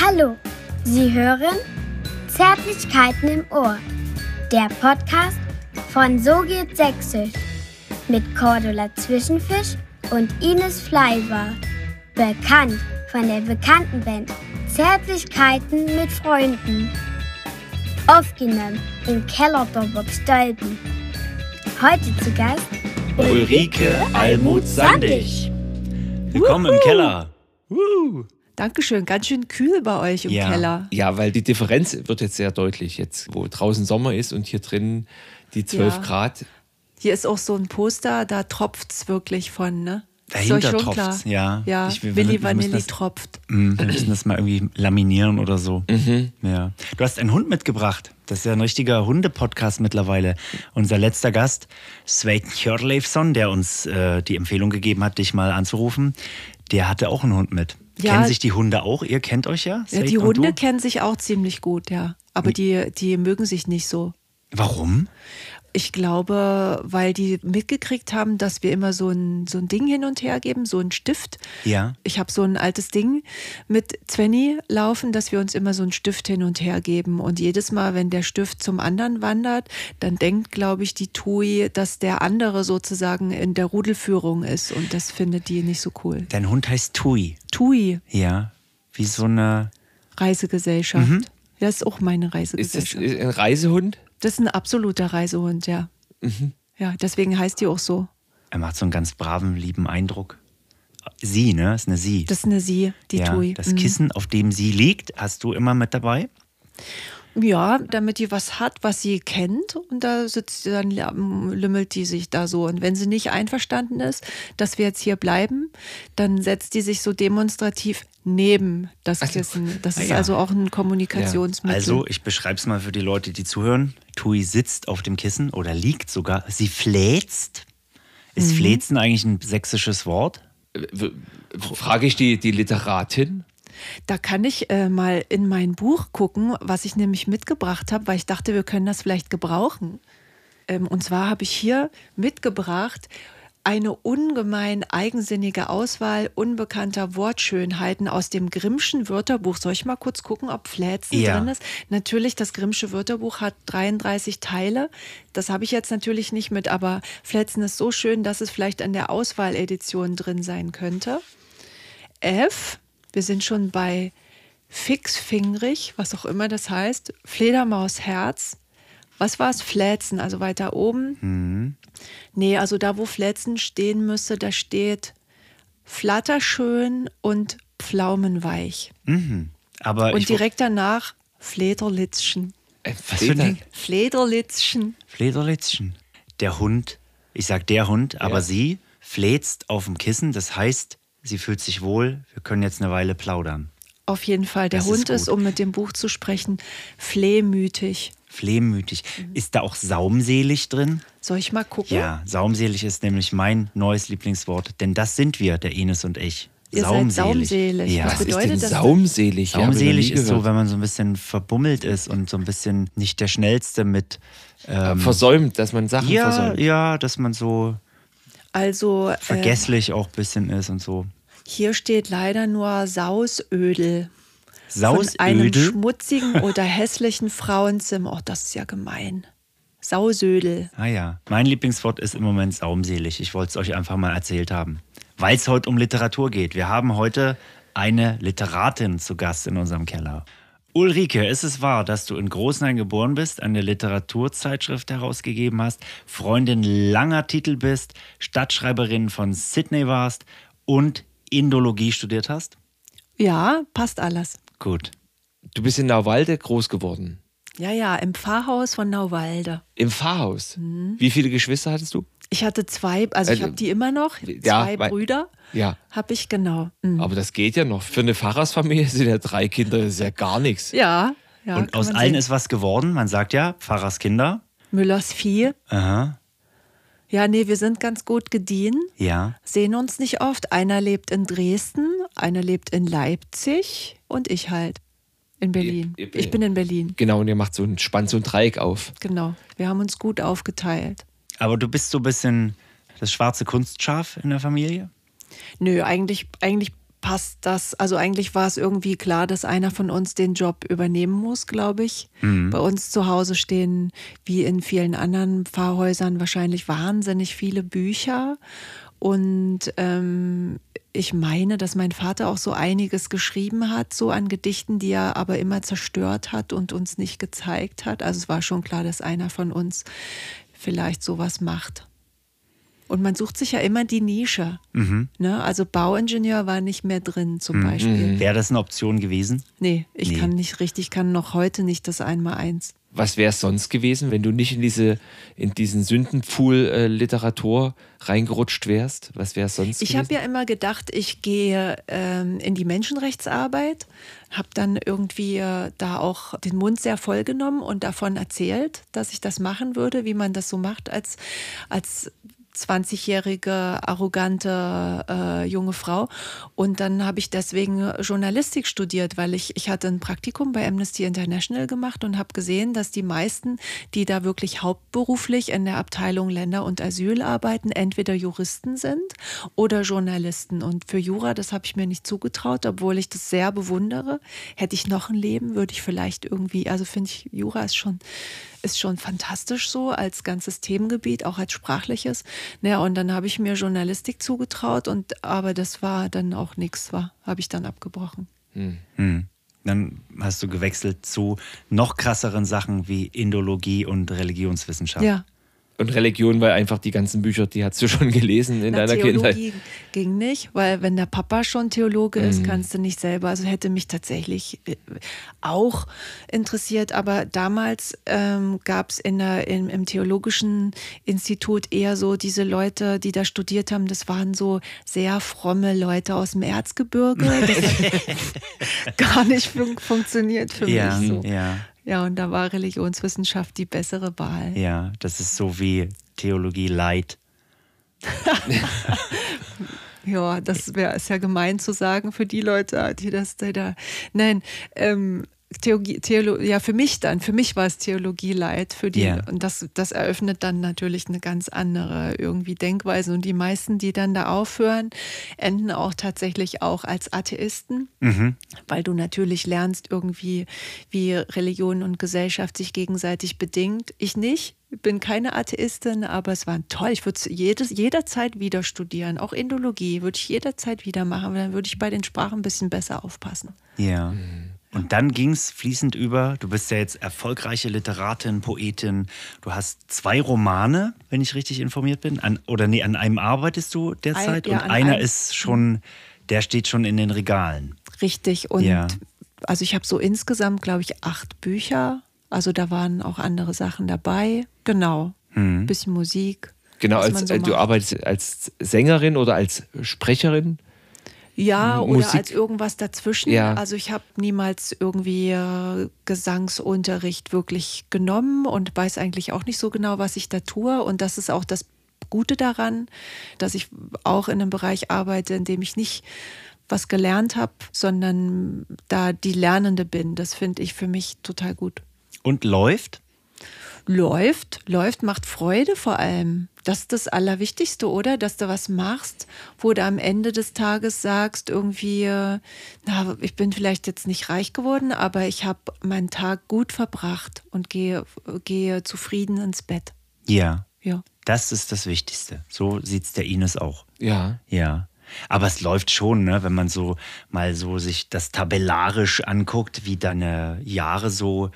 Hallo, Sie hören Zärtlichkeiten im Ohr, der Podcast von So geht Sächsisch mit Cordula Zwischenfisch und Ines Fleiber, bekannt von der bekannten Band Zärtlichkeiten mit Freunden. Aufgenommen im Keller der Burg Stolpen. Heute zu Gast Ulrike Almuth-Sandig. Willkommen im Keller. Uh. Dankeschön, ganz schön kühl bei euch im Ja. Keller. Ja, weil die Differenz wird jetzt sehr deutlich. Jetzt, wo draußen Sommer ist und hier drin die 12 Ja. Grad. Hier ist auch so ein Poster, da tropft's wirklich von, ne? Dahinter klar? ja. Ja, Ich- wir- Willi Vanilli das- tropft. Mm, Wir müssen das mal irgendwie laminieren oder so. Mhm. Ja. Du hast einen Hund mitgebracht. Das ist ja ein richtiger Hundepodcast mittlerweile. Unser letzter Gast, Svein Hjörleifsson, der uns äh, die Empfehlung gegeben hat, dich mal anzurufen, der hatte auch einen Hund mit. Ja. Kennen sich die Hunde auch? Ihr kennt euch ja? Ja, die und Hunde kennen sich auch ziemlich gut, ja. Aber die, die mögen sich nicht so. Warum? Ich glaube, weil die mitgekriegt haben, dass wir immer so ein, so ein Ding hin und her geben, so ein Stift. Ja. Ich habe so ein altes Ding mit Zwenny laufen, dass wir uns immer so einen Stift hin und her geben. Und jedes Mal, wenn der Stift zum anderen wandert, dann denkt, glaube ich, die Tui, dass der andere sozusagen in der Rudelführung ist. Und das findet die nicht so cool. Dein Hund heißt Tui. Tui, Ja. Wie so eine. Reisegesellschaft. Mhm. Das ist auch meine Ist das Reisegesellschaft. ist ein Reisehund? Das ist ein absoluter Reisehund, ja. Mhm. Ja, deswegen heißt die auch so. Er macht so einen ganz braven, lieben Eindruck. Sie, ne? Ist eine Sie. Das ist eine Sie, die ja, Tui. Das Mhm. Kissen, auf dem sie liegt, hast du immer mit dabei? Ja, damit die was hat, was sie kennt und da sitzt sie dann lümmelt die sich da so und wenn sie nicht einverstanden ist, dass wir jetzt hier bleiben, dann setzt die sich so demonstrativ neben das Also, Kissen. Das ist ja. also auch ein Kommunikationsmittel. Also, ich beschreibe es mal für die Leute, die zuhören. Tui sitzt auf dem Kissen oder liegt sogar. Sie fläzt. Ist Mhm. Fläzen eigentlich ein sächsisches Wort? Frage ich die, die Literatin. Da kann ich äh, mal in mein Buch gucken, was ich nämlich mitgebracht habe, weil ich dachte, wir können das vielleicht gebrauchen. Ähm, und zwar habe ich hier mitgebracht eine ungemein eigensinnige Auswahl unbekannter Wortschönheiten aus dem Grimmschen Wörterbuch. Soll ich mal kurz gucken, ob Fläzen Ja. drin ist? Natürlich, das Grimmsche Wörterbuch hat 33 Teile. Das habe ich jetzt natürlich nicht mit, aber Fläzen ist so schön, dass es vielleicht in der Auswahledition drin sein könnte. F, wir sind schon bei fixfingrig, was auch immer das heißt, Fledermausherz. Was war es? Fläzen, also weiter oben. Nee, also da, wo Fläzen stehen müsste, da steht flatterschön und pflaumenweich. Mhm. Aber Und direkt danach Flederlitzchen. Äh, Was für ein Ding? Flederlitzchen. Flederlitzchen. Der Hund, ich sag der Hund, aber Ja. sie fläzt auf dem Kissen. Das heißt, sie fühlt sich wohl. Wir können jetzt eine Weile plaudern. Auf jeden Fall. Der Das ist Hund ist, gut. um mit dem Buch zu sprechen, flehmütig. Flehmütig. Ist da auch saumselig drin? Soll ich mal gucken? Ja, saumselig ist nämlich mein neues Lieblingswort, denn das sind wir, der Ines und ich. Ihr seid saumselig. Ja. Was Was ist bedeutet denn das? saumselig? Saumselig ist so, wenn man so ein bisschen verbummelt ist und so ein bisschen nicht der Schnellste mit. Ähm, versäumt, dass man Sachen ja, versäumt. ja, dass man so Also, äh, vergesslich auch ein bisschen ist und so. hier steht leider nur Sausödel. Von einem schmutzigen oder hässlichen Frauenzimmer. Oh, das ist ja gemein. Sausödel. Ah ja, mein Lieblingswort ist im Moment saumselig. Ich wollte es euch einfach mal erzählt haben. Weil es heute um Literatur geht. Wir haben heute eine Literatin zu Gast in unserem Keller. Ulrike, ist es wahr, dass du in Großenhain geboren bist, eine Literaturzeitschrift herausgegeben hast, Freundin langer Titel bist, Stadtschreiberin von Sydney warst und Indologie studiert hast? Ja, passt alles. Gut. Du bist in Nauwalde groß geworden. Ja, ja, im Pfarrhaus von Nauwalde. Im Pfarrhaus. Mhm. Wie viele Geschwister hattest du? Ich hatte zwei, also ich Also, habe die immer noch, ja, zwei weil- Brüder Ja. habe ich, genau. Mhm. Aber das geht ja noch. Für eine Pfarrersfamilie sind ja drei Kinder, das ist ja gar nichts. Ja, ja. und aus allen sehen. ist was geworden. Man sagt ja, Pfarrerskinder. Müllers Vieh. Aha. Ja, nee, wir sind ganz gut gediehen. Ja. Sehen uns nicht oft. Einer lebt in Dresden, einer lebt in Leipzig und ich halt in Berlin. Ihr- ihr- Ich bin in Berlin, Genau, und ihr macht so ein, spannt so ein Dreieck auf. genau. Wir haben uns gut aufgeteilt. Aber du bist so ein bisschen das schwarze Kunstschaf in der Familie? Nö, eigentlich, eigentlich passt das. Also eigentlich war es irgendwie klar, dass einer von uns den Job übernehmen muss, glaube ich. Mhm. Bei uns zu Hause stehen, wie in vielen anderen Pfarrhäusern, wahrscheinlich wahnsinnig viele Bücher. Und ähm, ich meine, dass mein Vater auch so einiges geschrieben hat, so an Gedichten, die er aber immer zerstört hat und uns nicht gezeigt hat. Also es war schon klar, dass einer von uns vielleicht sowas macht. Und man sucht sich ja immer die Nische. Mhm. Ne? Also Bauingenieur war nicht mehr drin zum mhm. Beispiel. Wäre das eine Option gewesen? Nee, ich nee. kann nicht richtig, kann noch heute nicht das Einmaleins. Was wäre es sonst gewesen, wenn du nicht in, diese, in diesen Sündenpfuhl äh, Literatur reingerutscht wärst? Was wäre es sonst Ich habe ja immer gedacht, ich gehe ähm, in die Menschenrechtsarbeit, habe dann irgendwie äh, da auch den Mund sehr voll genommen und davon erzählt, dass ich das machen würde, wie man das so macht als, als 20-jährige, arrogante äh, junge Frau. Und dann habe ich deswegen Journalistik studiert, weil ich, ich hatte ein Praktikum bei Amnesty International gemacht und habe gesehen, dass die meisten, die da wirklich hauptberuflich in der Abteilung Länder und Asyl arbeiten, entweder Juristen sind oder Journalisten. Und für Jura, das habe ich mir nicht zugetraut, obwohl ich das sehr bewundere. Hätte ich noch ein Leben, würde ich vielleicht irgendwie, also finde ich, Jura ist schon ist schon fantastisch so als ganzes Themengebiet, auch als sprachliches. Naja, und dann habe ich mir Journalistik zugetraut und aber das war dann auch nichts, war, habe ich dann abgebrochen. Hm. Hm. Dann hast du gewechselt zu noch krasseren Sachen wie Indologie und Religionswissenschaft. Ja, und Religion, weil einfach die ganzen Bücher, die hast du schon gelesen in Na, deiner Theologie Kindheit. ging nicht, weil wenn der Papa schon Theologe ist, mhm. kannst du nicht selber. Also hätte mich tatsächlich äh, auch interessiert. Aber damals ähm, gab es in im Theologischen Institut eher so diese Leute, die da studiert haben. Das waren so sehr fromme Leute aus dem Erzgebirge. Das hat gar nicht fun funktioniert für ja, mich. So. Ja. Ja, und da war Religionswissenschaft die bessere Wahl. Ja, das ist so wie Theologie Light. ja, das wäre ist ja gemein zu sagen für die Leute, die das da. Nein, ähm, Theologie, Theolo ja, für mich dann, für mich war es Theologie leid, für die, yeah. und das, das eröffnet dann natürlich eine ganz andere irgendwie Denkweise. Und die meisten, die dann da aufhören, enden auch tatsächlich auch als Atheisten, mhm. weil du natürlich lernst irgendwie, wie Religion und Gesellschaft sich gegenseitig bedingt. Ich nicht. Ich bin keine Atheistin, aber es war toll. Ich würde es jederzeit wieder studieren. Auch Indologie würde ich jederzeit wieder machen, weil dann würde ich bei den Sprachen ein bisschen besser aufpassen. Ja. Mhm. Und dann ging es fließend über, du bist ja jetzt erfolgreiche Literatin, Poetin, du hast zwei Romane, wenn ich richtig informiert bin, an, oder nee, an einem arbeitest du derzeit Ein, ja, und einer einem. ist schon, der steht schon in den Regalen. Richtig, und ja. also ich habe so insgesamt, glaube ich, acht Bücher, also da waren auch andere Sachen dabei, genau, ein hm. bisschen Musik. Genau, als, so du arbeitest als Sängerin oder als Sprecherin? Ja, Musik. oder als irgendwas dazwischen. Ja. Also ich habe niemals irgendwie äh, Gesangsunterricht wirklich genommen und weiß eigentlich auch nicht so genau, was ich da tue. Und das ist auch das Gute daran, dass ich auch in einem Bereich arbeite, in dem ich nicht was gelernt habe, sondern da die Lernende bin. Das finde ich für mich total gut. Und läuft? läuft, läuft, macht Freude vor allem. Das ist das Allerwichtigste, oder? Dass du was machst, wo du am Ende des Tages sagst, irgendwie, na, ich bin vielleicht jetzt nicht reich geworden, aber ich habe meinen Tag gut verbracht und gehe, gehe zufrieden ins Bett. Ja. Ja. Das ist das Wichtigste. So sieht es der Ines auch. Ja. Ja. Aber es läuft schon, ne, wenn man so mal so sich das tabellarisch anguckt, wie deine Jahre so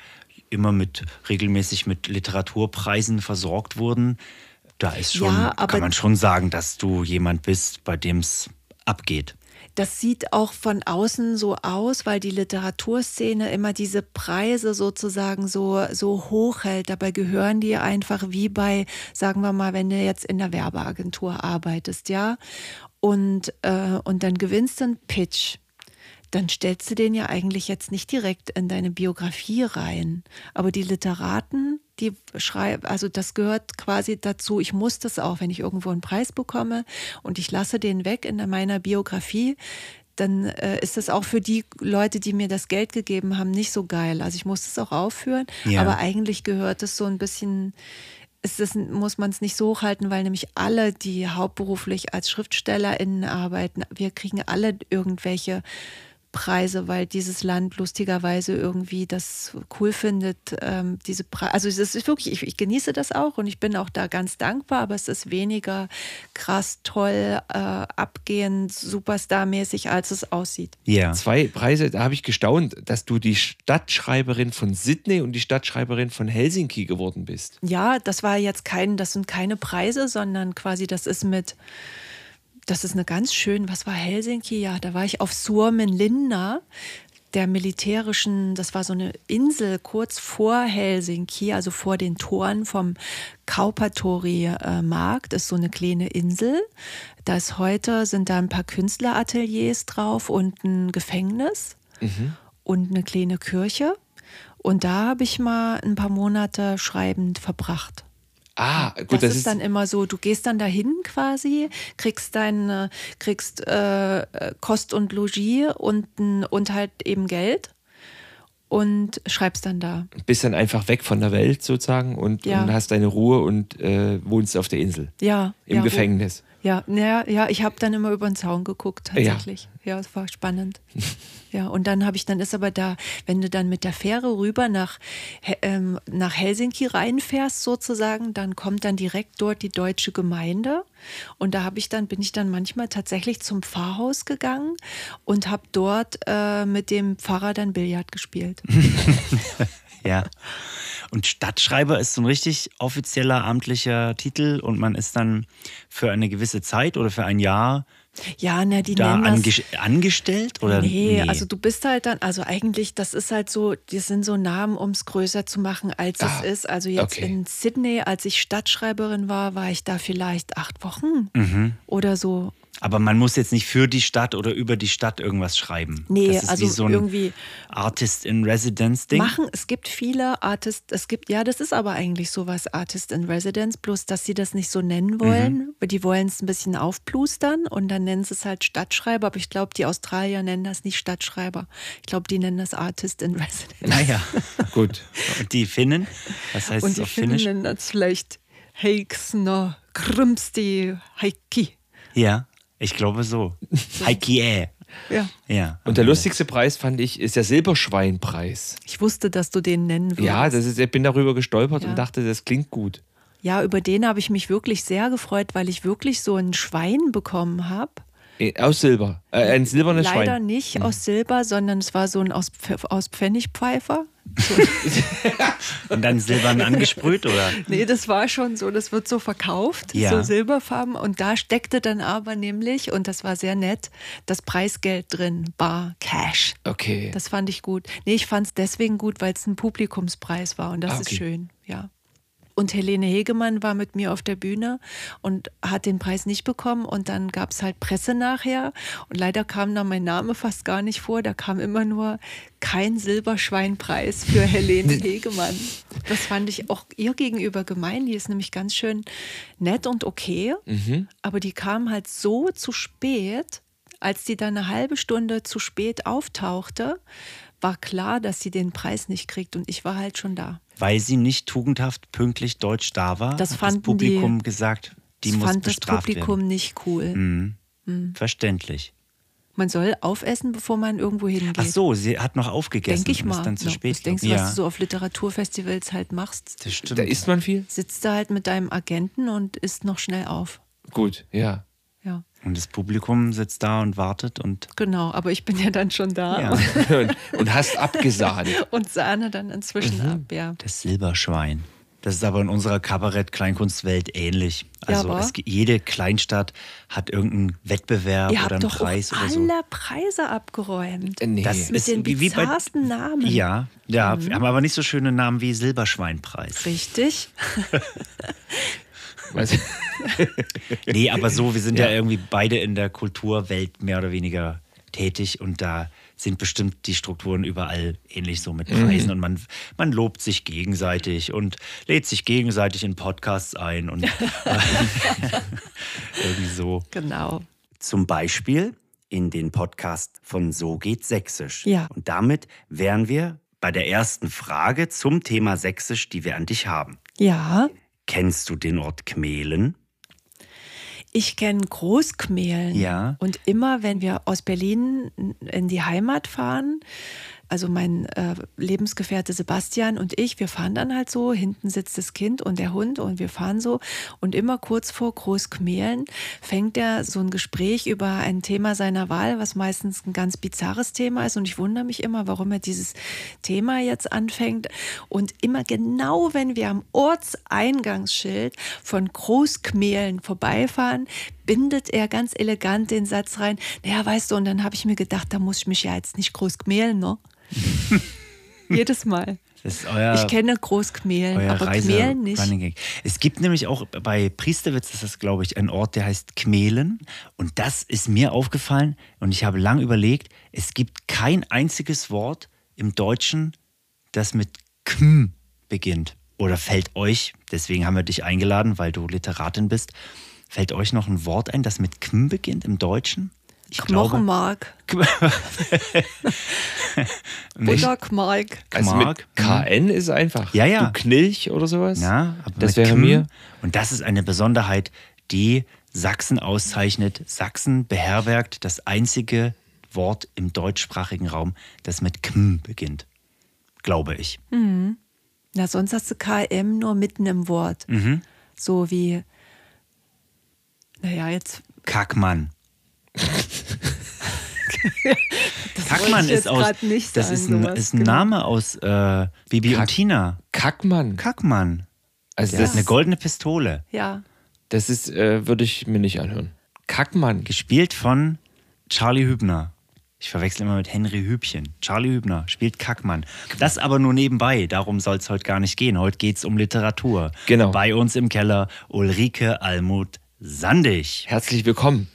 immer mit regelmäßig mit Literaturpreisen versorgt wurden. Da ist schon, ja, kann man schon sagen, dass du jemand bist, bei dem es abgeht. Das sieht auch von außen so aus, weil die Literaturszene immer diese Preise sozusagen so, so hoch hält. Dabei gehören die einfach wie bei, sagen wir mal, wenn du jetzt in der Werbeagentur arbeitest, ja. Und, äh, und dann gewinnst du einen Pitch dann stellst du den ja eigentlich jetzt nicht direkt in deine Biografie rein. Aber die Literaten, die schreiben, also das gehört quasi dazu, ich muss das auch, wenn ich irgendwo einen Preis bekomme und ich lasse den weg in meiner Biografie, dann äh, ist das auch für die Leute, die mir das Geld gegeben haben, nicht so geil. Also ich muss das auch aufführen, ja. aber eigentlich gehört es so ein bisschen ist es, muss man es nicht so hochhalten, weil nämlich alle, die hauptberuflich als SchriftstellerInnen arbeiten, wir kriegen alle irgendwelche Preise, weil dieses Land lustigerweise irgendwie das cool findet, ähm, diese Preise. Also es ist wirklich, ich, ich, genieße das auch und ich bin auch da ganz dankbar, aber es ist weniger krass, toll, äh, abgehend, superstarmäßig, als es aussieht. Ja. Zwei Preise, da habe ich gestaunt, dass du die Stadtschreiberin von Sydney und die Stadtschreiberin von Helsinki geworden bist. Ja, das war jetzt kein, das sind keine Preise, sondern quasi, das ist mit das ist eine ganz schön, was war Helsinki? Ja, da war ich auf Suomenlinna, der militärischen, das war so eine Insel kurz vor Helsinki, also vor den Toren vom Kaupatori-Markt, ist so eine kleine Insel. Da ist heute, sind da ein paar Künstlerateliers drauf und ein Gefängnis mhm. und eine kleine Kirche. Und da habe ich mal ein paar Monate schreibend verbracht. Ah, gut, das, das ist, ist dann immer so, du gehst dann dahin quasi, kriegst dein, kriegst äh, Kost und Logis und, und halt eben Geld und schreibst dann da. Bist dann einfach weg von der Welt sozusagen und, ja. und hast deine Ruhe und äh, wohnst auf der Insel. Ja. Im ja, Gefängnis. Ja, ja, ja, ich habe dann immer über den Zaun geguckt, tatsächlich. Ja, es ja, war spannend. ja, und dann habe ich, dann ist aber da, wenn du dann mit der Fähre rüber nach, ähm, nach Helsinki reinfährst, sozusagen, dann kommt dann direkt dort die deutsche Gemeinde. Und da habe ich dann, bin ich dann manchmal tatsächlich zum Pfarrhaus gegangen und habe dort äh, mit dem Pfarrer dann Billard gespielt. ja. Und Stadtschreiber ist so ein richtig offizieller amtlicher Titel und man ist dann für eine gewisse Zeit oder für ein Jahr ja, na, die da nennen das, angestellt oder nee, nee, also du bist halt dann, also eigentlich, das ist halt so, das sind so Namen, um es größer zu machen, als ah, es ist. Also jetzt okay. in Sydney, als ich Stadtschreiberin war, war ich da vielleicht acht Wochen mhm. oder so. Aber man muss jetzt nicht für die Stadt oder über die Stadt irgendwas schreiben. Nee, das ist also wie so ein irgendwie Artist in Residence Ding. Machen, es gibt viele Artists, es gibt, ja, das ist aber eigentlich sowas Artist in Residence, bloß dass sie das nicht so nennen wollen. Mhm. Die wollen es ein bisschen aufplustern und dann nennen sie es halt Stadtschreiber, aber ich glaube, die Australier nennen das nicht Stadtschreiber. Ich glaube, die nennen das Artist in Residence. Naja, gut. Und die Finnen? Was heißt und die Finnen nennen das vielleicht Heiksner Krumsti Heikki. Ja. Ich glaube so. Heikie. Ja. ja. Und der lustigste Preis fand ich, ist der Silberschweinpreis. Ich wusste, dass du den nennen würdest. Ja, das ist, ich bin darüber gestolpert ja. und dachte, das klingt gut. Ja, über den habe ich mich wirklich sehr gefreut, weil ich wirklich so ein Schwein bekommen habe. Äh, aus Silber. Äh, ein silbernes Leider Schwein. Leider nicht mhm. aus Silber, sondern es war so ein aus, aus Pfennigpfeifer. Und dann silbern angesprüht, oder? Nee, das war schon so, das wird so verkauft, ja. so Silberfarben. Und da steckte dann aber nämlich, und das war sehr nett, das Preisgeld drin, bar Cash. Okay. Das fand ich gut. Nee, ich fand es deswegen gut, weil es ein Publikumspreis war und das ah, okay. ist schön, ja. Und Helene Hegemann war mit mir auf der Bühne und hat den Preis nicht bekommen. Und dann gab es halt Presse nachher. Und leider kam da mein Name fast gar nicht vor. Da kam immer nur kein Silberschweinpreis für Helene Hegemann. Das fand ich auch ihr gegenüber gemein. Die ist nämlich ganz schön nett und okay. Mhm. Aber die kam halt so zu spät, als die dann eine halbe Stunde zu spät auftauchte, war klar, dass sie den Preis nicht kriegt und ich war halt schon da. Weil sie nicht tugendhaft pünktlich deutsch da war, das hat das Publikum die, gesagt, die das muss fand bestraft das Publikum werden. nicht cool. Mhm. Mhm. Verständlich. Man soll aufessen, bevor man irgendwo hingeht. Ach so, sie hat noch aufgegessen. Denke ich mal. Ist dann zu no. spät. Was denkst du, ja. was du so auf Literaturfestivals halt machst? Das stimmt. Da isst man viel? Sitzt da halt mit deinem Agenten und isst noch schnell auf. Gut, ja. Und das Publikum sitzt da und wartet und. Genau, aber ich bin ja dann schon da. Ja. und, und, hast abgesahnt. und sahne dann inzwischen mhm. ab, ja. Das Silberschwein. Das ist aber in unserer Kabarett-Kleinkunstwelt ähnlich. Also ja, es, jede Kleinstadt hat irgendeinen Wettbewerb Ihr oder einen doch Preis oder so. alle Preise abgeräumt. Nee. Das mit ist den wie, wie bei, Namen. Ja, ja, mhm. wir haben aber nicht so schöne Namen wie Silberschweinpreis. Richtig. nee, aber so, wir sind ja. ja irgendwie beide in der Kulturwelt mehr oder weniger tätig und da sind bestimmt die Strukturen überall ähnlich so mit Preisen mhm. und man, man lobt sich gegenseitig und lädt sich gegenseitig in Podcasts ein und irgendwie so. Genau. Zum Beispiel in den Podcast von So geht Sächsisch. Ja. Und damit wären wir bei der ersten Frage zum Thema Sächsisch, die wir an dich haben. Ja. Kennst du den Ort Kmehlen? Ich kenne Großkmehlen. Ja. Und immer, wenn wir aus Berlin in die Heimat fahren, also mein äh, Lebensgefährte Sebastian und ich, wir fahren dann halt so, hinten sitzt das Kind und der Hund und wir fahren so. Und immer kurz vor Großkmehlen fängt er so ein Gespräch über ein Thema seiner Wahl, was meistens ein ganz bizarres Thema ist. Und ich wundere mich immer, warum er dieses Thema jetzt anfängt. Und immer genau, wenn wir am Ortseingangsschild von Großkmehlen vorbeifahren, bindet er ganz elegant den Satz rein, naja, weißt du, und dann habe ich mir gedacht, da muss ich mich ja jetzt nicht groß kmehlen, ne? Jedes Mal. Euer, Ich kenne Großkmehlen, aber Reise Kmehlen nicht. Es gibt nämlich auch bei Priesterwitz, das ist glaube ich ein Ort, der heißt Kmehlen. Und das ist mir aufgefallen und ich habe lang überlegt, es gibt kein einziges Wort im Deutschen, das mit Km beginnt. Oder fällt euch, deswegen haben wir dich eingeladen, weil du Literatin bist, fällt euch noch ein Wort ein, das mit Km beginnt im Deutschen? Ich Knochenmark, Butterkmark. Also Mark, mit KN ist einfach. Ja, ja. Du Knilch oder sowas. Ja, aber das wäre mir. Und das ist eine Besonderheit, die Sachsen auszeichnet. Sachsen beherbergt das einzige Wort im deutschsprachigen Raum, das mit Km beginnt. Glaube ich. Na, sonst hast du KM nur mitten im Wort. Mhm. So wie, naja, jetzt. Kackmann. Das Kackmann ist aus. nicht das sagen, ist ein, sowas, ist ein genau. Name aus äh, Bibi und Kack- Tina. Kackmann. Kackmann. Also Das das, ist eine goldene Pistole. Ja. das ist, äh, würde ich mir nicht anhören. Kackmann. Gespielt von Charlie Hübner. Ich verwechsel immer mit Henry Hübchen. Charlie Hübner spielt Kackmann. Das aber nur nebenbei. Darum soll es heute gar nicht gehen. Heute geht es um Literatur. Genau. Bei uns im Keller Ulrike Almut Sandig. Herzlich willkommen.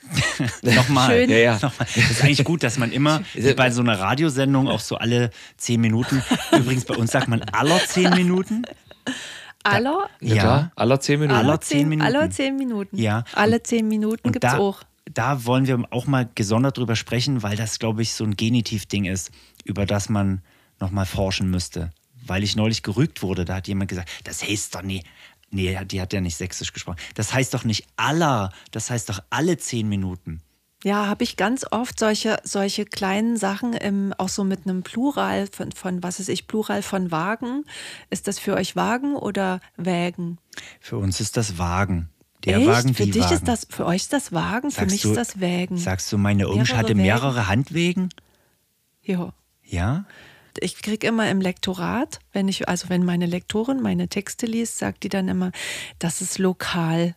Nochmal. Schön. Ja, ja. Nochmal. Das ist eigentlich gut, dass man immer bei so einer Radiosendung auch so alle zehn Minuten. Übrigens, bei uns sagt man aller zehn Minuten. Aller, Ja, Ja. Aller zehn Minuten. Aller zehn Minuten. Aller zehn Minuten. Ja. Alle zehn Minuten Und gibt es da, auch. da wollen wir auch mal gesondert drüber sprechen, weil das, glaube ich, so ein Genitiv-Ding ist, über das man nochmal forschen müsste. Weil ich neulich gerügt wurde, da hat jemand gesagt, das heißt doch nie. Nee, die hat ja nicht sächsisch gesprochen. Das heißt doch nicht aller, das heißt doch alle zehn Minuten. Ja, habe ich ganz oft solche, solche kleinen Sachen, im, auch so mit einem Plural von, von, was ist ich, Plural von Wagen. Ist das für euch Wagen oder Wägen? Für uns ist das Wagen. Der Echt? Wagen, für dich Wagen. ist das, für euch ist das Wagen, für Sagst mich du- ist das Wägen. Sagst du, meine Umsch Mehrere hatte mehrere Handwegen? Ja. Ja? Ich kriege immer im Lektorat, wenn ich, also wenn meine Lektorin meine Texte liest, sagt die dann immer, das ist lokal.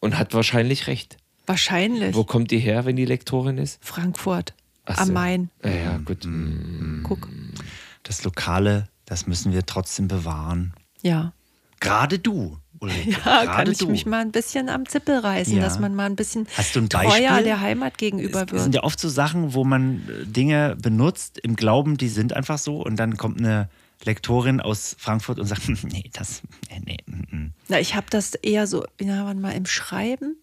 Und hat wahrscheinlich recht. Wahrscheinlich. Wo kommt die her, wenn die Lektorin ist? Frankfurt. Ach Am so. Main. Ja, ja, gut. Mm. Guck. Das Lokale, das müssen wir trotzdem bewahren. Ja. Gerade du, Ulrike. Ja, kann ich mich mal ein bisschen am Zippel reißen, Ja. dass man mal ein bisschen Hast du ein treuer der Heimat gegenüber Es wird. sind ja oft so Sachen, wo man äh, Dinge benutzt im Glauben, die sind einfach so und dann kommt eine Lektorin aus Frankfurt und sagt, nee, das, nee, nee, mm, mm. Na, ich habe das eher so, ja, warte mal, im Schreiben.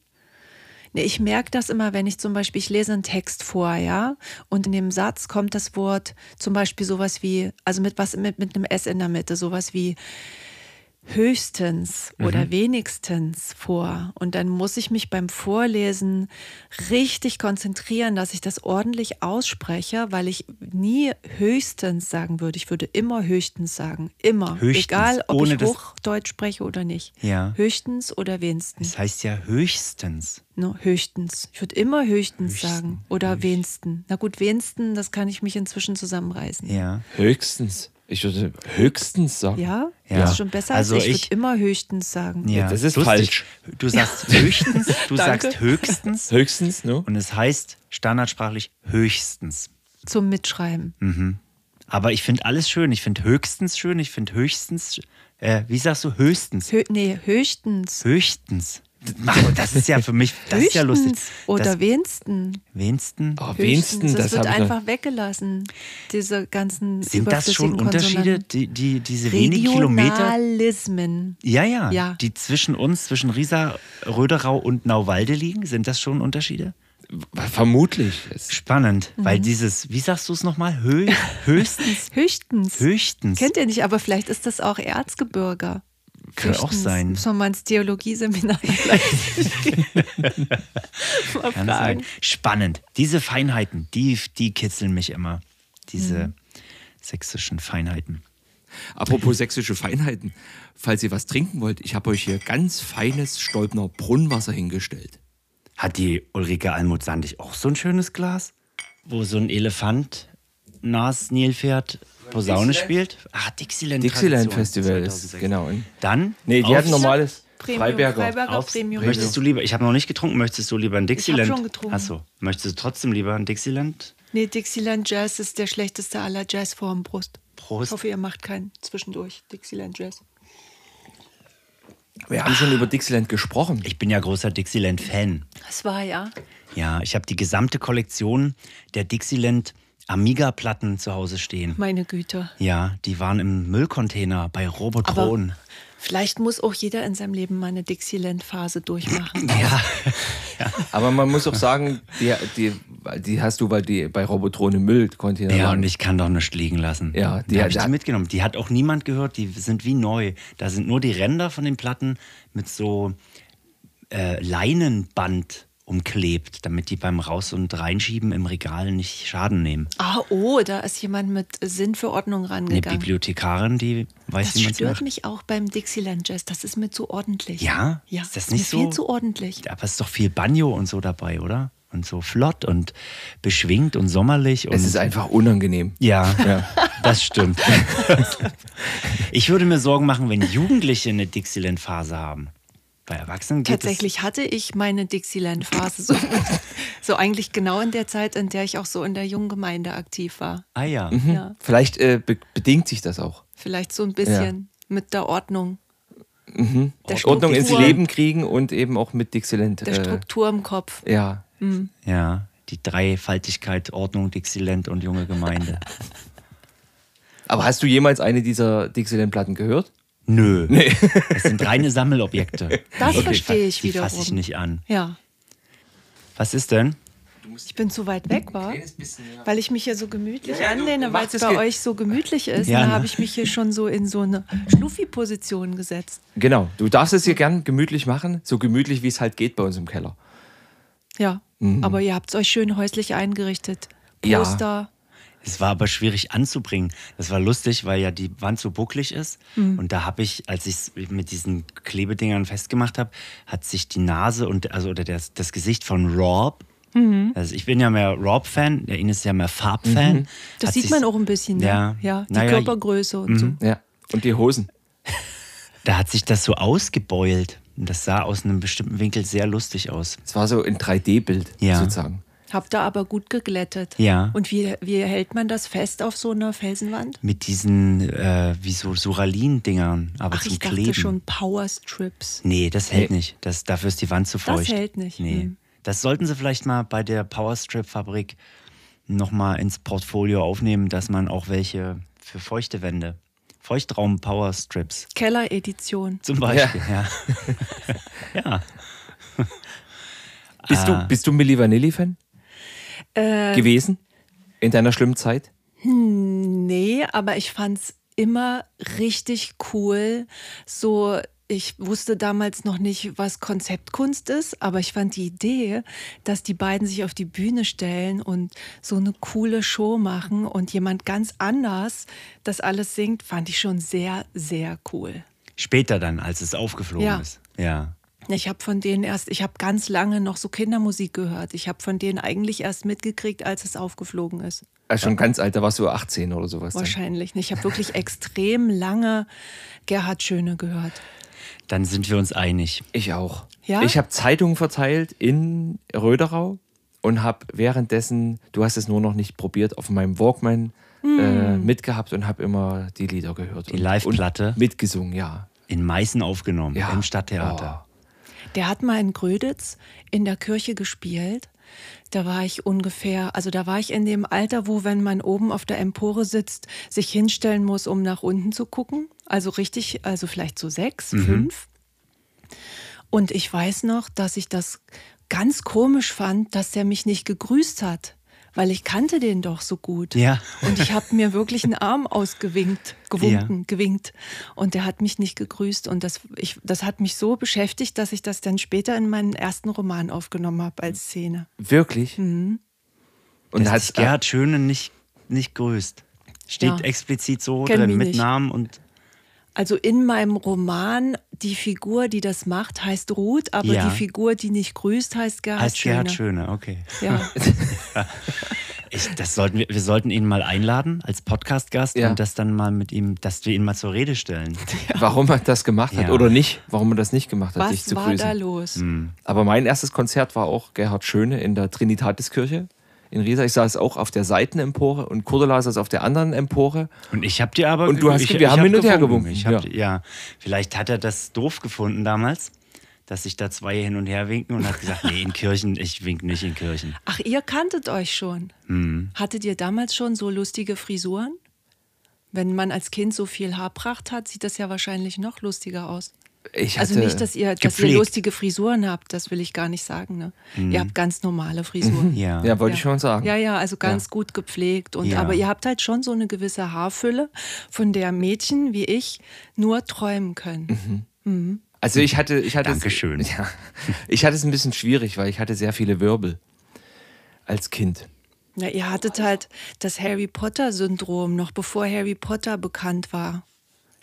Nee, ich merke das immer, wenn ich zum Beispiel, ich lese einen Text vor, ja, und in dem Satz kommt das Wort zum Beispiel sowas wie, also mit was mit, mit einem S in der Mitte, sowas wie höchstens oder wenigstens vor. Und dann muss ich mich beim Vorlesen richtig konzentrieren, dass ich das ordentlich ausspreche, weil ich nie höchstens sagen würde. Ich würde immer höchstens sagen. Immer. Höchstens, Egal, ob ohne ich Hochdeutsch spreche oder nicht. Ja. Höchstens oder wenigstens. Das heißt ja höchstens. No, höchstens. Ich würde immer höchstens, Höchsten, sagen. Oder wenigsten. Na gut, wenigsten, das kann ich mich inzwischen zusammenreißen. Ja. Höchstens. Ich würde höchstens sagen. Ja? Ja. Das ist schon besser Also als ich. ich- würde immer höchstens sagen. ja. das ist Lustig. falsch. Du sagst höchstens, du sagst höchstens Höchstens, ne? und es heißt standardsprachlich höchstens. Zum Mitschreiben. Aber ich finde alles schön. Ich finde höchstens schön. Ich finde höchstens, äh, wie sagst du, höchstens? Hö nee, höchstens. Höchstens. Das ist ja für mich, das ist ja lustig. Höchstens Oder das, wenigsten. wenigsten. Oh, Höchstens. wenigstens, das, das, wird einfach weggelassen. Diese ganzen Sind das schon Unterschiede, die, die, diese wenigen Kilometer? Regionalismen. Ja, ja, Ja. Die zwischen uns, zwischen Riesa, Röderau und Nauwalde liegen, sind das schon Unterschiede? Vermutlich. Spannend, weil Mhm. dieses, wie sagst du es nochmal? Hö höchstens? Höchstens. Höchstens. Kennt ihr nicht, aber vielleicht ist das auch Erzgebirge. Kann auch sein. Muss man mal ins Theologieseminar vielleicht mal Kann fragen. sein. Spannend. Diese Feinheiten, die, die kitzeln mich immer. Diese Mhm. sächsischen Feinheiten. Apropos sächsische Feinheiten. Falls ihr was trinken wollt, ich habe euch hier ganz feines Stolpner Brunnenwasser hingestellt. Hat die Ulrike Almut Sandig auch so ein schönes Glas? Wo so ein Elefant Nas Nilpferd Posaune Dixieland? spielt? Ah, Dixieland. Dixieland Tradition Festival ist, 2006. genau. Dann? nee, die auf- hatten normales Premium, Freiberger. Freiberger auf- Premium. Möchtest du lieber, ich habe noch nicht getrunken, möchtest du lieber ein Dixieland? schon getrunken. Achso, möchtest du trotzdem lieber ein Dixieland? Nee, Dixieland Jazz ist der schlechteste aller Jazzformen, Brust. Ich Prost. hoffe, ihr macht keinen zwischendurch Dixieland Jazz. Wir haben schon über Dixieland gesprochen. Ich bin ja großer Dixieland-Fan. Das war ja. Ja, ich habe die gesamte Kollektion der Dixieland Amiga-Platten zu Hause stehen. Meine Güte. Ja, die waren im Müllcontainer bei Robotron. Vielleicht muss auch jeder in seinem Leben mal eine Dixieland-Phase durchmachen. Ja, Aber man muss auch sagen, die, die, die hast du, weil die bei Robotron im Müllcontainer ja, waren. und ich kann doch nicht liegen lassen. Ja, die die habe ich die mitgenommen. Die hat auch niemand gehört, die sind wie neu. Da sind nur die Ränder von den Platten mit so äh, Leinenband umklebt, damit die beim Raus- und Reinschieben im Regal nicht Schaden nehmen. Ah, oh, da ist jemand mit Sinn für Ordnung Eine rangegangen. Bibliothekarin, die weiß, Das wie man es stört macht. mich auch beim Dixieland Jazz. Das ist mir zu ordentlich. Ja? Ja, Ist das ist nicht mir so? viel zu ordentlich. Aber es ist doch viel Banjo und so dabei, oder? Und so flott und beschwingt und sommerlich. Und Es ist einfach unangenehm. Ja, Ja. das stimmt. ich würde mir Sorgen machen, wenn Jugendliche eine Dixieland-Phase haben. Bei Erwachsenen geht Tatsächlich hatte ich meine Dixieland-Phase so, so eigentlich genau in der Zeit, in der ich auch so in der jungen Gemeinde aktiv war. Ah ja. Ja, Vielleicht äh, be bedingt sich das auch. vielleicht so ein bisschen mit der Ordnung, der Ordnung ins. Leben kriegen und eben auch mit Dixieland. der Äh, Struktur im Kopf. ja. Ja, die Dreifaltigkeit, Ordnung, Dixieland und junge Gemeinde. Aber hast du jemals eine dieser Dixieland-Platten gehört? Nö. Das sind reine Sammelobjekte. Das Die verstehe ich Die wiederum. fasse ich nicht an. Ja, Was ist denn? ich bin zu weit weg, war, weil ich mich hier so gemütlich Ja, anlehne, weil es es bei euch so gemütlich ist. Ja, dann ne? habe ich mich hier schon so in so eine Schluffi-Position gesetzt. Genau. Du darfst es hier gern gemütlich machen, so gemütlich wie es halt geht bei uns im Keller. Ja, aber ihr habt es euch schön häuslich eingerichtet. Ja. Poster. Es war aber schwierig anzubringen. Das war lustig, weil ja die Wand so bucklig ist. Mhm. Und da habe ich, als ich es mit diesen Klebedingern festgemacht habe, hat sich die Nase und also oder das, das Gesicht von Rob. Mhm. Also ich bin ja mehr Rob-Fan, der Ines ist ja mehr Farb-Fan. Mhm. Das Hat sieht man auch ein bisschen, ne? Ja. ja die Naja, Körpergröße und so. Ja. Und die Hosen. Da hat sich das so ausgebeult. Und das sah aus einem bestimmten Winkel sehr lustig aus. Es war so ein 3D-Bild Ja. sozusagen. Habt ihr aber gut geglättet. Ja. Und wie, wie hält man das fest auf so einer Felsenwand? Mit diesen, äh, wie so Suralin-Dingern, aber Ach, zum ich dachte Kleben. schon Powerstrips. Nee, das hält Nee. nicht. Das, dafür ist die Wand zu feucht. hält nicht. Nee. Hm. Das sollten sie vielleicht mal bei der Powerstrip-Fabrik nochmal ins Portfolio aufnehmen, dass man auch welche für feuchte Wände, Feuchtraum-Powerstrips Keller-Edition. zum Beispiel, ja. Ja. Bist, Ah. du, bist du Milli Vanilli-Fan Äh, gewesen? In deiner schlimmen Zeit? Nee, aber ich fand's immer richtig cool. So, ich wusste damals noch nicht, was Konzeptkunst ist, aber ich fand die Idee, dass die beiden sich auf die Bühne stellen und so eine coole Show machen und jemand ganz anders das alles singt, fand ich schon sehr, sehr cool. Später dann, als es aufgeflogen Ja. ist. Ja. Ich habe von denen erst, ich habe ganz lange noch so Kindermusik gehört. Ich habe von denen eigentlich erst mitgekriegt, als es aufgeflogen ist. Ah, schon ganz alt, da warst du 18 oder sowas. Dann. Wahrscheinlich nicht. Ich habe wirklich extrem lange Gerhard Schöne gehört. Dann sind wir uns einig. Ich auch. Ja? Ich habe Zeitungen verteilt in Röderau und habe währenddessen, du hast es nur noch nicht probiert, auf meinem Walkman äh, mitgehabt und habe immer die Lieder gehört. Die und- Live-Platte? Mitgesungen, ja. In Meißen aufgenommen, ja. im Stadttheater. Der hat mal in Gröditz in der Kirche gespielt. Da war ich ungefähr, also da war ich in dem Alter, wo, wenn man oben auf der Empore sitzt, sich hinstellen muss, um nach unten zu gucken. Also richtig, also vielleicht so sechs, fünf. Und ich weiß noch, dass ich das ganz komisch fand, dass der mich nicht gegrüßt hat. Weil ich kannte den doch so gut. Ja. Und ich habe mir wirklich einen Arm ausgewinkt, gewunken, gewinkt. Und der hat mich nicht gegrüßt. Und das, ich, das hat mich so beschäftigt, dass ich das dann später in meinen ersten Roman aufgenommen habe als Szene. Wirklich? Mhm. Und hat dich Gerhard Schöne nicht, nicht grüßt. Steht Ja. explizit so Kenn drin, mit nicht. Namen und. Also in meinem Roman, die Figur, die das macht, heißt Ruth, aber Ja. die Figur, die nicht grüßt, heißt Gerhard Heißt Schöne. Gerhard Schöne, okay. Ja. Ich, das sollten wir, wir sollten ihn mal einladen als Podcast-Gast Ja. und das dann mal mit ihm, dass wir ihn mal zur Rede stellen. warum er das gemacht hat Ja. oder nicht, warum er das nicht gemacht hat, sich Was zu war grüßen. da los? Hm. Aber mein erstes Konzert war auch Gerhard Schöne in der Trinitatiskirche in Riesa. Ich saß auch auf der Seitenempore und Cordula saß auf der anderen Empore. Und ich habe dir aber. Und du hast- ich, wir haben hab hin und her gewunken. gewunken, Ich hab, ja. ja. Vielleicht hat er das doof gefunden damals, dass sich da zwei hin und her winken und hat gesagt: Nee, in Kirchen, ich wink nicht in Kirchen. Ach, ihr kanntet euch schon. Hm. Hattet ihr damals schon so lustige Frisuren? Wenn man als Kind so viel Haarpracht hat, sieht das ja wahrscheinlich noch lustiger aus. Ich Also nicht, dass ihr, dass ihr lustige Frisuren habt, das will ich gar nicht sagen. Ne? Ihr habt ganz normale Frisuren. Mhm. Ja. Ja, wollte Ja. ich schon sagen. Ja, ja, also ganz gut gepflegt. Und, Ja. Aber ihr habt halt schon so eine gewisse Haarfülle, von der Mädchen wie ich nur träumen können. Also ich hatte, ich hatte Dankeschön. Es, ja, ich hatte es ein bisschen schwierig, weil ich hatte sehr viele Wirbel als Kind. Ja, ihr hattet halt das Harry Potter-Syndrom, noch bevor Harry Potter bekannt war.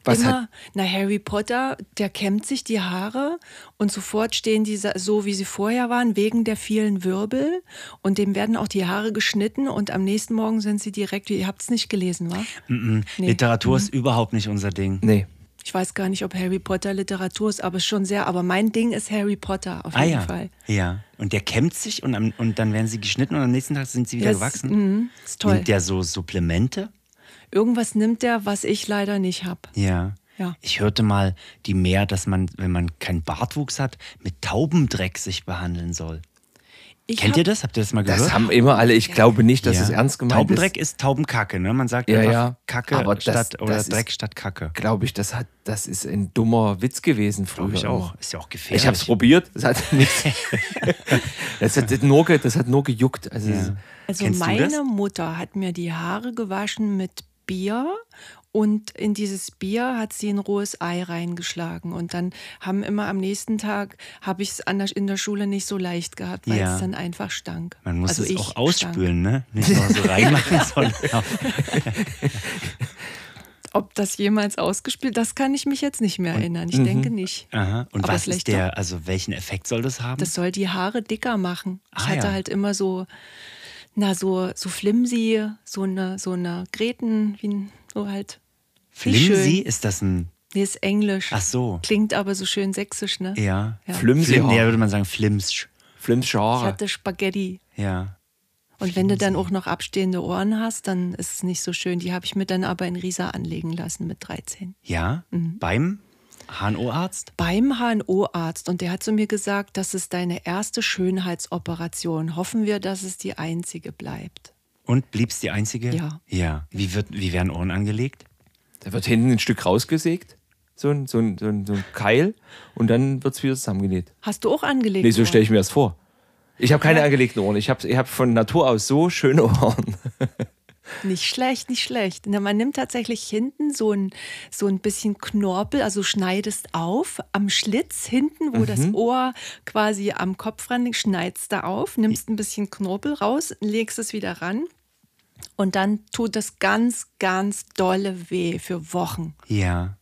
Was Immer, hat, na, Harry Potter, der kämmt sich die Haare und sofort stehen die so, wie sie vorher waren, wegen der vielen Wirbel. Und dem werden auch die Haare geschnitten und am nächsten Morgen sind sie direkt, ihr habt es nicht gelesen, wa? Mhm. Nee. Literatur ist überhaupt nicht unser Ding. nee, Ich weiß gar nicht, ob Harry Potter Literatur ist, aber schon sehr. Aber mein Ding ist Harry Potter auf Ah jeden ja. Fall. Ja. Und der kämmt sich und, am, und dann werden sie geschnitten und am nächsten Tag sind sie wieder Das- gewachsen. mhm, ist toll. Nimmt der so Supplemente? Irgendwas nimmt der, was ich leider nicht habe. Ja. Ja. Ich hörte mal die mehr, dass man, wenn man keinen Bartwuchs hat, mit Taubendreck sich behandeln soll. Ich Kennt hab- ihr das? Habt ihr das mal gehört? das haben immer alle. Ich glaube nicht, dass Ja. es ernst gemeint Taubendreck ist. ist Taubenkacke, ne? Man sagt Ja, einfach ja. Kacke Aber das- statt oder das ist- Dreck statt Kacke. Glaube ich, das hat, das ist ein dummer Witz gewesen früher. Glaube ich auch. Ist ja auch gefährlich. Ich habe es probiert. Das hat nichts. das, hat nur, das hat nur gejuckt. Also Ja. Also meine das? Mutter hat mir die Haare gewaschen mit Bier und in dieses Bier hat sie ein rohes Ei reingeschlagen und dann haben immer am nächsten Tag habe ich es in der Schule nicht so leicht gehabt, weil Ja. es dann einfach stank. Man muss also es auch stank. ausspülen, ne? Nicht nur so reinmachen, sondern auch. Ob das jemals ausgespielt, das kann ich mich jetzt nicht mehr erinnern. Ich denke nicht. Aha. Und Aber was ist der, also welchen Effekt soll das haben? Das soll die Haare dicker machen. Ich Ah, hatte ja. halt immer so, na so so flimsy, so eine so eine Greten, wie so halt. Flimsy? schön. Ist das ein. Nee, ist Englisch. Ach so. Klingt aber so schön sächsisch, ne? Ja. Ja. Flimsy. Flim, ja, würde man sagen, Flimsch. Flims Ich Genre. hatte Spaghetti. Ja. Und wenn du dann auch noch abstehende Ohren hast, dann ist es nicht so schön. Die habe ich mir dann aber in Riesa anlegen lassen mit 13. Ja? Mhm. Beim HNO-Arzt? Beim HNO-Arzt. Und der hat zu mir gesagt, das ist deine erste Schönheitsoperation. Hoffen wir, dass es die einzige bleibt. Und blieb es die einzige? Ja. Ja. Wie, wird, wie werden Ohren angelegt? Da wird hinten ein Stück rausgesägt. So ein, so ein, so ein, so ein Keil. Und dann wird es wieder zusammengenäht. Hast du auch angelegt? Nee, so stelle ich mir das vor. Ich habe keine angelegten Ohren. Ich habe ich hab von Natur aus so schöne Ohren. Nicht schlecht, nicht schlecht. Na, man nimmt tatsächlich hinten so ein, so ein bisschen Knorpel, also schneidest auf am Schlitz hinten, wo das Ohr quasi am Kopf ran liegt, schneidest da auf, nimmst ein bisschen Knorpel raus, legst es wieder ran und dann tut das ganz, ganz dolle weh für Wochen. Ja.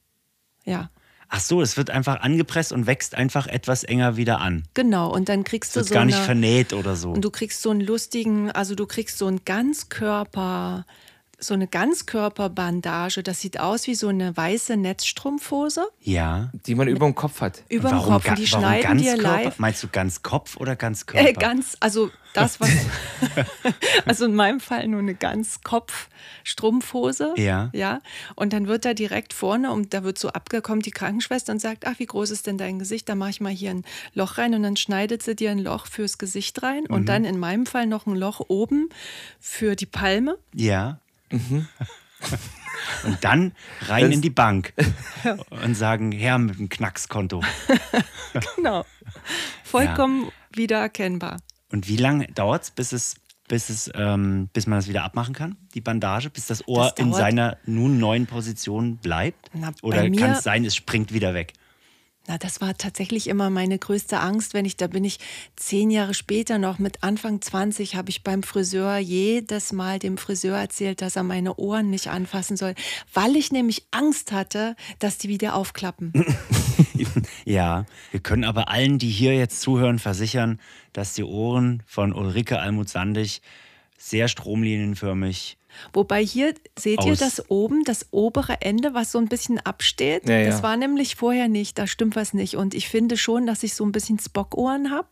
Ja, Ach so, es wird einfach angepresst und wächst einfach etwas enger wieder an. genau. Und dann kriegst Es du wird so gar nicht eine, vernäht oder so. Und du kriegst so einen lustigen, also du kriegst so einen Ganzkörper, so eine Ganzkörperbandage. Das sieht aus wie so eine weiße Netzstrumpfhose ja. Die man über dem Kopf hat. über dem Kopf. Und die warum schneiden dir Ganzkörper? live. Meinst du ganz Kopf oder ganz Körper? Äh, ganz, also das, was. also in meinem Fall nur eine Ganzkopf-Strumpfhose. Ja. Ja. Und dann wird da direkt vorne, und da wird so abgekommen, die Krankenschwester und sagt: Ach, wie groß ist denn dein Gesicht? Da mache ich mal hier ein Loch rein. Und dann schneidet sie dir ein Loch fürs Gesicht rein. Mhm. Und dann in meinem Fall noch ein Loch oben für die Palme. Ja. Mhm. Und dann rein Das- in die Bank und sagen, her mit dem Knackskonto. Genau. Vollkommen wiedererkennbar. Und wie lange dauert es, bis es bis, es, ähm, bis man das wieder abmachen kann, die Bandage, bis das Ohr Das in seiner nun neuen Position bleibt? Na, Oder kann es sein, es springt wieder weg? Na, das war tatsächlich immer meine größte Angst, wenn ich, da bin ich zehn Jahre später noch mit Anfang 20, habe ich beim Friseur jedes Mal dem Friseur erzählt, dass er meine Ohren nicht anfassen soll, weil ich nämlich Angst hatte, dass die wieder aufklappen. Ja, wir können aber allen, die hier jetzt zuhören, versichern, dass die Ohren von Ulrike Almut-Sandig sehr stromlinienförmig Wobei hier seht ihr das oben, das obere Ende, was so ein bisschen absteht. Ja, ja. Das war nämlich vorher nicht, da stimmt was nicht. Und ich finde schon, dass ich so ein bisschen Spockohren habe.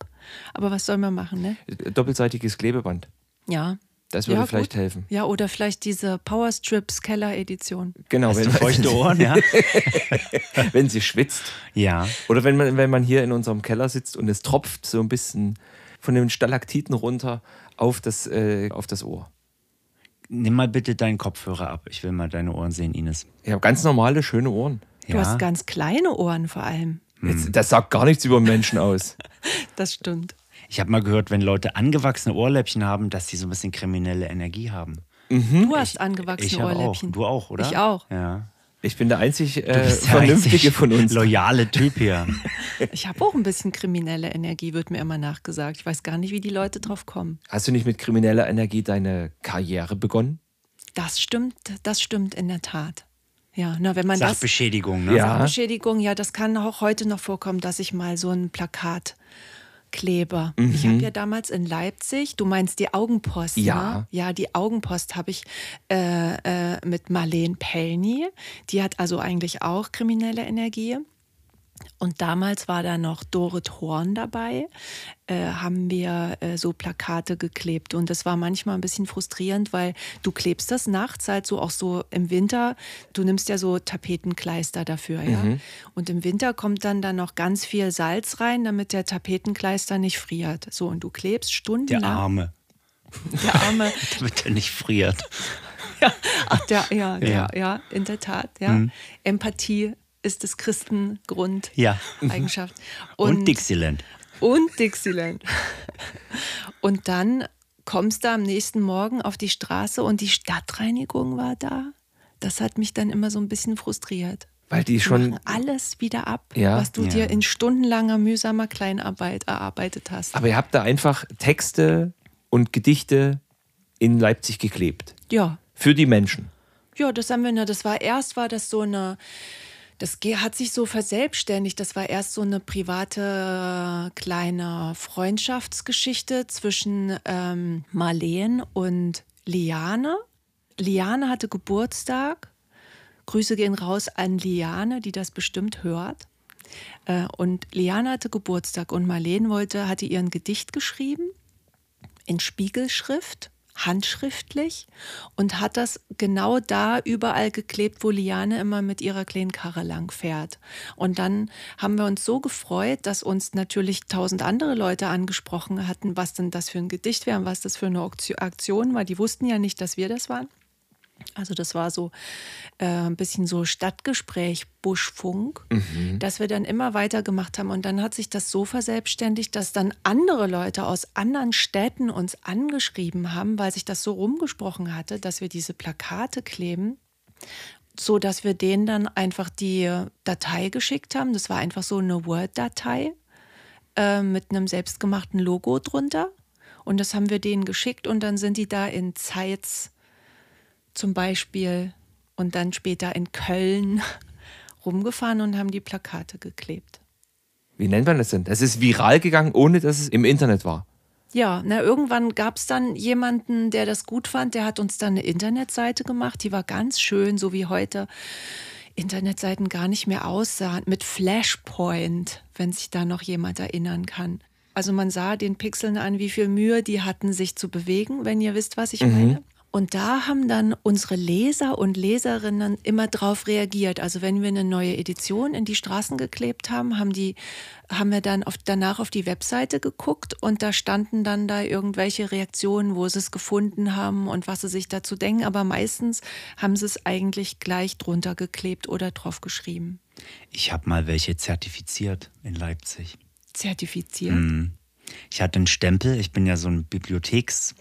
Aber was soll man machen, ne? Doppelseitiges Klebeband. Ja. Das würde ja, vielleicht gut. helfen. Ja, oder vielleicht diese Power Strips Keller Edition. Genau, Hast wenn, du feuchte Ohren, ja? wenn sie schwitzt. ja. Oder wenn man, wenn man hier in unserem Keller sitzt und es tropft so ein bisschen von den Stalaktiten runter auf das, äh, auf das Ohr. Nimm mal bitte deinen Kopfhörer ab. Ich will mal deine Ohren sehen, Ines. Ich habe ganz normale, schöne Ohren. Du Ja. hast ganz kleine Ohren vor allem. Jetzt, das sagt gar nichts über Menschen aus. Das stimmt. Ich habe mal gehört, wenn Leute angewachsene Ohrläppchen haben, dass die so ein bisschen kriminelle Energie haben. Du hast Ich angewachsene auch. Ohrläppchen. Du auch, oder? Ich auch. Ja. Ich bin der einzig äh, Vernünftige einzig von uns. Loyale Typ hier. Ich habe auch ein bisschen kriminelle Energie, wird mir immer nachgesagt. Ich weiß gar nicht, wie die Leute drauf kommen. Hast du nicht mit krimineller Energie deine Karriere begonnen? Das stimmt, das stimmt in der Tat. Ja, na, wenn man das. Sachbeschädigung, ne? Ja. Beschädigung, ja, das kann auch heute noch vorkommen, dass ich mal so ein Plakat klebe. Ich habe ja damals in Leipzig, du meinst die Augenpost, Ja. ne? Ja, die Augenpost habe ich äh, äh, mit Marlene Pellny. Die hat also eigentlich auch kriminelle Energie. Und damals war da noch Dorit Horn dabei, äh, haben wir äh, so Plakate geklebt. Und das war manchmal ein bisschen frustrierend, weil du klebst das nachts halt so auch so im Winter. Du nimmst ja so Tapetenkleister dafür, ja. Und im Winter kommt dann da noch ganz viel Salz rein, damit der Tapetenkleister nicht friert. So, und du klebst Der stundenlang. Arme, Der Arme. damit er nicht friert. Ach, der, ja, ja, Ja. ja, in der Tat, ja. Empathie ist das Christengrund. Ja. Eigenschaft. Und, Dixieland. Und Dixieland. Und dann kommst du am nächsten Morgen auf die Straße und die Stadtreinigung war da. Das hat mich dann immer so ein bisschen frustriert. Weil die Die schon. alles wieder ab, Ja. was du Ja. dir in stundenlanger mühsamer Kleinarbeit erarbeitet hast. Aber ihr habt da einfach Texte und Gedichte in Leipzig geklebt. ja, Für die Menschen. Ja, das haben wir, ne, das war erst war das so eine, das hat sich so verselbstständigt. Das war erst so eine private kleine Freundschaftsgeschichte zwischen ähm, Marleen und Liane. Liane hatte Geburtstag. Grüße gehen raus an Liane, die das bestimmt hört. Äh, und Liane hatte Geburtstag und Marleen wollte, hatte ihr ein Gedicht geschrieben in Spiegelschrift, handschriftlich und hat das genau da überall geklebt, wo Liane immer mit ihrer kleinen Karre lang fährt. Und dann haben wir uns so gefreut, dass uns natürlich tausend andere Leute angesprochen hatten, was denn das für ein Gedicht wäre und was das für eine Aktion war. Die wussten ja nicht, dass wir das waren. Also das war so äh, ein bisschen so Stadtgespräch, Buschfunk, dass wir dann immer weiter gemacht haben. Und dann hat sich das so verselbstständigt, dass dann andere Leute aus anderen Städten uns angeschrieben haben, weil sich das so rumgesprochen hatte, dass wir diese Plakate kleben, so dass wir denen dann einfach die Datei geschickt haben. Das war einfach so eine Word-Datei äh, mit einem selbstgemachten Logo drunter. Und das haben wir denen geschickt und dann sind die da in Zeitz zum Beispiel und dann später in Köln rumgefahren und haben die Plakate geklebt. Wie nennt man das denn? Das ist viral gegangen, ohne dass es im Internet war. Ja, na, irgendwann gab es dann jemanden, der das gut fand, der hat uns dann eine Internetseite gemacht, die war ganz schön, so wie heute Internetseiten gar nicht mehr aussahen, mit Flashpoint, wenn sich da noch jemand erinnern kann. Also man sah den Pixeln an, wie viel Mühe die hatten, sich zu bewegen, wenn ihr wisst, was ich meine. Und da haben dann unsere Leser und Leserinnen immer drauf reagiert. Also wenn wir eine neue Edition in die Straßen geklebt haben, haben, die, haben wir dann auf, danach auf die Webseite geguckt und da standen dann da irgendwelche Reaktionen, wo sie es gefunden haben und was sie sich dazu denken. Aber meistens haben sie es eigentlich gleich drunter geklebt oder drauf geschrieben. Ich habe mal welche zertifiziert in Leipzig. Zertifiziert. Mhm. Ich hatte einen Stempel, ich bin ja so ein Bibliotheks-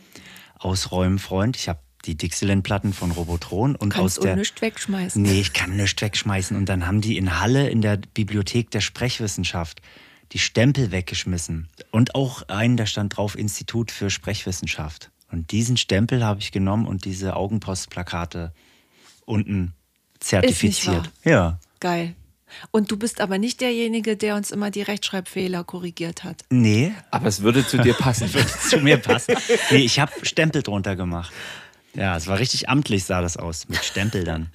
ausräumen, Freund. Ich habe die Dixieland-Platten von Robotron und Kannst aus der. du nichts wegschmeißen. Nee, ich kann nichts wegschmeißen. Und dann haben die in Halle in der Bibliothek der Sprechwissenschaft die Stempel weggeschmissen. Und auch einen, da stand drauf Institut für Sprechwissenschaft. Und diesen Stempel habe ich genommen und diese Augenpostplakate unten zertifiziert. wahr? Ja. Geil. Und du bist aber nicht derjenige, der uns immer die Rechtschreibfehler korrigiert hat. Nee, Aber es würde zu dir passen. würde zu mir passen. Nee, ich habe Stempel drunter gemacht. Ja, es war richtig amtlich, sah das aus, mit Stempel dann.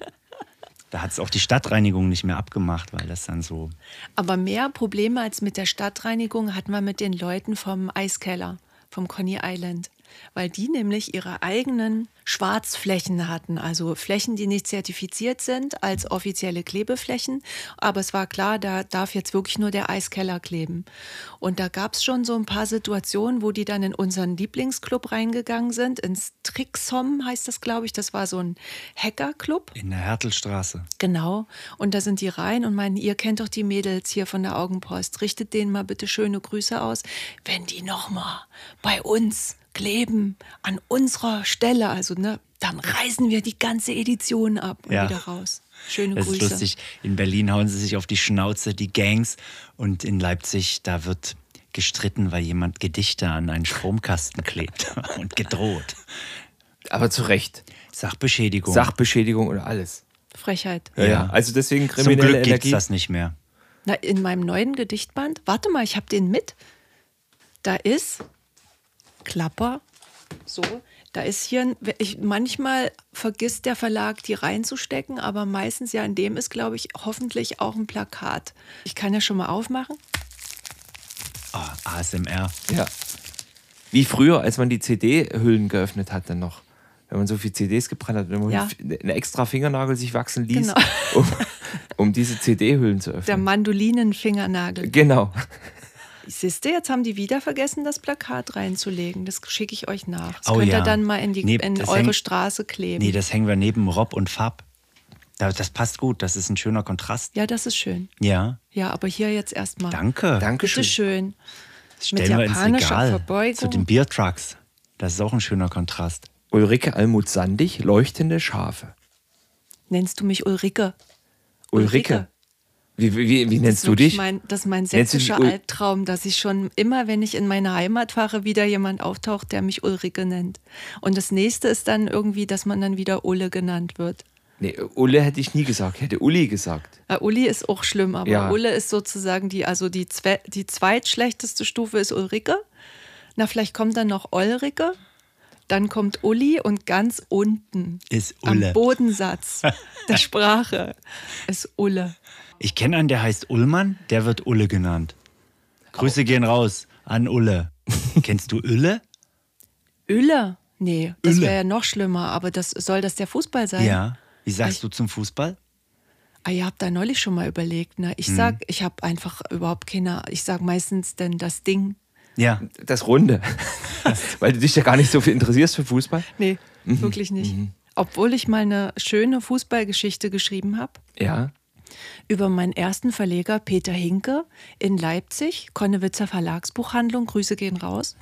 Da hat es auch die Stadtreinigung nicht mehr abgemacht, weil das dann so. Aber mehr Probleme als mit der Stadtreinigung hatten wir mit den Leuten vom Eiskeller, vom Coney Island. Weil die nämlich ihre eigenen Schwarzflächen hatten, also Flächen, die nicht zertifiziert sind als offizielle Klebeflächen. Aber es war klar, da darf jetzt wirklich nur der Eiskeller kleben. Und da gab es schon so ein paar Situationen, wo die dann in unseren Lieblingsclub reingegangen sind, ins Trixom heißt das, glaube ich. Das war so ein Hackerclub. In der Hertelstraße. Genau. Und da sind die rein und meinen, ihr kennt doch die Mädels hier von der Augenpost. Richtet denen mal bitte schöne Grüße aus. Wenn die nochmal bei uns kleben, an unserer Stelle, also ne, dann reißen wir die ganze Edition ab und Ja. wieder raus. Schöne Das ist Grüße. lustig. In Berlin hauen sie sich auf die Schnauze, die Gangs. Und in Leipzig, da wird gestritten, weil jemand Gedichte an einen Stromkasten klebt und gedroht. Aber zu Recht. Sachbeschädigung. Sachbeschädigung und alles. Frechheit. Ja, ja. Also deswegen Zum kriminelle Glück gibt es Energie. das nicht mehr. Na, in meinem neuen Gedichtband, warte mal, ich habe den mit. Da ist Klapper, so, da ist hier, ein, ich, manchmal vergisst der Verlag, die reinzustecken, aber meistens ja in dem ist, glaube ich, hoffentlich auch ein Plakat. Ich kann ja schon mal aufmachen. Oh, ASMR. Ja. Wie früher, als man die CD-Hüllen geöffnet hat, dann noch. Wenn man so viele CDs gebrannt hat, wenn man Ja. einen extra Fingernagel sich wachsen ließ, Genau. um, um diese CD-Hüllen zu Der öffnen. Mandolinenfingernagel. Genau. Siehst du, jetzt haben die wieder vergessen, das Plakat reinzulegen. Das schicke ich euch nach. Das Oh könnt ja. ihr dann mal in, die, Nee, in eure hängt- Straße kleben. Nee, das hängen wir neben Rob und Fab. Da- Das passt gut, das ist ein schöner Kontrast. ja, das ist schön. Ja, Ja, aber hier jetzt erstmal. danke. Dankeschön. Bitte schön. Das stellen wir ins japanischer Regal. Verbeugung. Zu den Biertrucks. Das ist auch ein schöner Kontrast. Ulrike Almut-Sandig, leuchtende Schafe. Nennst du mich Ulrike? Ulrike. Wie, wie, wie, wie Das nennst ist du dich? Mein, das ist mein sächsischer Albtraum, dass ich schon immer, wenn ich in meine Heimat fahre, wieder jemand auftaucht, der mich Ulrike nennt. Und das nächste ist dann irgendwie, dass man dann wieder Ulle genannt wird. Nee, Ulle hätte ich nie gesagt, ich hätte Uli gesagt. Äh, Uli ist auch schlimm, aber Ja. Ulle ist sozusagen die, also die, zwe die zweitschlechteste Stufe ist Ulrike. Na, vielleicht kommt dann noch Ulrike. Dann kommt Uli und ganz unten Ist am Ulle. Bodensatz der Sprache ist Ulle. Ich kenne einen, der heißt Ullmann, der wird Ulle genannt. Grüße gehen raus an Ulle. Kennst du Ulle? Ulle? Nee, das wäre ja noch schlimmer, aber das soll das der Fußball sein? Ja. Wie sagst Ich- du zum Fußball? Ah, ihr habt da neulich schon mal überlegt, ne? Mhm. Ich sag, ich habe einfach überhaupt keine, ich sag meistens denn das Ding. Ja. Das Runde. Weil du dich ja gar nicht so viel interessierst für Fußball. Nee, Mhm. wirklich nicht. Obwohl ich mal eine schöne Fußballgeschichte geschrieben habe. Ja. Über meinen ersten Verleger Peter Hinke in Leipzig, Konnewitzer Verlagsbuchhandlung, Grüße gehen raus.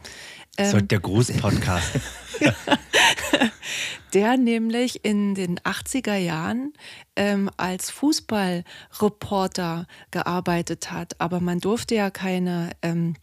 Das Ähm, der Gruß-Podcast. der nämlich in den 80er Jahren ähm, als Fußballreporter gearbeitet hat. Aber man durfte ja keine ähm,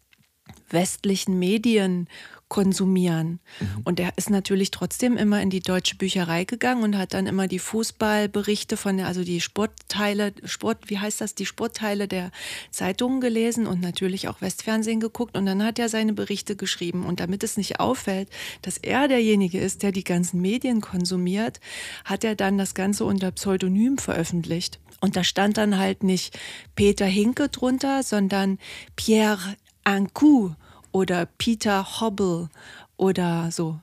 westlichen Medien konsumieren. Und er ist natürlich trotzdem immer in die deutsche Bücherei gegangen und hat dann immer die Fußballberichte von, der- also die Sportteile, Sport, wie heißt das, die Sportteile der Zeitungen gelesen und natürlich auch Westfernsehen geguckt. Und dann hat er seine Berichte geschrieben. Und damit es nicht auffällt, dass er derjenige ist, der die ganzen Medien konsumiert, hat er dann das Ganze unter Pseudonym veröffentlicht. Und da stand dann halt nicht Peter Hinke drunter, sondern Pierre Ankou oder Peter Hobble oder so.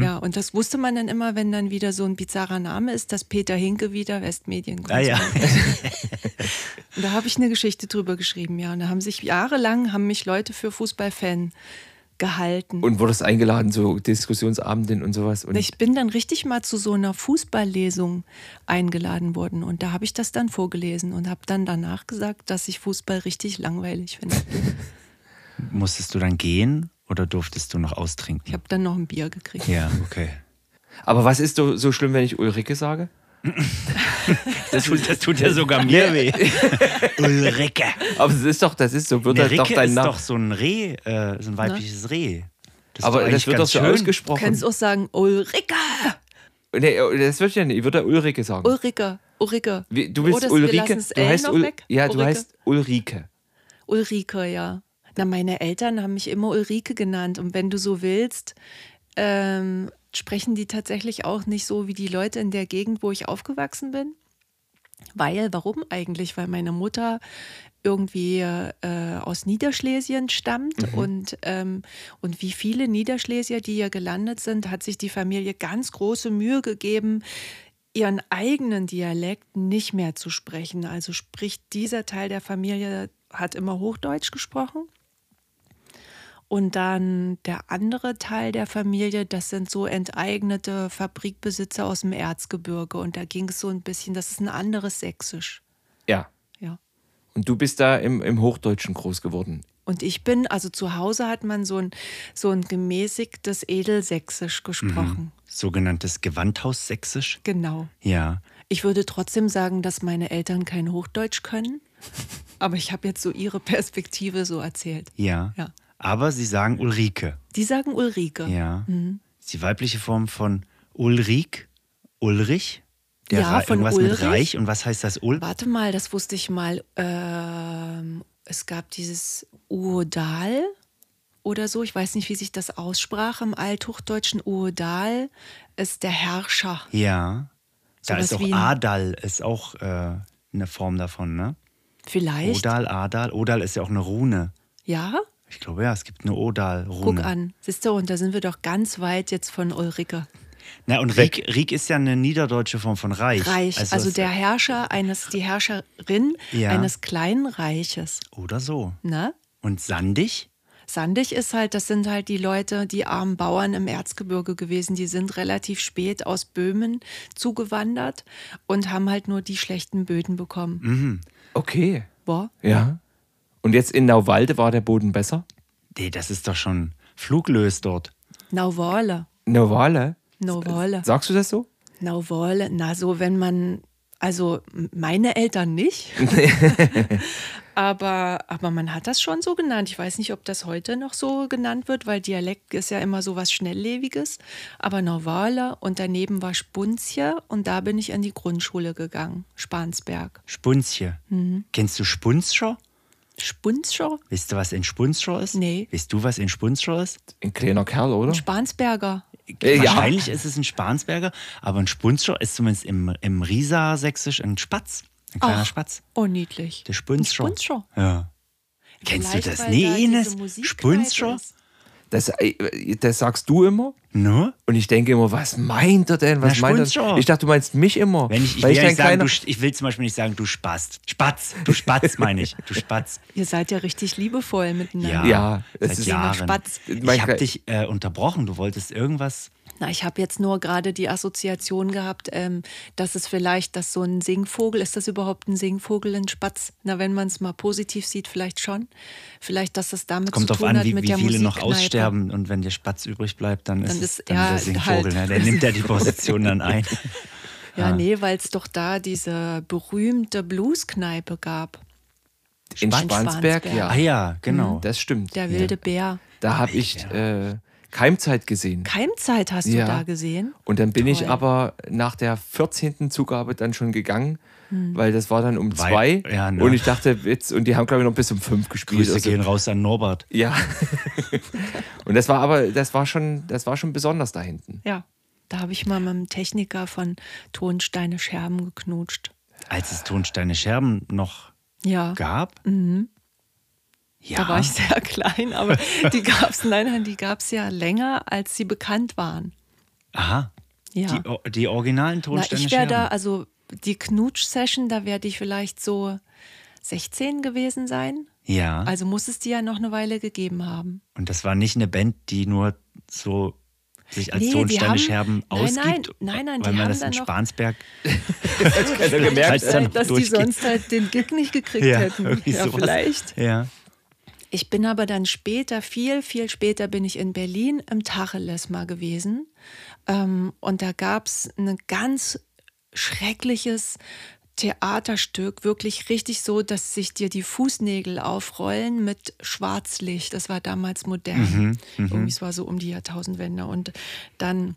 Ja, und das wusste man dann immer, wenn dann wieder so ein bizarrer Name ist, dass Peter Hinke wieder Westmedien ah ja. Und da habe ich eine Geschichte drüber geschrieben, ja. Und da haben sich jahrelang haben mich Leute für Fußballfan gehalten. Und wurdest eingeladen zu Diskussionsabenden und sowas. Und ich bin dann richtig mal zu so einer Fußballlesung eingeladen worden und da habe ich das dann vorgelesen und habe dann danach gesagt, dass ich Fußball richtig langweilig finde. Musstest du dann gehen? Oder durftest du noch austrinken? Ich habe dann noch ein Bier gekriegt. Ja, okay. Aber was ist so, so schlimm, wenn ich Ulrike sage? Das tut, das tut ja sogar mir weh. Ulrike. Aber das ist doch, das ist so, wird das Eine doch dein ist Name. doch so ein Reh, äh, so ein weibliches Reh. Das ist Aber das wird doch so schön. Du ausgesprochen. kannst auch sagen, Ulrike, Nee, das wird ja nicht. Ich würde Ulrike sagen. Ulrike, Ulrike. Wie- Du willst Oder wir Ulrike? Du heißt Ul weg. Ja, du Ulrike. heißt Ulrike. Ulrike, ja. Na, meine Eltern haben mich immer Ulrike genannt. Und wenn du so willst, ähm, sprechen die tatsächlich auch nicht so wie die Leute in der Gegend, wo ich aufgewachsen bin. Weil, warum eigentlich? Weil meine Mutter irgendwie äh, aus Niederschlesien stammt und, ähm, und wie viele Niederschlesier, die hier gelandet sind, hat sich die Familie ganz große Mühe gegeben, ihren eigenen Dialekt nicht mehr zu sprechen. Also spricht dieser Teil der Familie, hat immer Hochdeutsch gesprochen. Und dann der andere Teil der Familie, das sind so enteignete Fabrikbesitzer aus dem Erzgebirge. Und da ging es so ein bisschen, das ist ein anderes Sächsisch. Ja. Ja. Und du bist da im, im Hochdeutschen groß geworden. Und ich bin, also zu Hause hat man so ein, so ein gemäßigtes Edelsächsisch gesprochen. Sogenanntes Gewandhaussächsisch. Genau. Ja. Ich würde trotzdem sagen, dass meine Eltern kein Hochdeutsch können. Aber ich habe jetzt so ihre Perspektive so erzählt. Ja. Ja. Aber sie sagen Ulrike. Die sagen Ulrike. Ja. Mhm. Ist die weibliche Form von Ulrik, Ulrich? Der Ja, Ra- von irgendwas mit Ulrich. Reich. Und was heißt das Ul? Warte mal, das wusste ich mal. Ähm, es gab dieses Uodal oder so. Ich weiß nicht, wie sich das aussprach. Im Althochdeutschen Uodal ist der Herrscher. Ja. Da Sowas ist auch Adal, ist auch äh, eine Form davon, ne? Vielleicht. Odal, Adal. Odal ist ja auch eine Rune. Ja? Ich glaube ja, es gibt eine Odal-Rune. Guck an. Siehst du, und da sind wir doch ganz weit jetzt von Ulrike. Na, und Riek, Riek ist ja eine niederdeutsche Form von Reich. Reich. Also, es- der Herrscher eines, die Herrscherin Ja. eines kleinen Reiches. Oder so. Ne? Und sandig? Sandig ist halt, das sind halt die Leute, die armen Bauern im Erzgebirge gewesen. Die sind relativ spät aus Böhmen zugewandert und haben halt nur die schlechten Böden bekommen. Mhm. Okay. Boah. Ja. Und jetzt in Nauwalde war der Boden besser? Nee, das ist doch schon fluglös dort. Nauwolle. Nauwale? Nauwolle. Sagst du das so? Nauwolle. Na, so, wenn man, also meine Eltern nicht. aber, aber man hat das schon so genannt. Ich weiß nicht, ob das heute noch so genannt wird, weil Dialekt ist ja immer so was Schnelllebiges. Aber Nauwolle und daneben war Spunzje und da bin ich in die Grundschule gegangen. Spansberg. Spunzje. Mhm. Kennst du Spunzscher? Spunzscher? Weißt du, was in Spunzscher ist? Nee. Weißt du, was in Spunzscher ist? Ein kleiner Kerl, oder? Spansberger. Äh, ja. Wahrscheinlich ist es ein Spansberger, aber ein Spunzscher ist zumindest im, im Riesa-Sächsisch ein Spatz. Ein kleiner Ach. Spatz. Oh, niedlich. Der Spunzscher. Ein Spunzscher. Ja. Kennst du Vielleicht, das weil nie, da diese Ines? Spunzscher? ist. Das, äh, das sagst du immer? Nur? Und ich denke immer, was meint er denn? Was Na, meint er? Ich dachte, du meinst mich immer. Wenn ich, ich, Weil will nicht sagen, kleiner- du, ich will zum Beispiel nicht sagen, du Spast. Spatz. Du Spatz, meine ich. Du Spatz. Ihr seid ja richtig liebevoll miteinander. Ja, Ja, es seit ist Jahren. Spatz. Ich habe dich äh, unterbrochen. Du wolltest irgendwas. Na, ich habe jetzt nur gerade die Assoziation gehabt, ähm, dass es vielleicht, dass so ein Singvogel, ist das überhaupt ein Singvogel, ein Spatz? Na, wenn man es mal positiv sieht, vielleicht schon. Vielleicht, dass das damit Kommt zu tun an, hat wie, mit wie der viele noch aussterben. Und wenn der Spatz übrig bleibt, dann ist, Dann es ist- dann ja, der Singvogel. halt. Ne? Der nimmt ja die Position dann ein. Ja, Ah. nee, weil es doch da diese berühmte Blueskneipe gab. in Span- Spansberg, Spansberg. ja. Ah ja, genau. Das stimmt. Der wilde Bär. Da habe ich äh, Keimzeit gesehen. Keimzeit hast Ja. du da gesehen? Und dann bin ich Toll. aber nach der 14. Zugabe dann schon gegangen, weil das war dann um Weil- zwei. ja, ne. Und ich dachte, jetzt, und die haben, glaube ich, noch bis um fünf gespielt. Grüße Also, gehen raus an Norbert. Ja. und das war aber, das war schon, das war schon besonders da hinten. Ja. Da habe ich mal mit dem Techniker von Tonsteine Scherben geknutscht. Als es Tonsteine Scherben noch Ja. gab. Ja. Da war ich sehr klein, aber die gab es, nein, nein, die gab es ja länger, als sie bekannt waren. Aha. Ja. Die, die originalen Na, Tonsteine ich wäre da, also die Knutsch-Session, da werde ich vielleicht so 16 gewesen sein. ja. Also muss es die ja noch eine Weile gegeben haben. Und das war nicht eine Band, die nur so sich als Nee, die Tonsteine haben- Scherben Nein, ausgibt. nein, nein, nein, weil die man haben das in Spansberg. Also gemerkt, Als dann dass die sonst halt den Gig nicht gekriegt Ja, hätten. Ja, sowas. vielleicht. Ja. Ich bin aber dann später, viel, viel später bin ich in Berlin im Tacheles mal gewesen. Ähm, und da gab es ein ganz schreckliches Theaterstück, wirklich richtig so, dass sich dir die Fußnägel aufrollen mit Schwarzlicht. Das war damals modern. Irgendwie, es war so um die Jahrtausendwende. Und dann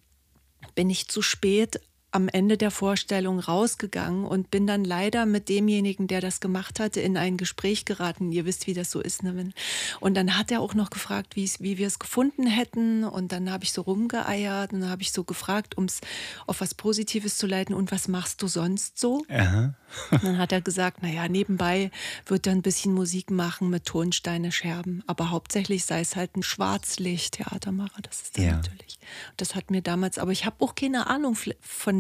bin ich zu spät am Ende der Vorstellung rausgegangen und bin dann leider mit demjenigen, der das gemacht hatte, in ein Gespräch geraten. Ihr wisst, wie das so ist. Ne? Und dann hat er auch noch gefragt, wie wir es gefunden hätten. Und dann habe ich so rumgeeiert und dann habe ich so gefragt, um es auf was Positives zu leiten. Und was machst du sonst so? Dann hat er gesagt, naja, nebenbei wird er ein bisschen Musik machen mit Tonsteine, Scherben. Aber hauptsächlich sei es halt ein Schwarzlicht-Theatermacher. Das ist er Ja. natürlich. Das hat mir damals, aber ich habe auch keine Ahnung von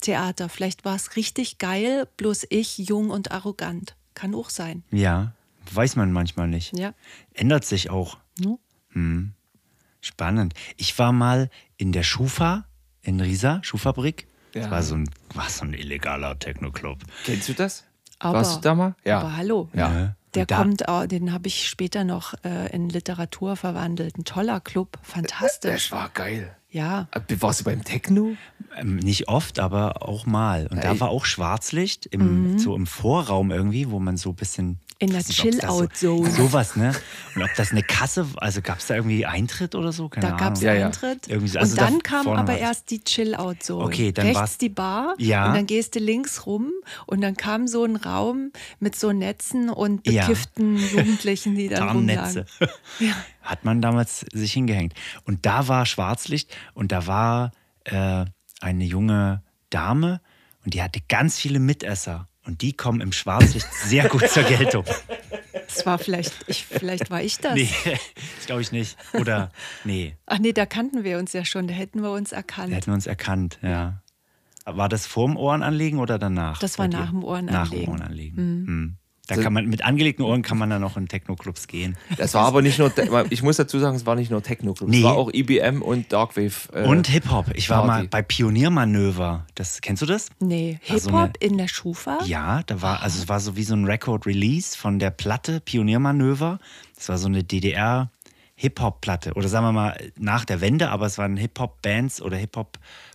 Theater. Vielleicht war es richtig geil, bloß ich jung und arrogant. Kann auch sein. Ja, weiß man manchmal nicht. Ja. Ändert sich auch. No? Spannend. Ich war mal in der Schufa in Riesa, Schuhfabrik. Das Ja. war so ein, war so ein illegaler Techno-Club. Kennst du das? Aber, Warst du da mal? Ja. aber hallo. Ja. Ja. Der da- kommt, auch, den habe ich später noch äh, in Literatur verwandelt. Ein toller Club, fantastisch. Das war geil. Ja, Äh, Warst du beim Techno? Ähm, nicht oft, aber auch mal. Und da Ey. war auch Schwarzlicht im, so im Vorraum irgendwie, wo man so ein bisschen. In der Chill-Out-Zone. So, sowas, ne? Und ob das eine Kasse, also gab es da irgendwie Eintritt oder so? Keine Da gab es Ahnung. Ja, ja. Eintritt. Irgendwie so- also und dann da kam aber das. erst die Chill-Out-Zone. Okay, dann Rechts war's- die Bar Ja. und dann gehst du links rum und dann kam so ein Raum mit so Netzen und Ja. bekifften Jugendlichen, die dann rumlagen. Ja. Hat man damals sich hingehängt. Und da war Schwarzlicht und da war äh, eine junge Dame und die hatte ganz viele Mitesser. Und die kommen im Schwarzlicht sehr gut zur Geltung. Das war vielleicht, ich, vielleicht war ich das. Nee, das glaube ich nicht. Oder, nee, Ach nee, da kannten wir uns ja schon, da hätten wir uns da erkannt. hätten wir uns erkannt, ja. War das vorm Ohrenanlegen oder danach? Das war nach dem Ohrenanlegen. Nach dem Ohrenanlegen. Hm. Da kann man, mit angelegten Ohren kann man dann noch in Techno-Clubs gehen. Das war aber nicht nur, ich muss dazu sagen, es war nicht nur Techno-Club. Nee. Es war auch IBM und Darkwave. Äh, Und Hip-Hop. Ich war Party. mal bei Pioniermanöver. Das, kennst du das? Nee, Also Hip-Hop eine- in der Schufa? Ja, da war, also es war so wie so ein Record-Release von der Platte Pioniermanöver. Das war so eine DDR-Hip-Hop-Platte. Oder sagen wir mal nach der Wende, aber es waren Hip-Hop-Bands oder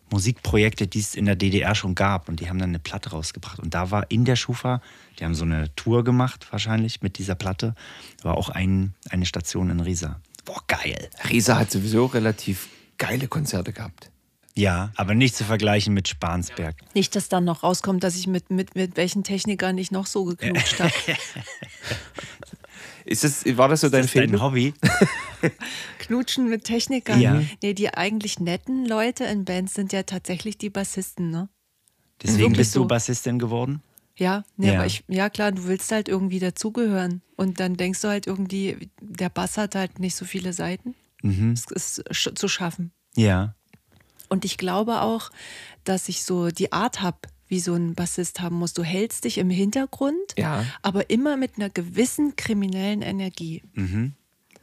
Hip-Hop-Musikprojekte, die es in der DDR schon gab. Und die haben dann eine Platte rausgebracht. Und da war in der Schufa, die haben so eine Tour gemacht, wahrscheinlich mit dieser Platte, war auch ein, eine Station in Riesa. Boah, geil. Riesa hat sowieso relativ geile Konzerte gehabt. Ja, aber nicht zu vergleichen mit Spansberg. Nicht, dass dann noch rauskommt, dass ich mit, mit, mit welchen Technikern ich noch so geknutscht habe. Ist das, war das so dein Das ist dein Film? Hobby. Knutschen mit Technikern. Ja. Nee, die eigentlich netten Leute in Bands sind ja tatsächlich die Bassisten, ne? Deswegen bist du so. Bassistin geworden? Ja, nee, Ja. aber ich, ja klar, du willst halt irgendwie dazugehören. Und dann denkst du halt irgendwie, der Bass hat halt nicht so viele Seiten. Mhm. Es ist sch zu schaffen. Ja. Und ich glaube auch, dass ich so die Art habe, wie so ein Bassist haben muss. Du hältst dich im Hintergrund, Ja. aber immer mit einer gewissen kriminellen Energie.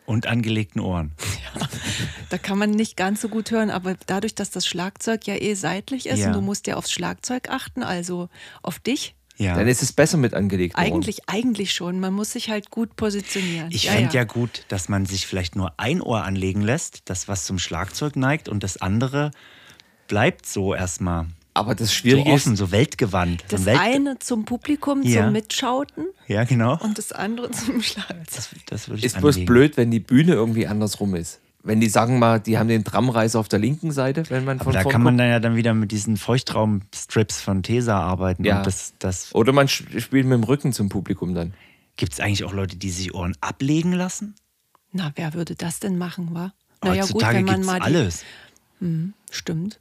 Und angelegten Ohren. Da kann man nicht ganz so gut hören, aber dadurch, dass das Schlagzeug ja eh seitlich ist Ja. und du musst ja aufs Schlagzeug achten, also auf dich, Ja. Dann ist es besser mit angelegt worden. eigentlich, eigentlich schon. Man muss sich halt gut positionieren. Ich ja, fände ja. ja. gut, dass man sich vielleicht nur ein Ohr anlegen lässt, das was zum Schlagzeug neigt und das andere bleibt so erstmal Aber das so Schwierige offen, ist, so weltgewandt. Das so Welt eine zum Publikum, Ja. zum Mitschauten ja, genau. und das andere zum Schlagzeug. Das, das würde ich ist bloß anlegen. blöd, wenn die Bühne irgendwie andersrum ist. Wenn die sagen mal, die haben den Tramreiser auf der linken Seite, wenn man Aber von da vorn kann man dann ja dann wieder mit diesen Feuchtraumstrips von Tesa arbeiten. Ja. Und das, das Oder man sp- spielt mit dem Rücken zum Publikum dann. gibt es eigentlich auch Leute, die sich Ohren ablegen lassen? Na, wer würde das denn machen, wa? Naja, gut, Heutzutage wenn man mal die. alles. Stimmt.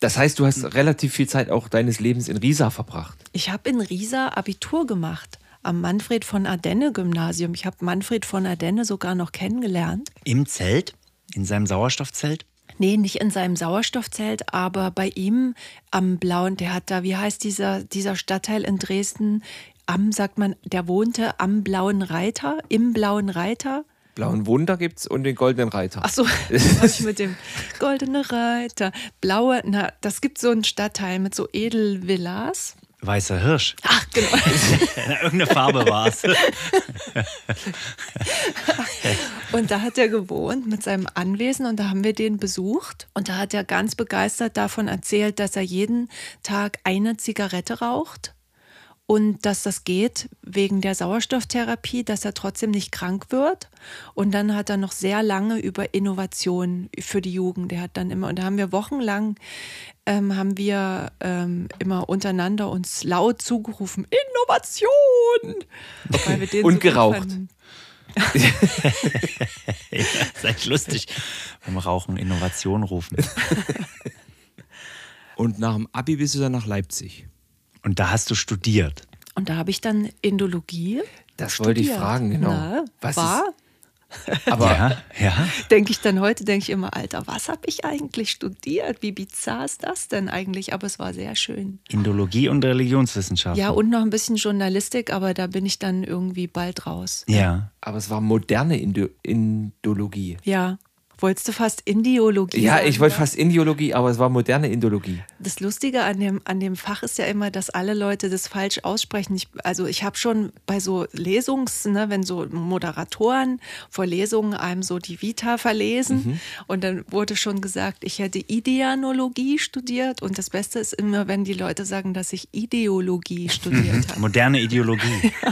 Das heißt, du hast relativ viel Zeit auch deines Lebens in Riesa verbracht. Ich habe in Riesa Abitur gemacht. Am Manfred von Ardenne Gymnasium. Ich habe Manfred von Ardenne sogar noch kennengelernt. Im Zelt, in seinem Sauerstoffzelt. Nee, nicht in seinem Sauerstoffzelt, aber bei ihm am Blauen, der hat da, wie heißt dieser, dieser Stadtteil in Dresden? Am, sagt man, der wohnte am Blauen Reiter, im Blauen Reiter. Blauen Wunder gibt's und den Goldenen Reiter. Ach so, was mit dem Goldene Reiter. Blaue, na, das gibt so einen Stadtteil mit so Edelvillas. Weißer Hirsch. Ach, genau. Irgendeine Farbe war es. Und da hat er gewohnt mit seinem Anwesen und da haben wir den besucht. Und da hat er ganz begeistert davon erzählt, dass er jeden Tag eine Zigarette raucht und dass das geht wegen der Sauerstofftherapie, dass er trotzdem nicht krank wird. Und dann hat er noch sehr lange über Innovation für die Jugend. Der hat dann immer, und da haben wir wochenlang, ähm, haben wir ähm, immer untereinander uns laut zugerufen, Innovation! Weil wir den Und so geraucht. ja, ist echt lustig. Beim Rauchen Innovation rufen. Und nach dem Abi bist du dann nach Leipzig. Und da hast du studiert. Und da habe ich dann Indologie. Das wollte ich studiert. fragen, genau. Na, Was war? Aber ja, ja. denke ich dann heute, denke ich immer, Alter, was habe ich eigentlich studiert? Wie bizarr ist das denn eigentlich? Aber es war sehr schön. Indologie und Religionswissenschaft. Ja, und noch ein bisschen Journalistik, aber da bin ich dann irgendwie bald raus. Ja. Aber es war moderne Indo Indologie. Ja. Wolltest du fast Indiologie Ja, sagen, ich wollte ja? fast Indiologie, aber es war moderne Indologie. Das Lustige an dem, an dem Fach ist ja immer, dass alle Leute das falsch aussprechen. Ich, also ich habe schon bei so Lesungs, ne, wenn so Moderatoren vor Lesungen einem so die Vita verlesen Mhm. und dann wurde schon gesagt, ich hätte Ideanologie studiert und das Beste ist immer, wenn die Leute sagen, dass ich Ideologie studiert habe. Moderne Ideologie.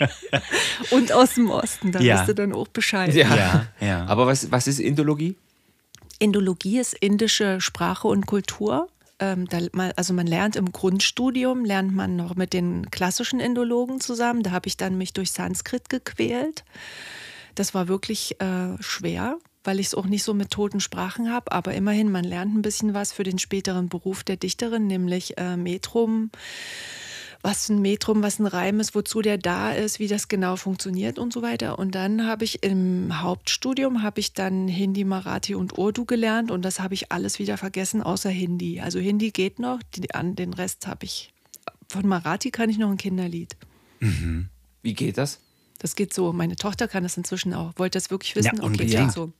und aus dem Osten, da Ja. wisst ihr dann auch Bescheid. Ja. Ja, ja. Aber was, was ist Indologie? Indologie ist indische Sprache und Kultur. Ähm, da, mal- also man lernt im Grundstudium, lernt man noch mit den klassischen Indologen zusammen. Da habe ich dann mich durch Sanskrit gequält. Das war wirklich äh, schwer, weil ich es auch nicht so mit toten Sprachen habe. Aber immerhin, man lernt ein bisschen was für den späteren Beruf der Dichterin, nämlich äh, Metrum, was ein Metrum, was ein Reim ist, wozu der da ist, wie das genau funktioniert und so weiter. Und dann habe ich im Hauptstudium habe ich dann Hindi, Marathi und Urdu gelernt und das habe ich alles wieder vergessen, außer Hindi. Also Hindi geht noch, die, an den Rest habe ich. Von Marathi kann ich noch ein Kinderlied. Wie geht das? Das geht so. Meine Tochter kann das inzwischen auch. Wollt ihr das wirklich wissen? Ja, okay, geht so.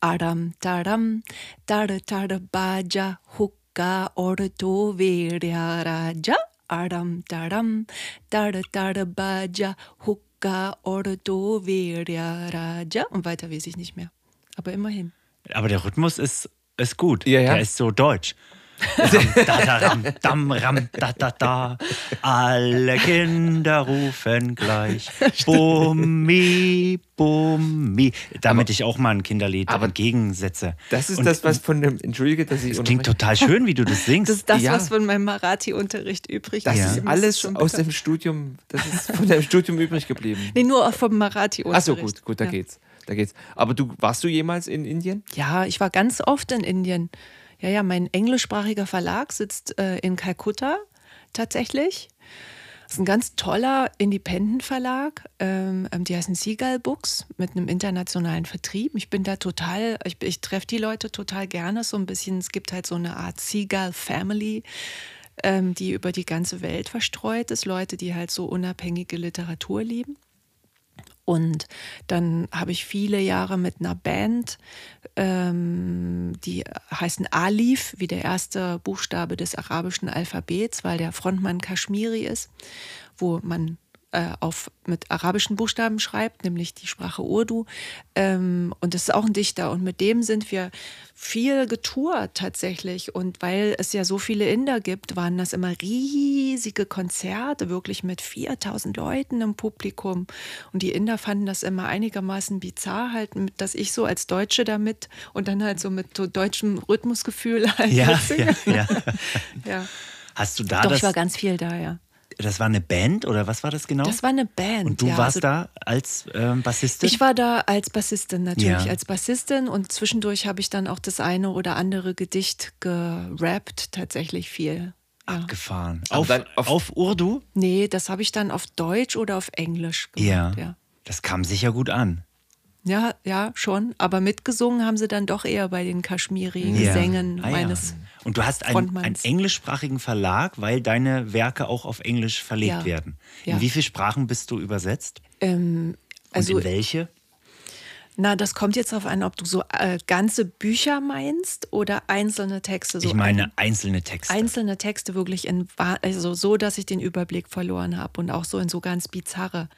Adam, taram, tada, tada, baja, hukka, virya, raja. Adam, taram, tada, tada, baja, hukka, ordo, virya, raja. Und weiter weiß ich nicht mehr. Aber immerhin. Aber der Rhythmus ist, ist gut. Ja, ja. Der ist so deutsch. Ram, da, da, ram, dam, ram, da, da, da. Alle Kinder rufen gleich. Bummi, Bummi. Damit ich auch mal ein Kinderlied aber entgegensetze. Das ist Und das, was von dem, entschuldige, dass ich Das klingt total schön, wie du das singst. Das ist das, Ja. was von meinem Marathi-Unterricht übrig Das ist. ist das alles schon aus dem Studium, das ist von dem Studium übrig geblieben. Nee, nur vom Marathi-Unterricht. Achso, gut, gut, da ja. geht's. Da geht's. Aber du, warst du jemals in Indien? Ja, ich war ganz oft in Indien. Ja, ja, mein englischsprachiger Verlag sitzt äh, in Kalkutta tatsächlich. Das ist ein ganz toller Independent-Verlag. Ähm, ähm, die heißen Seagull Books mit einem internationalen Vertrieb. Ich bin da total, ich, ich treffe die Leute total gerne. So ein bisschen, es gibt halt so eine Art Seagull Family, ähm, die über die ganze Welt verstreut ist. Leute, die halt so unabhängige Literatur lieben. Und dann habe ich viele Jahre mit einer Band, ähm, die heißen Alif, wie der erste Buchstabe des arabischen Alphabets, weil der Frontmann Kaschmiri ist, wo man äh, auf, mit arabischen Buchstaben schreibt, nämlich die Sprache Urdu. Ähm, und das ist auch ein Dichter. Und mit dem sind wir viel getourt tatsächlich. Und weil es ja so viele Inder gibt, waren das immer riesige Konzerte, wirklich mit 4000 Leuten im Publikum. Und die Inder fanden das immer einigermaßen bizarr, halt, dass ich so als Deutsche damit und dann halt so mit so deutschem Rhythmusgefühl halt ja, ja, ja. ja. Hast du da Doch, das? ich war ganz viel da, ja. Das war eine Band oder was war das genau? Das war eine Band. Und du ja, warst also da als ähm, Bassistin? Ich war da als Bassistin natürlich, Ja. als Bassistin und zwischendurch habe ich dann auch das eine oder andere Gedicht gerappt, tatsächlich viel. Ja. abgefahren. Auf, dann auf, auf- Urdu? Nee, das habe ich dann auf Deutsch oder auf Englisch Ja. gemacht. Ja. Das kam sicher gut an. ja, ja, schon. Aber mitgesungen haben sie dann doch eher bei den Kaschmiri-Gesängen Ah, ja. Und du hast einen, einen englischsprachigen Verlag, weil deine Werke auch auf Englisch verlegt Ja. werden. Ja. In wie viele Sprachen bist du übersetzt? Ähm, Und also in welche? Na, das kommt jetzt darauf an, ob du so äh, ganze Bücher meinst oder einzelne Texte. So ich meine einzelne Texte. Einzelne Texte wirklich in, also so, dass ich den Überblick verloren habe und auch so in so ganz bizarre,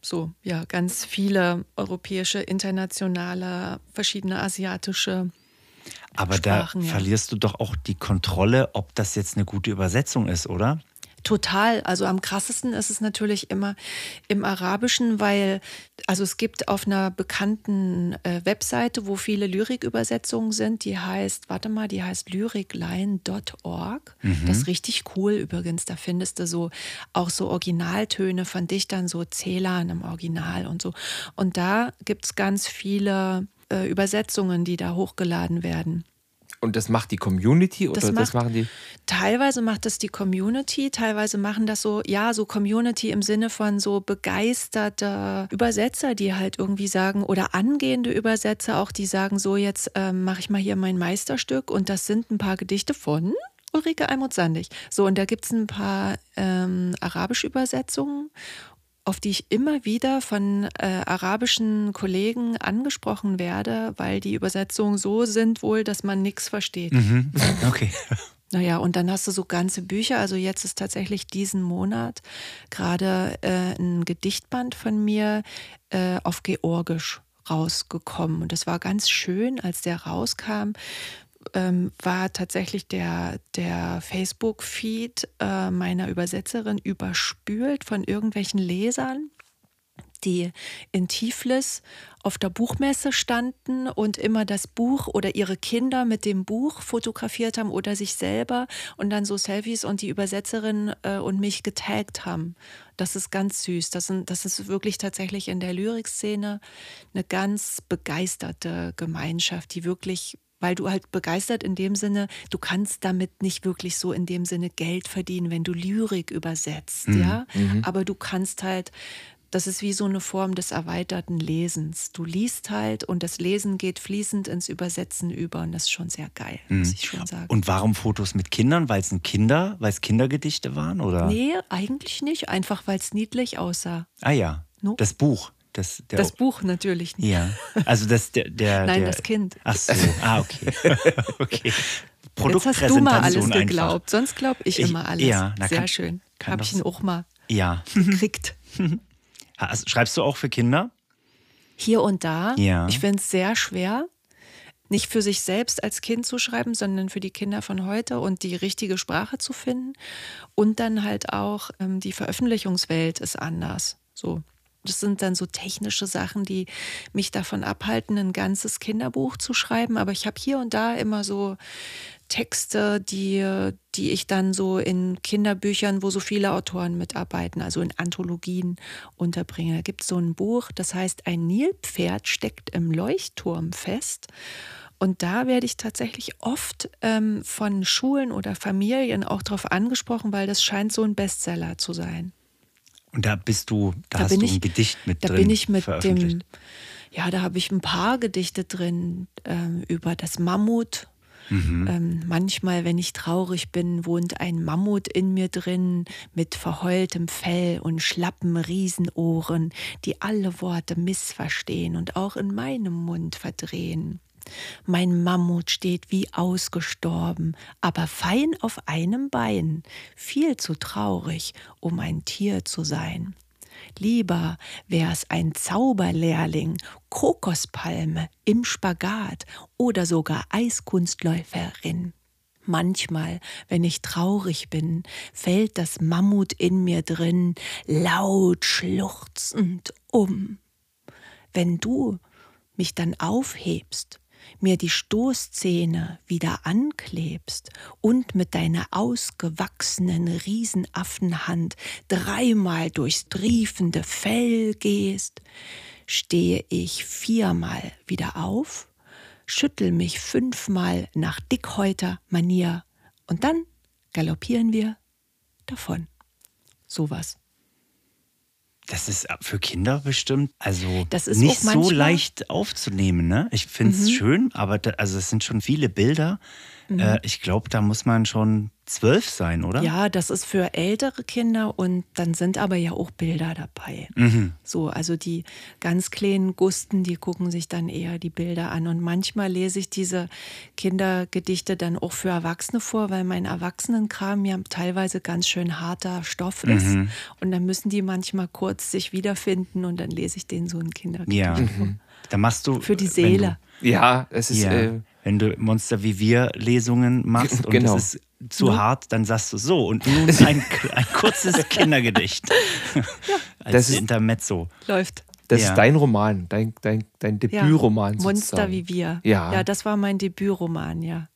so ja, ganz viele europäische, internationale, verschiedene asiatische. Aber Sprachen, da verlierst du doch auch die Kontrolle, ob das jetzt eine gute Übersetzung ist, oder? Total. Also am krassesten ist es natürlich immer im Arabischen, weil also es gibt auf einer bekannten äh, Webseite, wo viele Lyrikübersetzungen sind, die heißt, warte mal, die heißt lyricline.org. Das ist richtig cool übrigens. Da findest du so auch so Originaltöne von Dichtern, so Zählern im Original und so. Und da gibt es ganz viele äh, Übersetzungen, die da hochgeladen werden. Und das macht die Community oder Das das, macht- machen die? Teilweise macht das die Community, teilweise machen das so, ja, so Community im Sinne von so begeisterte Übersetzer, die halt irgendwie sagen, oder angehende Übersetzer auch, die sagen, so jetzt ähm, mache ich mal hier mein Meisterstück und das sind ein paar Gedichte von Ulrike Almut Sandig. So, und da gibt es ein paar ähm, arabische Übersetzungen auf die ich immer wieder von äh, arabischen Kollegen angesprochen werde, weil die Übersetzungen so sind wohl, dass man nichts versteht. Mhm. Okay. Naja, und dann hast du so ganze Bücher. Also jetzt ist tatsächlich diesen Monat gerade äh, ein Gedichtband von mir äh, auf Georgisch rausgekommen. Und das war ganz schön, als der rauskam. Ähm, war tatsächlich der, der Facebook-Feed äh, meiner Übersetzerin überspült von irgendwelchen Lesern, die in Tiflis auf der Buchmesse standen und immer das Buch oder ihre Kinder mit dem Buch fotografiert haben oder sich selber und dann so Selfies und die Übersetzerin äh, und mich getaggt haben. Das ist ganz süß. Das, sind, das ist wirklich tatsächlich in der Lyrikszene eine ganz begeisterte Gemeinschaft, die wirklich weil du halt begeistert in dem Sinne, du kannst damit nicht wirklich so in dem Sinne Geld verdienen, wenn du Lyrik übersetzt, ja. Aber du kannst halt, das ist wie so eine Form des erweiterten Lesens. Du liest halt und das Lesen geht fließend ins Übersetzen über und das ist schon sehr geil, muss ich schon sagen. Und warum Fotos mit Kindern? Weil es ein Kinder, weil es Kindergedichte waren, oder? nee, eigentlich nicht, einfach weil es niedlich aussah. Ah ja. No? Das Buch. Das, Das Buch natürlich nicht. Ja. Also das der, der Nein, der, das Kind. Ach so. Ah, okay. okay. Jetzt hast du mal alles geglaubt, einfach. sonst glaube ich, Ich- immer alles. ja, na, sehr kann- schön. Habe ich ihn auch mal Ja. gekriegt. Hast- Schreibst du auch für Kinder? Hier und da. Ja. Ich finde es sehr schwer, nicht für sich selbst als Kind zu schreiben, sondern für die Kinder von heute und die richtige Sprache zu finden. Und dann halt auch ähm, die Veröffentlichungswelt ist anders. So. Das sind dann so technische Sachen, die mich davon abhalten, ein ganzes Kinderbuch zu schreiben. Aber ich habe hier und da immer so Texte, die, die ich dann so in Kinderbüchern, wo so viele Autoren mitarbeiten, also in Anthologien unterbringe. Da gibt es so ein Buch, das heißt Ein Nilpferd steckt im Leuchtturm fest. Und da werde ich tatsächlich oft ähm, von Schulen oder Familien auch darauf angesprochen, weil das scheint so ein Bestseller zu sein. Und da bist du, da, Da hast bin du ich- ein Gedicht mit Da drin bin ich mit dem, ja, da habe ich ein paar Gedichte drin ähm, über das Mammut. Mhm. Ähm, manchmal, wenn ich traurig bin, wohnt ein Mammut in mir drin mit verheultem Fell und schlappen Riesenohren, die alle Worte missverstehen und auch in meinem Mund verdrehen. Mein Mammut steht wie ausgestorben, aber fein auf einem Bein, viel zu traurig, um ein Tier zu sein. Lieber wär's ein Zauberlehrling, Kokospalme im Spagat oder sogar Eiskunstläuferin. Manchmal, wenn ich traurig bin, fällt das Mammut in mir drin laut schluchzend um. Wenn du mich dann aufhebst, mir die Stoßzähne wieder anklebst und mit deiner ausgewachsenen Riesenaffenhand dreimal durchs triefende Fell gehst, stehe ich viermal wieder auf, schüttel mich fünfmal nach Dickhäuter Manier und dann galoppieren wir davon. Sowas. Das ist für Kinder bestimmt, also Das ist nicht so Mhm. leicht aufzunehmen. Ne? Ich finde es schön, aber da, also es sind schon viele Bilder. Äh, ich glaube, da muss man schon zwölf sein, oder? Ja, das ist für ältere Kinder und dann sind aber ja auch Bilder dabei. Mhm. So, also die ganz kleinen Gusten, die gucken sich dann eher die Bilder an. Und manchmal lese ich diese Kindergedichte dann auch für Erwachsene vor, weil mein Erwachsenenkram ja teilweise ganz schön harter Stoff ist. Mhm. Und dann müssen die manchmal kurz sich wiederfinden und dann lese ich denen so ein Kindergedicht Ja. vor. Da machst du. Für die Seele. Ja, es Du, ist. ja, Äh, wenn du Monster wie wir Lesungen machst und Genau. es ist zu Ja. hart, dann sagst du so. Und nun ein, ein kurzes Kindergedicht. Als Das ist- Intermezzo. Läuft. das Ja. ist dein Roman, dein, dein, dein Debütroman. Monster sozusagen. wie wir. Ja. Ja, das war mein Debütroman, ja.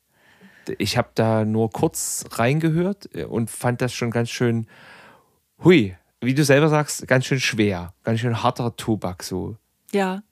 Ich habe da nur kurz reingehört und fand das schon ganz schön, hui, wie du selber sagst, ganz schön schwer, ganz schön harter Tobak so. Ja.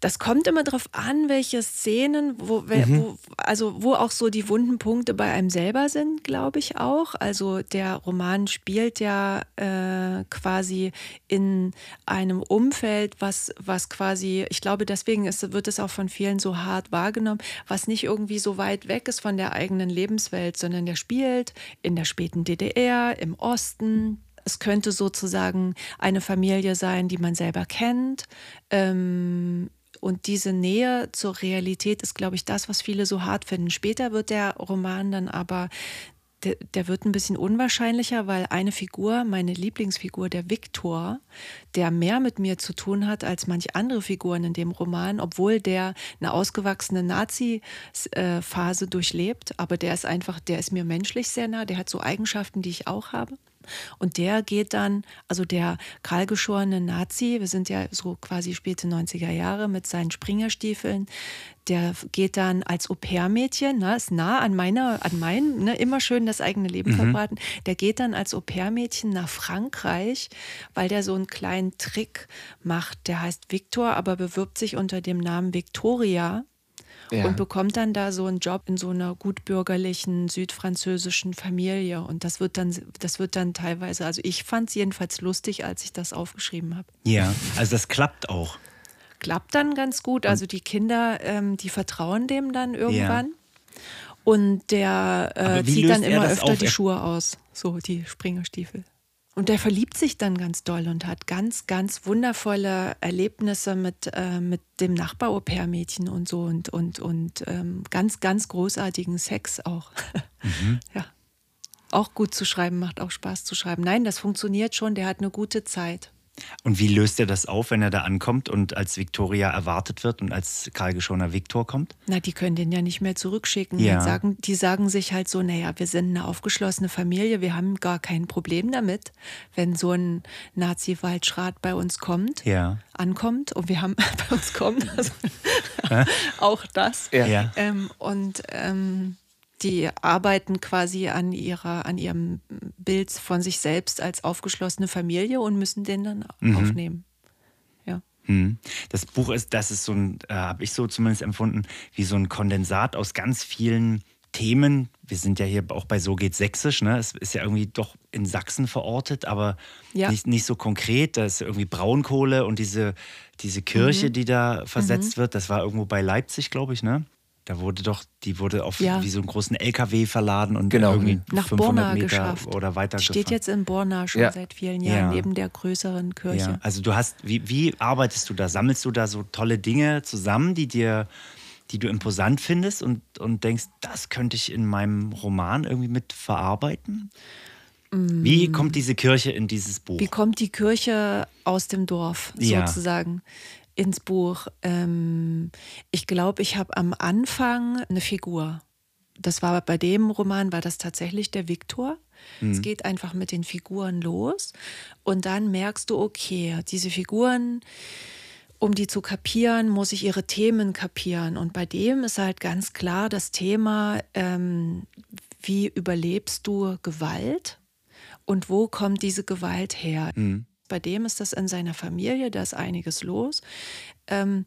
Das kommt immer darauf an, welche Szenen, wo, Mhm. wo, also wo auch so die wunden Punkte bei einem selber sind, glaube ich auch. Also der Roman spielt ja äh, quasi in einem Umfeld, was, was quasi, ich glaube, deswegen ist, wird es auch von vielen so hart wahrgenommen, was nicht irgendwie so weit weg ist von der eigenen Lebenswelt, sondern der spielt in der späten DDR, im Osten, es könnte sozusagen eine Familie sein, die man selber kennt. Ähm, und diese Nähe zur Realität ist, glaube ich, das, was viele so hart finden. Später wird der Roman dann aber, der, der wird ein bisschen unwahrscheinlicher, weil eine Figur, meine Lieblingsfigur, der Viktor, der mehr mit mir zu tun hat als manch andere Figuren in dem Roman, obwohl der eine ausgewachsene Nazi-Phase durchlebt. Aber der ist einfach, der ist mir menschlich sehr nah, der hat so Eigenschaften, die ich auch habe. Und der geht dann, also der kahlgeschorene Nazi, wir sind ja so quasi späte 90er Jahre mit seinen Springerstiefeln, der geht dann als Au-pair-Mädchen, ne, ist nah an meiner, an meinen, ne, immer schön das eigene Leben verbraten. Der geht dann als Au-pair-Mädchen nach Frankreich, weil der so einen kleinen Trick macht. Der heißt Victor, aber bewirbt sich unter dem Namen Victoria Ja. und bekommt dann da so einen Job in so einer gutbürgerlichen südfranzösischen Familie. Und das wird dann, das wird dann teilweise, also ich fand es jedenfalls lustig, als ich das aufgeschrieben habe. Ja, also das klappt auch. Klappt dann ganz gut. Also die Kinder, ähm, die vertrauen dem dann irgendwann. Und der äh, zieht dann er immer öfter auf? die Schuhe aus. So, die Springerstiefel. Und der verliebt sich dann ganz doll und hat ganz, ganz wundervolle Erlebnisse mit, äh, mit dem Nachbar-Au-pair-Mädchen und so und, und, und ähm, ganz, ganz großartigen Sex auch. Mhm. Ja. Auch gut zu schreiben, macht auch Spaß zu schreiben. Nein, das funktioniert schon, der hat eine gute Zeit. Und wie löst er das auf, wenn er da ankommt und als Victoria erwartet wird und als kahlgeschorener Victor kommt? Na, die können den ja nicht mehr zurückschicken. Ja. Die, sagen, die sagen sich halt so, naja, wir sind eine aufgeschlossene Familie, wir haben gar kein Problem damit, wenn so ein Nazi-Waldschrat bei uns kommt, Ja. ankommt und wir haben bei uns kommt, also auch das. Ja. Ja. Ähm, und ähm, die arbeiten quasi an ihrer, an ihrem Bild von sich selbst als aufgeschlossene Familie und müssen den dann Mhm. aufnehmen. Ja. Hm. Das Buch ist, das ist so ein, äh, habe ich so zumindest empfunden, wie so ein Kondensat aus ganz vielen Themen. Wir sind ja hier auch bei So geht Sächsisch, ne? Es ist ja irgendwie doch in Sachsen verortet, aber Ja. nicht, nicht so konkret. Da ist irgendwie Braunkohle und diese, diese Kirche, Mhm. die da versetzt wird, das war irgendwo bei Leipzig, glaube ich, ne? Da wurde doch, die wurde auf Ja. wie so einen großen LKW verladen und Genau. irgendwie Nach 500 Borna Meter geschafft. oder weiter Die steht jetzt in Borna schon Ja. seit vielen Jahren Ja. neben der größeren Kirche. Ja, also du hast, wie, wie arbeitest du da? Sammelst du da so tolle Dinge zusammen, die dir, die du imposant findest und, und denkst, das könnte ich in meinem Roman irgendwie mit verarbeiten? Wie kommt diese Kirche in dieses Buch? Mm. Wie kommt die Kirche aus dem Dorf Ja. sozusagen ins Buch? Ähm, ich glaube, ich habe am Anfang eine Figur. Das war bei dem Roman, war das tatsächlich der Viktor. Es geht einfach mit den Figuren los und dann merkst du, okay, diese Figuren, um die zu kapieren, muss ich ihre Themen kapieren. Und bei dem ist halt ganz klar das Thema, ähm, wie überlebst du Gewalt und wo kommt diese Gewalt her? Bei dem ist das in seiner Familie, da ist einiges los. Ähm,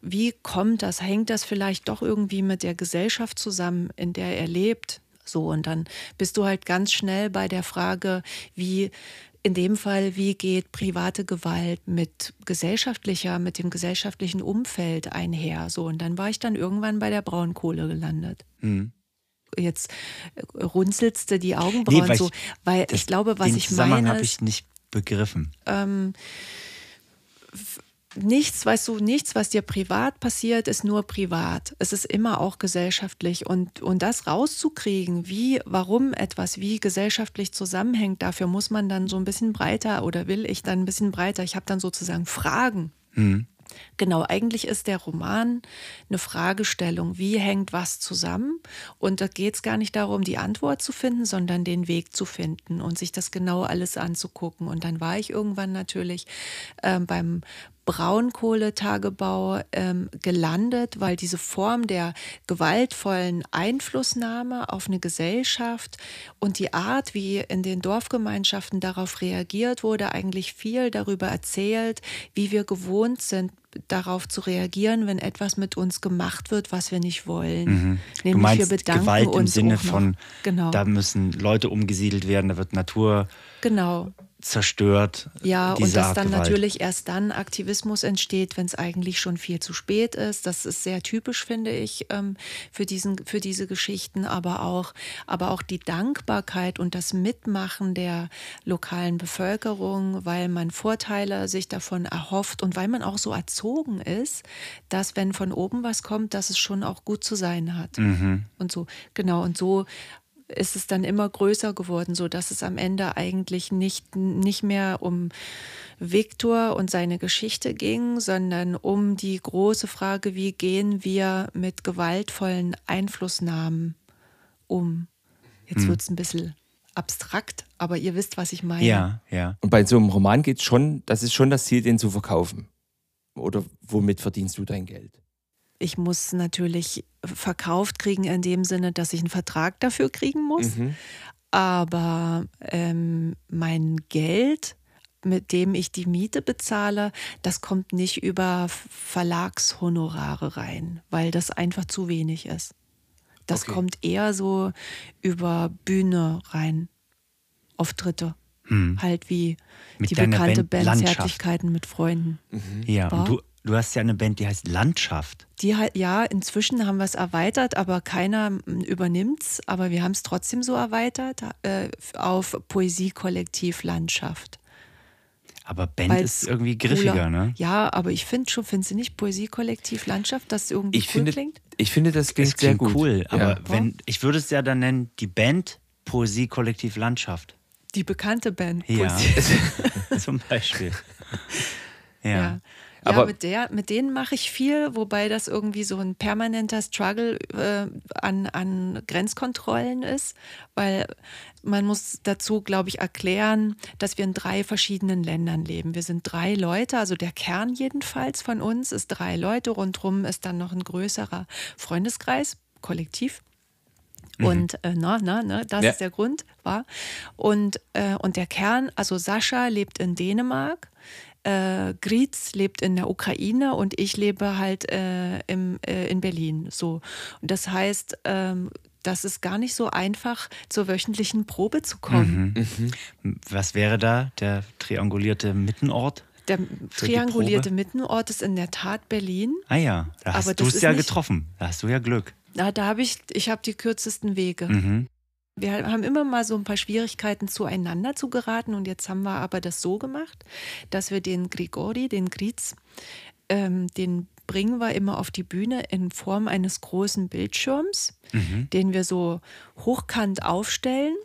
wie kommt das? Hängt das vielleicht doch irgendwie mit der Gesellschaft zusammen, in der er lebt? So, und dann bist du halt ganz schnell bei der Frage, wie in dem Fall, wie geht private Gewalt mit gesellschaftlicher, mit dem gesellschaftlichen Umfeld einher? So, und dann war ich dann irgendwann bei der Braunkohle gelandet. Hm. jetzt äh, runzelst du die Augenbrauen Nee, weil so, ich- weil Das- ich glaube, was ich meine, habe ich nicht begriffen. nichts, weißt du, nichts, was dir privat passiert, ist nur privat. Es ist immer auch gesellschaftlich. Und, und das rauszukriegen, wie, warum etwas wie gesellschaftlich zusammenhängt, dafür muss man dann so ein bisschen breiter oder will ich dann ein bisschen breiter. Ich habe dann sozusagen Fragen. Genau, eigentlich ist der Roman eine Fragestellung, wie hängt was zusammen? Und da geht es gar nicht darum, die Antwort zu finden, sondern den Weg zu finden und sich das genau alles anzugucken. Und dann war ich irgendwann natürlich ähm, beim Braunkohletagebau ähm, gelandet, weil diese Form der gewaltvollen Einflussnahme auf eine Gesellschaft und die Art, wie in den Dorfgemeinschaften darauf reagiert wurde, eigentlich viel darüber erzählt, wie wir gewohnt sind, darauf zu reagieren, wenn etwas mit uns gemacht wird, was wir nicht wollen. Mhm. Du Nämlich meinst wir bedanken Gewalt im Sinne von, genau, da müssen Leute umgesiedelt werden, da wird Natur genau. Zerstört. Ja, und dass dann Gewalt. natürlich erst dann Aktivismus entsteht, wenn es eigentlich schon viel zu spät ist. Das ist sehr typisch, finde ich, ähm, für, diesen, für diese Geschichten, aber auch, aber auch die Dankbarkeit und das Mitmachen der lokalen Bevölkerung, weil man Vorteile sich davon erhofft und weil man auch so erzogen ist, dass wenn von oben was kommt, dass es schon auch gut zu sein hat. Mhm. Und so, genau, und so ist es dann immer größer geworden, so dass es am Ende eigentlich nicht, nicht mehr um Viktor und seine Geschichte ging, sondern um die große Frage, wie gehen wir mit gewaltvollen Einflussnahmen um. Jetzt wird es ein bisschen abstrakt, aber ihr wisst, was ich meine. Ja, ja. Und bei so einem Roman geht es schon, das ist schon das Ziel, den zu verkaufen. Oder womit verdienst du dein Geld? Ich muss natürlich verkauft kriegen in dem Sinne, dass ich einen Vertrag dafür kriegen muss. Aber ähm, mein Geld, mit dem ich die Miete bezahle, das kommt nicht über Verlagshonorare rein, weil das einfach zu wenig ist. Das Okay. kommt eher so über Bühne rein, Auftritte. Halt wie Hm. Mit die bekannte Band Band. Zärtlichkeiten mit Freunden. Ja, War- und du, du hast ja eine Band, die heißt Landschaft. Die halt, ja, inzwischen haben wir es erweitert, aber keiner übernimmt es. Aber wir haben es trotzdem so erweitert äh, auf Poesiekollektiv Landschaft. Aber Band Weil's ist irgendwie griffiger, cooler- ne? Ja, aber ich finde schon, findest du nicht Poesiekollektiv Landschaft, das irgendwie Ich cool finde, klingt? ich finde, das klingt, Es klingt sehr gut. cool, aber ja. wenn, ich würde es ja dann nennen, die Band Poesie-Kollektiv Landschaft. Die bekannte Band. Ja, Poesie- zum Beispiel. Ja. Ja. Ja, Aber- mit, der, mit denen mache ich viel, wobei das irgendwie so ein permanenter Struggle äh, an, an Grenzkontrollen ist, weil man muss dazu, glaube ich, erklären, dass wir in drei verschiedenen Ländern leben. Wir sind drei Leute, also der Kern jedenfalls von uns ist drei Leute, rundherum ist dann noch ein größerer Freundeskreis, Kollektiv. Und äh, na, na, na, das Ja. ist der Grund, war. Und, äh, und der Kern, also Sascha lebt in Dänemark, äh, Gritz lebt in der Ukraine und ich lebe halt äh, im, äh, in Berlin. So. Und das heißt, ähm, das ist gar nicht so einfach, zur wöchentlichen Probe zu kommen. Was wäre da der triangulierte Mittenort? Der triangulierte? Mittenort ist in der Tat Berlin. Ah ja, da Aber hast du es ja getroffen. Da hast du ja Glück. Na, da habe ich, ich habe die kürzesten Wege. Mhm. Wir haben immer mal so ein paar Schwierigkeiten zueinander zu geraten und jetzt haben wir aber das so gemacht, dass wir den Grigori, den Griz, ähm, den bringen wir immer auf die Bühne in Form eines großen Bildschirms, den wir so hochkant aufstellen.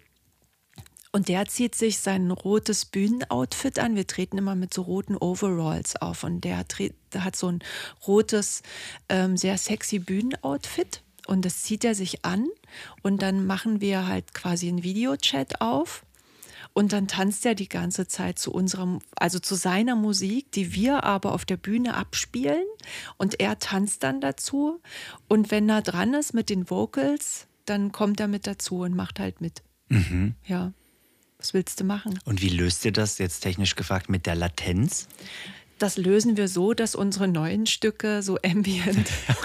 Und der zieht sich sein rotes Bühnenoutfit an. Wir treten immer mit so roten Overalls auf. Und der hat so ein rotes, ähm, sehr sexy Bühnenoutfit. Und das zieht er sich an. Und dann machen wir halt quasi einen Videochat auf. Und dann tanzt er die ganze Zeit zu unserem, also zu seiner Musik, die wir aber auf der Bühne abspielen. Und er tanzt dann dazu. Und wenn er dran ist mit den Vocals, dann kommt er mit dazu und macht halt mit. Ja. Was willst du machen? Und wie löst ihr das jetzt technisch gefragt mit der Latenz? Das lösen wir so, dass unsere neuen Stücke so ambient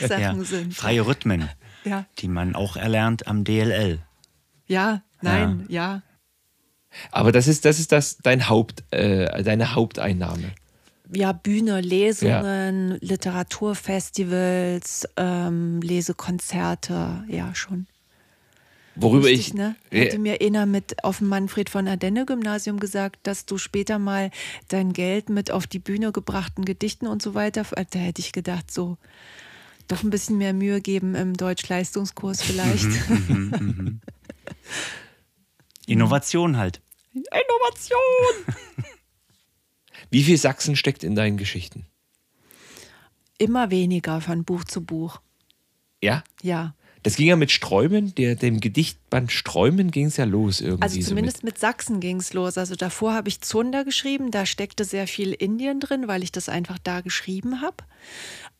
Sachen Ja, sind. freie Rhythmen, Ja, die man auch erlernt am DLL. ja, nein, ja. Aber das ist, das ist das, dein Haupt, äh, deine Haupteinnahme. ja, Bühne, Lesungen, Literaturfestivals, ähm, Lesekonzerte, ja schon. Worüber Lustig, ich. ne? Hätte mir einer mit auf dem Manfred von Ardenne Gymnasium gesagt, dass du später mal dein Geld mit auf die Bühne gebrachten Gedichten und so weiter, da hätte ich gedacht, so doch ein bisschen mehr Mühe geben im Deutsch-Leistungskurs vielleicht. Innovation halt. Innovation! Wie viel Sachsen steckt in deinen Geschichten? Immer weniger von Buch zu Buch. Ja? Ja. Das ging ja mit Sträumen, der, dem Gedichtband Sträumen ging es ja los irgendwie. Also so zumindest mit Sachsen ging es los. Also davor habe ich Zunder geschrieben, da steckte sehr viel Indien drin, weil ich das einfach da geschrieben habe.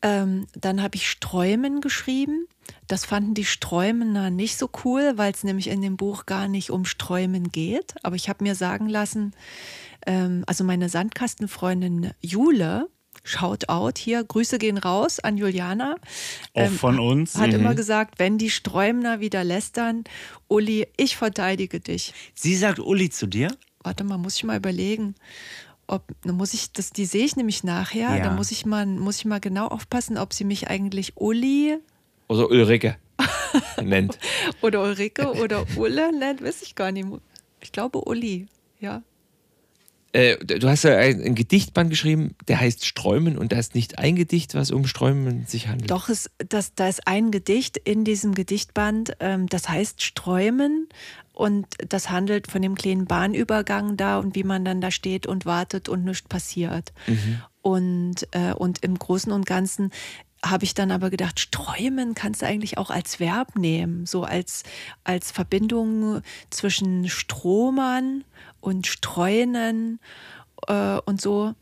Ähm, dann habe ich Sträumen geschrieben. Das fanden die Sträumener nicht so cool, weil es nämlich in dem Buch gar nicht um Sträumen geht. Aber ich habe mir sagen lassen, ähm, also meine Sandkastenfreundin Jule, Shout out hier, Grüße gehen raus an Juliana. Auch Ähm, von uns. Hat immer gesagt, wenn die Sträumner wieder lästern, Uli, ich verteidige dich. Sie sagt Uli zu dir? Warte mal, muss ich mal überlegen. Ob, dann muss ich, das, die sehe ich nämlich nachher. Ja. Da muss ich, mal, muss ich mal genau aufpassen, ob sie mich eigentlich Uli Oder Ulrike nennt. oder Ulrike oder Ulle nennt, weiß ich gar nicht. Ich glaube Uli, ja. Äh, du hast ja ein, ein Gedichtband geschrieben, der heißt Sträumen und da ist nicht ein Gedicht, was um Sträumen sich handelt. Doch, es, das, da ist ein Gedicht in diesem Gedichtband, ähm, das heißt Sträumen und das handelt von dem kleinen Bahnübergang da und wie man dann da steht und wartet und nichts passiert. Und, äh, und im Großen und Ganzen habe ich dann aber gedacht, sträumen kannst du eigentlich auch als Verb nehmen, so als, als Verbindung zwischen Stromern und Streunen äh, und so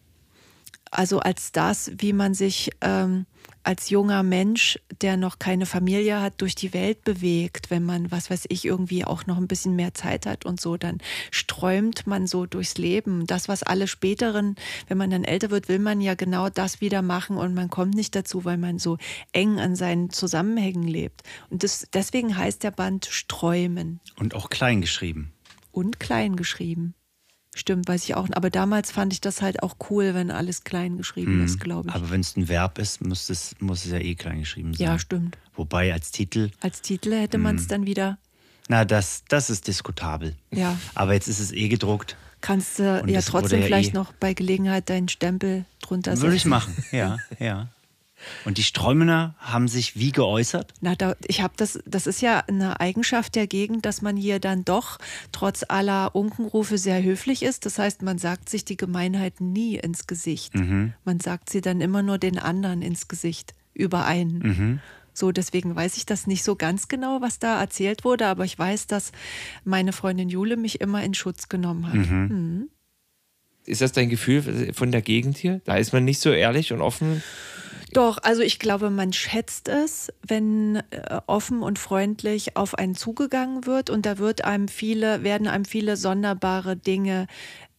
also als das, wie man sich ähm, als junger Mensch, der noch keine Familie hat, durch die Welt bewegt, wenn man, was weiß ich, irgendwie auch noch ein bisschen mehr Zeit hat und so, dann sträumt man so durchs Leben. Das, was alle späteren, wenn man dann älter wird, will man ja genau das wieder machen und man kommt nicht dazu, weil man so eng an seinen Zusammenhängen lebt. Und das, deswegen heißt der Band Sträumen Und auch klein geschrieben. und klein geschrieben. Stimmt, weiß ich auch. Aber damals fand ich das halt auch cool, wenn alles klein geschrieben ist, glaube ich. Aber wenn es ein Verb ist, muss es, muss es ja eh klein geschrieben sein. Ja, stimmt. Wobei als Titel, Als Titel hätte man es dann wieder, na, das, das ist diskutabel. ja, Aber jetzt ist es eh gedruckt. kannst du ja trotzdem ja vielleicht eh- noch bei Gelegenheit deinen Stempel drunter setzen. Würde ich machen, ja, ja. Und die Streumener haben sich wie geäußert? Na, da, ich habe das, das ist ja eine Eigenschaft der Gegend, dass man hier dann doch trotz aller Unkenrufe sehr höflich ist. Das heißt, man sagt sich die Gemeinheiten nie ins Gesicht. Mhm. Man sagt sie dann immer nur den anderen ins Gesicht, über einen. Mhm. So, deswegen weiß ich das nicht so ganz genau, was da erzählt wurde, aber ich weiß, dass meine Freundin Jule mich immer in Schutz genommen hat. Mhm. Mhm. Ist das dein Gefühl von der Gegend hier? Da ist man nicht so ehrlich und offen. Doch, also ich glaube, man schätzt es, wenn äh, offen und freundlich auf einen zugegangen wird und da wird einem viele, werden einem viele sonderbare Dinge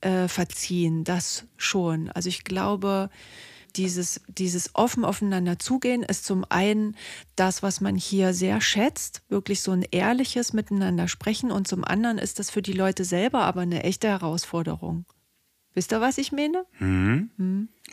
äh, verziehen. Das schon. Also ich glaube, dieses, dieses offen aufeinander zugehen ist zum einen das, was man hier sehr schätzt, wirklich so ein ehrliches Miteinander sprechen und zum anderen ist das für die Leute selber aber eine echte Herausforderung. Wisst ihr, was ich meine?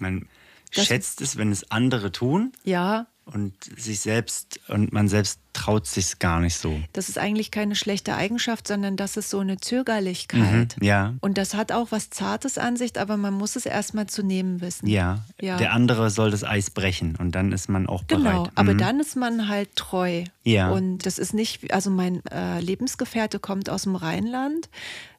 Man Das- schätzt es, wenn es andere tun Ja, und sich selbst und man selbst traut sich gar nicht so. Das ist eigentlich keine schlechte Eigenschaft, sondern das ist so eine Zögerlichkeit. Mhm, ja. Und das hat auch was Zartes an sich, aber man muss es erstmal zu nehmen wissen. Ja, Ja. der andere soll das Eis brechen und dann ist man auch Genau, bereit. aber Mhm. dann ist man halt treu. Ja. Und das ist nicht, also mein äh, Lebensgefährte kommt aus dem Rheinland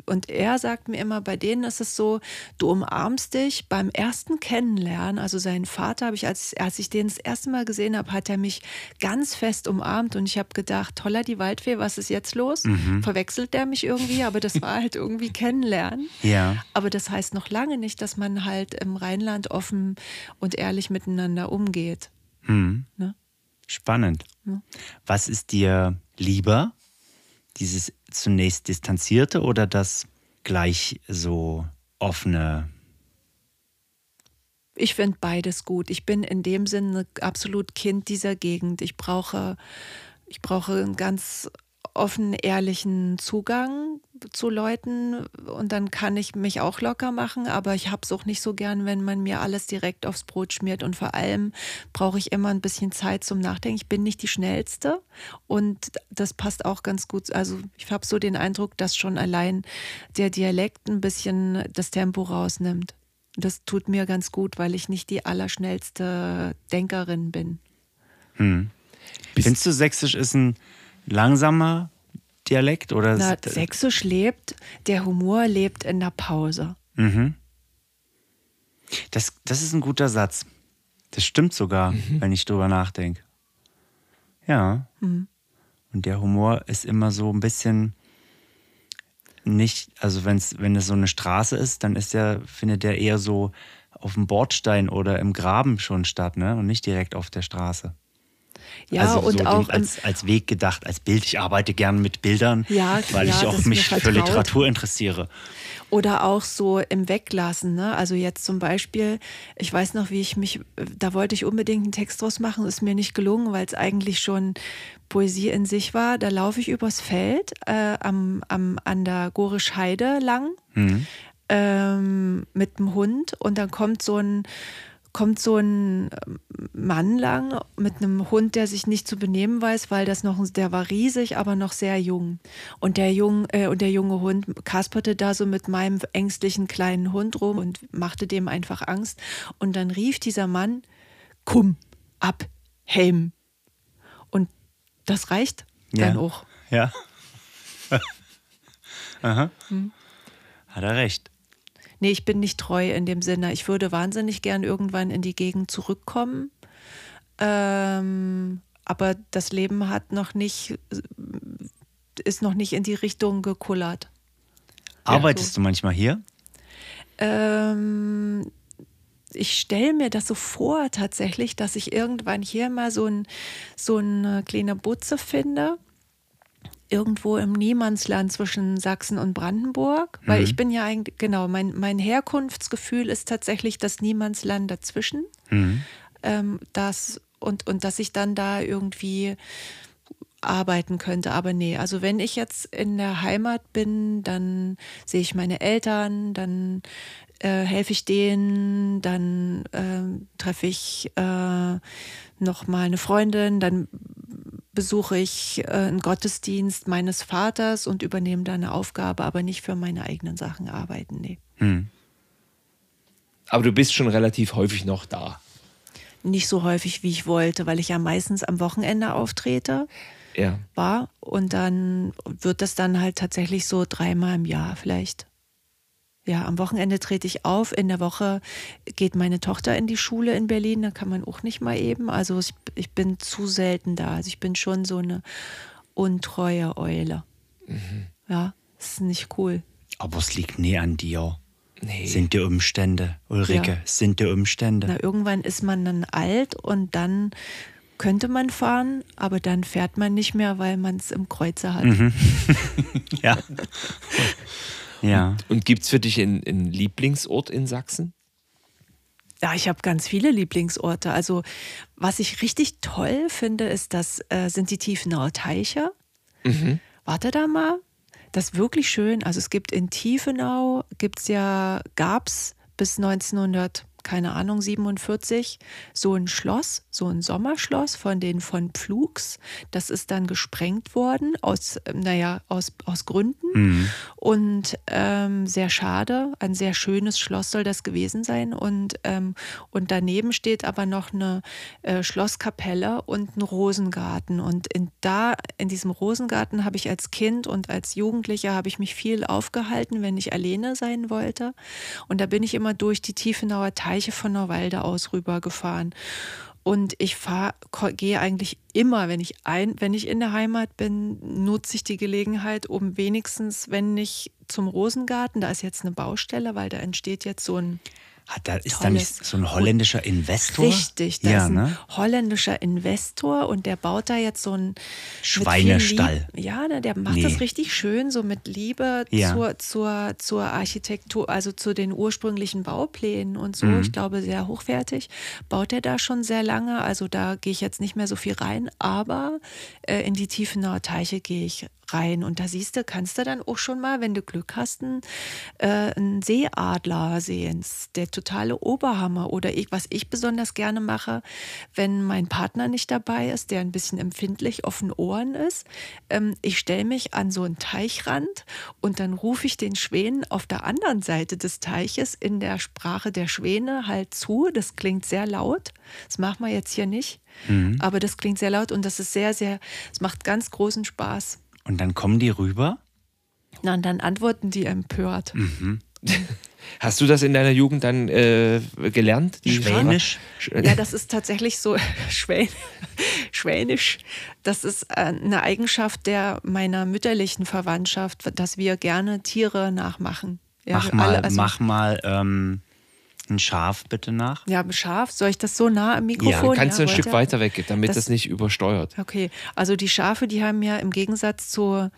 und er sagt mir immer, bei denen ist es so, du umarmst dich beim ersten Kennenlernen. Also seinen Vater habe ich, als, als ich den das erste Mal gesehen habe, hat er mich ganz fest umarmt und ich habe gedacht, toller die Waldfee, was ist jetzt los? Mhm. Verwechselt der mich irgendwie? Aber das war halt irgendwie Kennenlernen. Ja. Aber das heißt noch lange nicht, dass man halt im Rheinland offen und ehrlich miteinander umgeht. Mhm. Ne? Spannend. Was ist dir lieber? Dieses zunächst distanzierte oder das gleich so offene? Ich finde beides gut. Ich bin in dem Sinne absolut Kind dieser Gegend. Ich brauche, ich brauche ein ganz offen, ehrlichen Zugang zu Leuten und dann kann ich mich auch locker machen, aber ich habe es auch nicht so gern, wenn man mir alles direkt aufs Brot schmiert und vor allem brauche ich immer ein bisschen Zeit zum Nachdenken. Ich bin nicht die schnellste und das passt auch ganz gut. Also ich habe so den Eindruck, dass schon allein der Dialekt ein bisschen das Tempo rausnimmt. Das tut mir ganz gut, weil ich nicht die allerschnellste Denkerin bin. Hm. Findest du, Sächsisch ist ein langsamer Dialekt? Oder Na, Sächsisch lebt, der Humor lebt in der Pause. Mhm. Das, das ist ein guter Satz. Das stimmt sogar, mhm. wenn ich drüber nachdenke. Ja. Mhm. Und der Humor ist immer so ein bisschen nicht, also wenn's, wenn es so eine Straße ist, dann ist der, findet der eher so auf dem Bordstein oder im Graben schon statt, ne? Und nicht direkt auf der Straße. Ja, also und so auch als, als Weg gedacht, als Bild. Ich arbeite gerne mit Bildern, ja, weil ja, ich auch mich für Literatur interessiere. Oder auch so im Weglassen. Ne? Also jetzt zum Beispiel, ich weiß noch, wie ich mich, da wollte ich unbedingt einen Text draus machen, ist mir nicht gelungen, weil es eigentlich schon Poesie in sich war. Da laufe ich übers Feld äh, am, am, an der Gorisch Heide lang mhm. ähm, mit dem Hund und dann kommt so ein kommt so ein ähm, Mann lang mit einem Hund, der sich nicht zu benehmen weiß, weil das noch, der war riesig, aber noch sehr jung. Und der, jung, äh, und der junge Hund kasperte da so mit meinem ängstlichen kleinen Hund rum und machte dem einfach Angst. Und dann rief dieser Mann, komm, ab, Helm. Und das reicht dann ja. auch. Ja. Aha. Hm. Hat er recht. Nee, ich bin nicht treu in dem Sinne. Ich würde wahnsinnig gern irgendwann in die Gegend zurückkommen. Ähm, aber das Leben hat noch nicht, ist noch nicht in die Richtung gekullert. Arbeitest so. du manchmal hier? Ähm, ich stelle mir das so vor tatsächlich, dass ich irgendwann hier mal so, ein, so eine kleine Butze finde irgendwo im Niemandsland zwischen Sachsen und Brandenburg, weil mhm. ich bin ja eigentlich, genau, mein, mein Herkunftsgefühl ist tatsächlich das Niemandsland dazwischen. Mhm. Ähm, das, und, und dass ich dann da irgendwie arbeiten könnte. Aber nee, also wenn ich jetzt in der Heimat bin, dann sehe ich meine Eltern, dann äh, helfe ich denen, dann äh, treffe ich äh, noch mal eine Freundin, dann besuche ich äh, einen Gottesdienst meines Vaters und übernehme da eine Aufgabe, aber nicht für meine eigenen Sachen arbeiten. Nee. Hm. Aber du bist schon relativ häufig noch da. Nicht so häufig, wie ich wollte, weil ich ja meistens am Wochenende auftrete. Ja. War. Und dann wird das dann halt tatsächlich so dreimal im Jahr vielleicht. Ja, am Wochenende trete ich auf. In der Woche geht meine Tochter in die Schule in Berlin. Da kann man auch nicht mal eben. Also ich, ich bin zu selten da. Also ich bin schon so eine untreue Eule. Mhm. Ja, das ist nicht cool. Aber es liegt nie an dir. Nee. Sind die Umstände, Ulrike, ja. sind die Umstände. Na, irgendwann ist man dann alt und dann könnte man fahren, aber dann fährt man nicht mehr, weil man es im Kreuzer hat. Mhm. ja. Ja. Und, und gibt es für dich einen, einen Lieblingsort in Sachsen? Ja, ich habe ganz viele Lieblingsorte. Also, was ich richtig toll finde, ist, das äh, sind die Tiefenauer Teiche. Mhm. Warte da mal. Das ist wirklich schön. Also, es gibt in Tiefenau, gibt's ja, gab es bis 1900 keine Ahnung, 47, so ein Schloss, so ein Sommerschloss von den von Pflugs. Das ist dann gesprengt worden aus, naja, aus, aus Gründen. Mhm. Und ähm, sehr schade, ein sehr schönes Schloss soll das gewesen sein. Und, ähm, und daneben steht aber noch eine äh, Schlosskapelle und ein Rosengarten. Und in, da, in diesem Rosengarten habe ich als Kind und als Jugendlicher habe ich mich viel aufgehalten, wenn ich alleine sein wollte. Und da bin ich immer durch die Tiefenauer Teil Bereiche von Neuwalde aus rübergefahren. Und ich fahr, gehe eigentlich immer, wenn ich ein, wenn ich in der Heimat bin, nutze ich die Gelegenheit, um wenigstens, wenn nicht zum Rosengarten, da ist jetzt eine Baustelle, weil da entsteht jetzt so ein hat da, ist da nicht so ein holländischer Investor? Richtig, da ja, ist ein ne? holländischer Investor und der baut da jetzt so ein Schweinestall. Ja, ne, der macht nee. das richtig schön, so mit Liebe ja. zur, zur, zur Architektur, also zu den ursprünglichen Bauplänen und so. Mhm. Ich glaube, sehr hochwertig. Baut er da schon sehr lange, also da gehe ich jetzt nicht mehr so viel rein, aber äh, in die Tiefenauer Teiche gehe ich rein. Und da siehst du, kannst du dann auch schon mal, wenn du Glück hast, einen, äh, einen Seeadler sehen. Der totale Oberhammer. Oder ich, was ich besonders gerne mache, wenn mein Partner nicht dabei ist, der ein bisschen empfindlich auf den Ohren ist. Ähm, ich stelle mich an so einen Teichrand und dann rufe ich den Schwänen auf der anderen Seite des Teiches in der Sprache der Schwäne halt zu. Das klingt sehr laut. Das machen wir jetzt hier nicht. Aber das klingt sehr laut und das ist sehr, sehr, es macht ganz großen Spaß. Und dann kommen die rüber. Na, und dann antworten die empört. Hast du das in deiner Jugend dann äh, gelernt? die Schwänisch? Sprache? Ja, das ist tatsächlich so Schwän Schwänisch. Das ist äh, eine Eigenschaft der meiner mütterlichen Verwandtschaft, dass wir gerne Tiere nachmachen. Ja, Mach mal, alle- also- mach mal ähm, ein Schaf bitte nach. Ja, scharf. Soll ich das so nah am Mikrofon? Kannst du ein wollt Stück weiter weg, damit Das- das, nicht übersteuert. Okay, also die Schafe, die haben ja im Gegensatz zu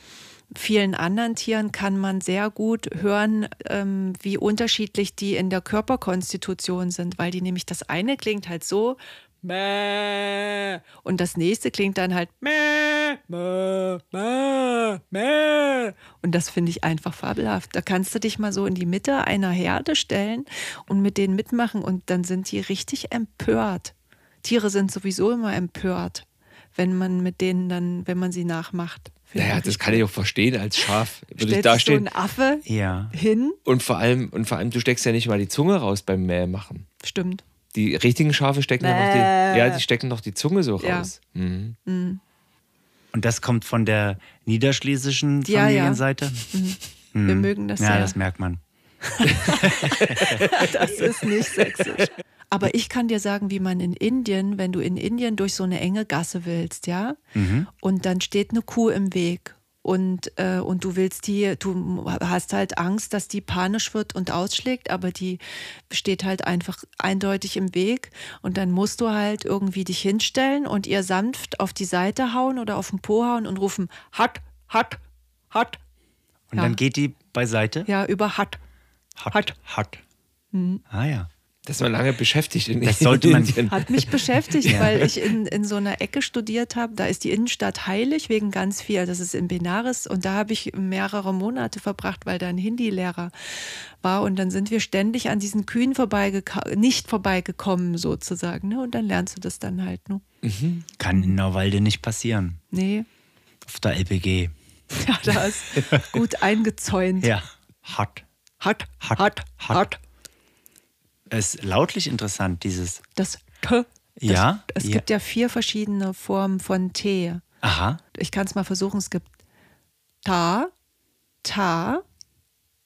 vielen anderen Tieren, kann man sehr gut hören, ähm, wie unterschiedlich die in der Körperkonstitution sind, weil die nämlich das eine klingt halt so. Mäh, und das nächste klingt dann halt mäh, mäh, mäh, mäh. Und das finde ich einfach fabelhaft. Da kannst du dich mal so in die Mitte einer Herde stellen und mit denen mitmachen und dann sind die richtig empört. Tiere sind sowieso immer empört, wenn man mit denen dann, wenn man sie nachmacht. Naja, das kann ich auch verstehen. Als Schaf würde ich da sich so stehen. ein Affe Ja. hin, Und vor allem, und vor allem, du steckst ja nicht mal die Zunge raus beim Mäh machen. stimmt. Die richtigen Schafe stecken ja noch die, ja, die stecken noch die Zunge so Ja. raus. Mhm. Und das kommt von der niederschlesischen Ja, ja. Familienseite? Wir mögen das Ja, sehr. das merkt man. Das ist nicht sächsisch. Aber ich kann dir sagen, wie man in Indien, wenn du in Indien durch so eine enge Gasse willst, ja, und dann steht eine Kuh im Weg und, äh, und du willst die, du hast halt Angst, dass die panisch wird und ausschlägt, aber die steht halt einfach eindeutig im Weg und dann musst du halt irgendwie dich hinstellen und ihr sanft auf die Seite hauen oder auf den Po hauen und rufen, hat, hat, hat, Und Ja. dann geht die beiseite? ja, über hat. Hat. Hat. Hat. Ah ja. Das war lange beschäftigt in Das sollte man- Indien. Hat mich beschäftigt, weil ich in, in so einer Ecke studiert habe. Da ist die Innenstadt heilig wegen ganz viel. Das ist in Benares und da habe ich mehrere Monate verbracht, weil da ein Hindi-Lehrer war. Und dann sind wir ständig an diesen Kühen vorbeigeka- nicht vorbeigekommen sozusagen. Ne? Und dann lernst du das dann halt. Ne? Kann in Nauwalde nicht passieren. Nee, Auf der LPG. ja, da ist gut eingezäunt. Ja. Hat. Hat, Hat, hat, hat. hat. Ist lautlich interessant, dieses. Das T. Das, Ja, Es ja. gibt ja vier verschiedene Formen von T. Aha. ich kann es mal versuchen. Es gibt Ta, Ta,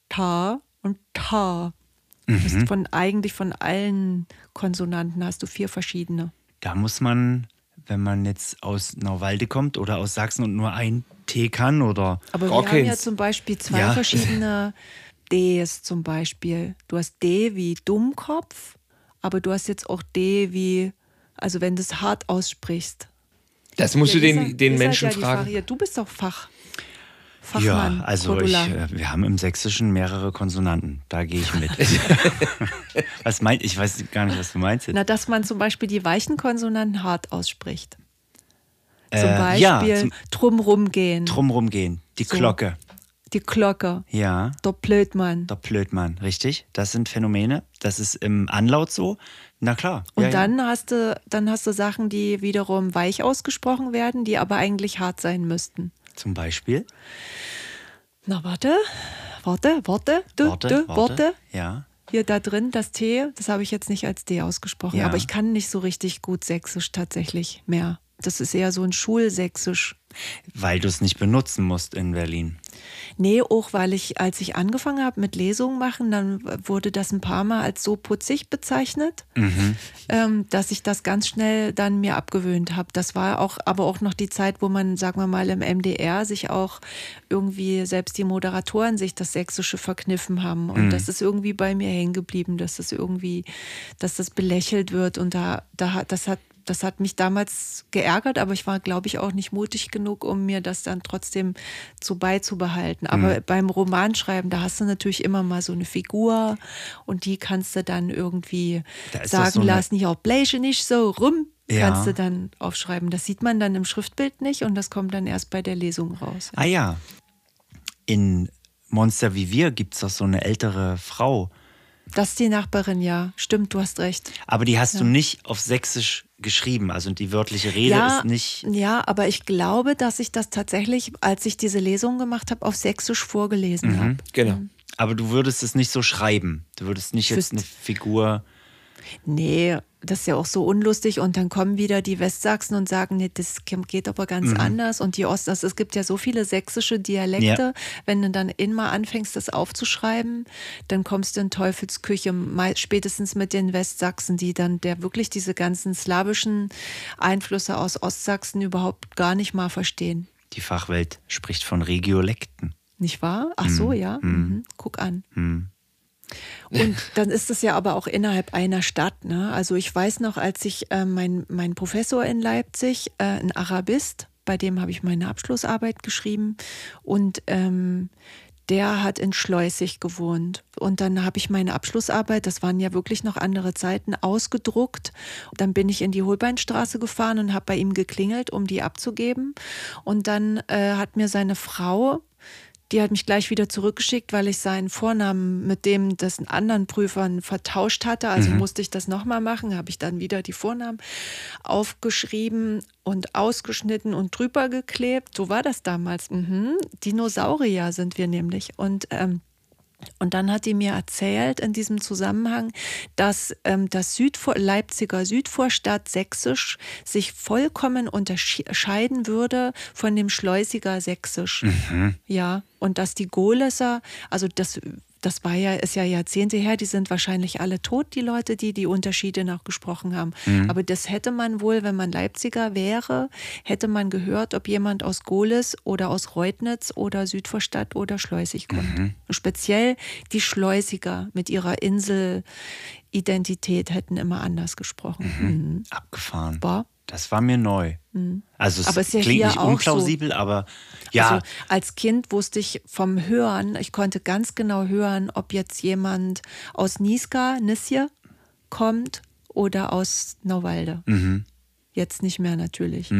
Ta und Ta. Das ist von eigentlich von allen Konsonanten hast du vier verschiedene. Da muss man, wenn man jetzt aus Nauwalde kommt oder aus Sachsen und nur ein T kann oder. Aber wir haben ja zum Beispiel zwei Ja. verschiedene Ds zum Beispiel. Du hast D wie Dummkopf, aber du hast jetzt auch D wie, also wenn du es hart aussprichst. Das musst Ja, du den, den Menschen ja die fragen. Fach- Du bist doch Fach. Fachmann. ja, also ich, äh, wir haben im Sächsischen mehrere Konsonanten. Da gehe ich mit. was meint, ich weiß gar nicht, was du meinst jetzt. Na, dass man zum Beispiel die weichen Konsonanten hart ausspricht. Zum Äh, Beispiel ja, zum- drumrum gehen. Drumrum gehen. Die So. Glocke. Die Glocke. Ja. Der Blödmann. Der Blödmann, richtig? Das sind Phänomene. Das ist im Anlaut so. Na klar. Und ja, dann hast du, dann hast du Sachen, die wiederum weich ausgesprochen werden, die aber eigentlich hart sein müssten. Ja. Zum Beispiel. Na, warte. Warte, warte, du, Worte, du, Worte. Worte. Ja. Hier da drin, das T, das habe ich jetzt nicht als D ausgesprochen, Ja. aber ich kann nicht so richtig gut Sächsisch tatsächlich mehr. Das ist eher so ein Schulsächsisch. Weil du es nicht benutzen musst in Berlin. Nee, auch weil ich, als ich angefangen habe mit Lesungen machen, dann wurde das ein paar Mal als so putzig bezeichnet, ähm, dass ich das ganz schnell dann mir abgewöhnt habe. Das war auch, aber auch noch die Zeit, wo man, sagen wir mal, im MDR sich auch irgendwie, selbst die Moderatoren sich das Sächsische verkniffen haben. Und das ist irgendwie bei mir hängen geblieben, dass das irgendwie, dass das belächelt wird. Und da, da hat, das hat das hat mich damals geärgert, aber ich war, glaube ich, auch nicht mutig genug, um mir das dann trotzdem so beizubehalten. Aber beim Romanschreiben, da hast du natürlich immer mal so eine Figur und die kannst du dann irgendwie Da sagen so lassen, ja, bleiche nicht so rum, Ja. kannst du dann aufschreiben. Das sieht man dann im Schriftbild nicht und das kommt dann erst bei der Lesung raus. Ah ja. In Monster wie wir gibt es doch so eine ältere Frau. Das ist die Nachbarin, ja. Stimmt, du hast recht. Aber die hast du nicht auf Sächsisch geschrieben. Also die wörtliche Rede ja, ist nicht. ja, aber ich glaube, dass ich das tatsächlich, als ich diese Lesung gemacht habe, auf Sächsisch vorgelesen habe. Genau. Aber du würdest es nicht so schreiben. Du würdest nicht Ich jetzt eine Figur. Nee, das ist ja auch so unlustig und dann kommen wieder die Westsachsen und sagen, nee, das geht aber ganz Mhm. anders und die Ost, also es gibt ja so viele sächsische Dialekte, wenn du dann immer anfängst, das aufzuschreiben, dann kommst du in Teufelsküche, spätestens mit den Westsachsen, die dann der wirklich diese ganzen slawischen Einflüsse aus Ostsachsen überhaupt gar nicht mal verstehen. Die Fachwelt spricht von Regiolekten. Nicht wahr? Ach so, ja. Mhm. Guck an. Und dann ist es ja aber auch innerhalb einer Stadt. Ne? Also ich weiß noch, als ich äh, mein, mein Professor in Leipzig, äh, ein Arabist, bei dem habe ich meine Abschlussarbeit geschrieben und ähm, der hat in Schleusig gewohnt. Und dann habe ich meine Abschlussarbeit, das waren ja wirklich noch andere Zeiten, ausgedruckt. Dann bin ich in die Holbeinstraße gefahren und habe bei ihm geklingelt, um die abzugeben. Und dann äh, hat mir seine Frau, die hat mich gleich wieder zurückgeschickt, weil ich seinen Vornamen mit dem des anderen Prüfern vertauscht hatte. Also musste ich das nochmal machen, habe ich dann wieder die Vornamen aufgeschrieben und ausgeschnitten und drüber geklebt. So war das damals. Mhm. Dinosaurier sind wir nämlich. Und ähm, und dann hat die mir erzählt in diesem Zusammenhang, dass ähm, das Südvor Leipziger Südvorstadt Sächsisch sich vollkommen unterscheiden würde von dem Schleusiger Sächsisch. Ja, und dass die Golesser, also das, das war ja, ist ja Jahrzehnte her, die sind wahrscheinlich alle tot, die Leute, die die Unterschiede noch gesprochen haben. Aber das hätte man wohl, wenn man Leipziger wäre, hätte man gehört, ob jemand aus Goles oder aus Reutnitz oder Südvorstadt oder Schleusig kommt. Und speziell die Schleusiger mit ihrer Inselidentität hätten immer anders gesprochen. Mhm. Abgefahren. War? Das war mir neu. Also es Aber ist ja klingt hier nicht auch so. unplausibel, aber ja, Also als Kind wusste ich vom Hören, ich konnte ganz genau hören, ob jetzt jemand aus Niska, Nisje, kommt oder aus Nauwalde. Mhm. Jetzt nicht mehr natürlich.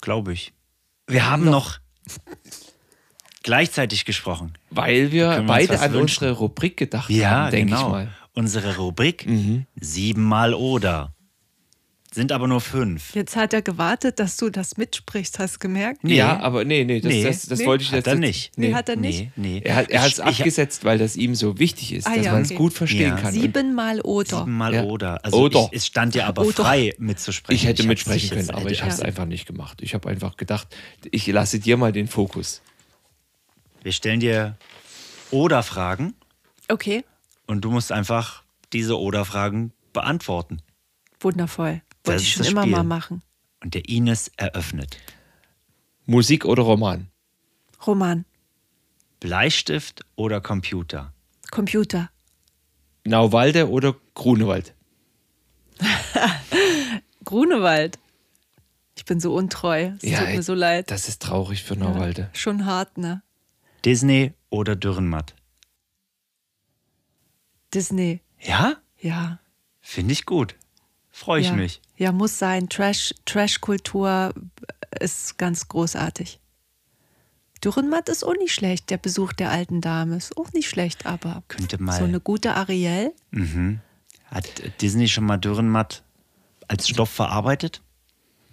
glaube ich. Wir haben noch gleichzeitig gesprochen. Weil wir beide an wünschen? unsere Rubrik gedacht Ja, haben, denke genau. ich mal. Unsere Rubrik Mhm. siebenmal oder. Sind aber nur fünf. Jetzt hat er gewartet, dass du das mitsprichst, hast du gemerkt? Nee. Ja, aber nee, nee, das, Nee. das, das Nee. wollte ich Hat jetzt er nicht. Nee, hat er nicht. Nee, nee. Er hat Ich- es ich- abgesetzt, weil das ihm so wichtig ist, Ah, dass ja, man es okay. gut verstehen Ja. kann. Siebenmal oder. Siebenmal Ja. oder. Also Oder. Ich, es stand ja aber Oder. frei mitzusprechen. ich hätte hab's mitsprechen können, aber ich habe es Ja. einfach nicht gemacht. Ich habe einfach gedacht, ich lasse dir mal den Fokus. Wir stellen dir Oder-Fragen Okay, und du musst einfach diese Oder-Fragen beantworten. wundervoll. Das Wollte ich schon immer Spiel. mal machen. Und der Ines eröffnet. Musik oder Roman? Roman, Bleistift oder Computer? Computer, Nauwalde oder Grunewald? Grunewald. Ich bin so untreu. Es tut mir so leid. Das ist traurig für Nauwalde. Schon hart, ne? Disney oder Dürrenmatt? Disney, Ja? ja. Finde ich gut. Freue ich ja. mich. Ja, muss sein. Trash, Trash-Kultur ist ganz großartig. Dürrenmatt ist auch nicht schlecht. Der Besuch der alten Dame ist auch nicht schlecht, aber Könnte mal- so eine gute Ariel. Hat Disney schon mal Dürrenmatt als Stoff verarbeitet?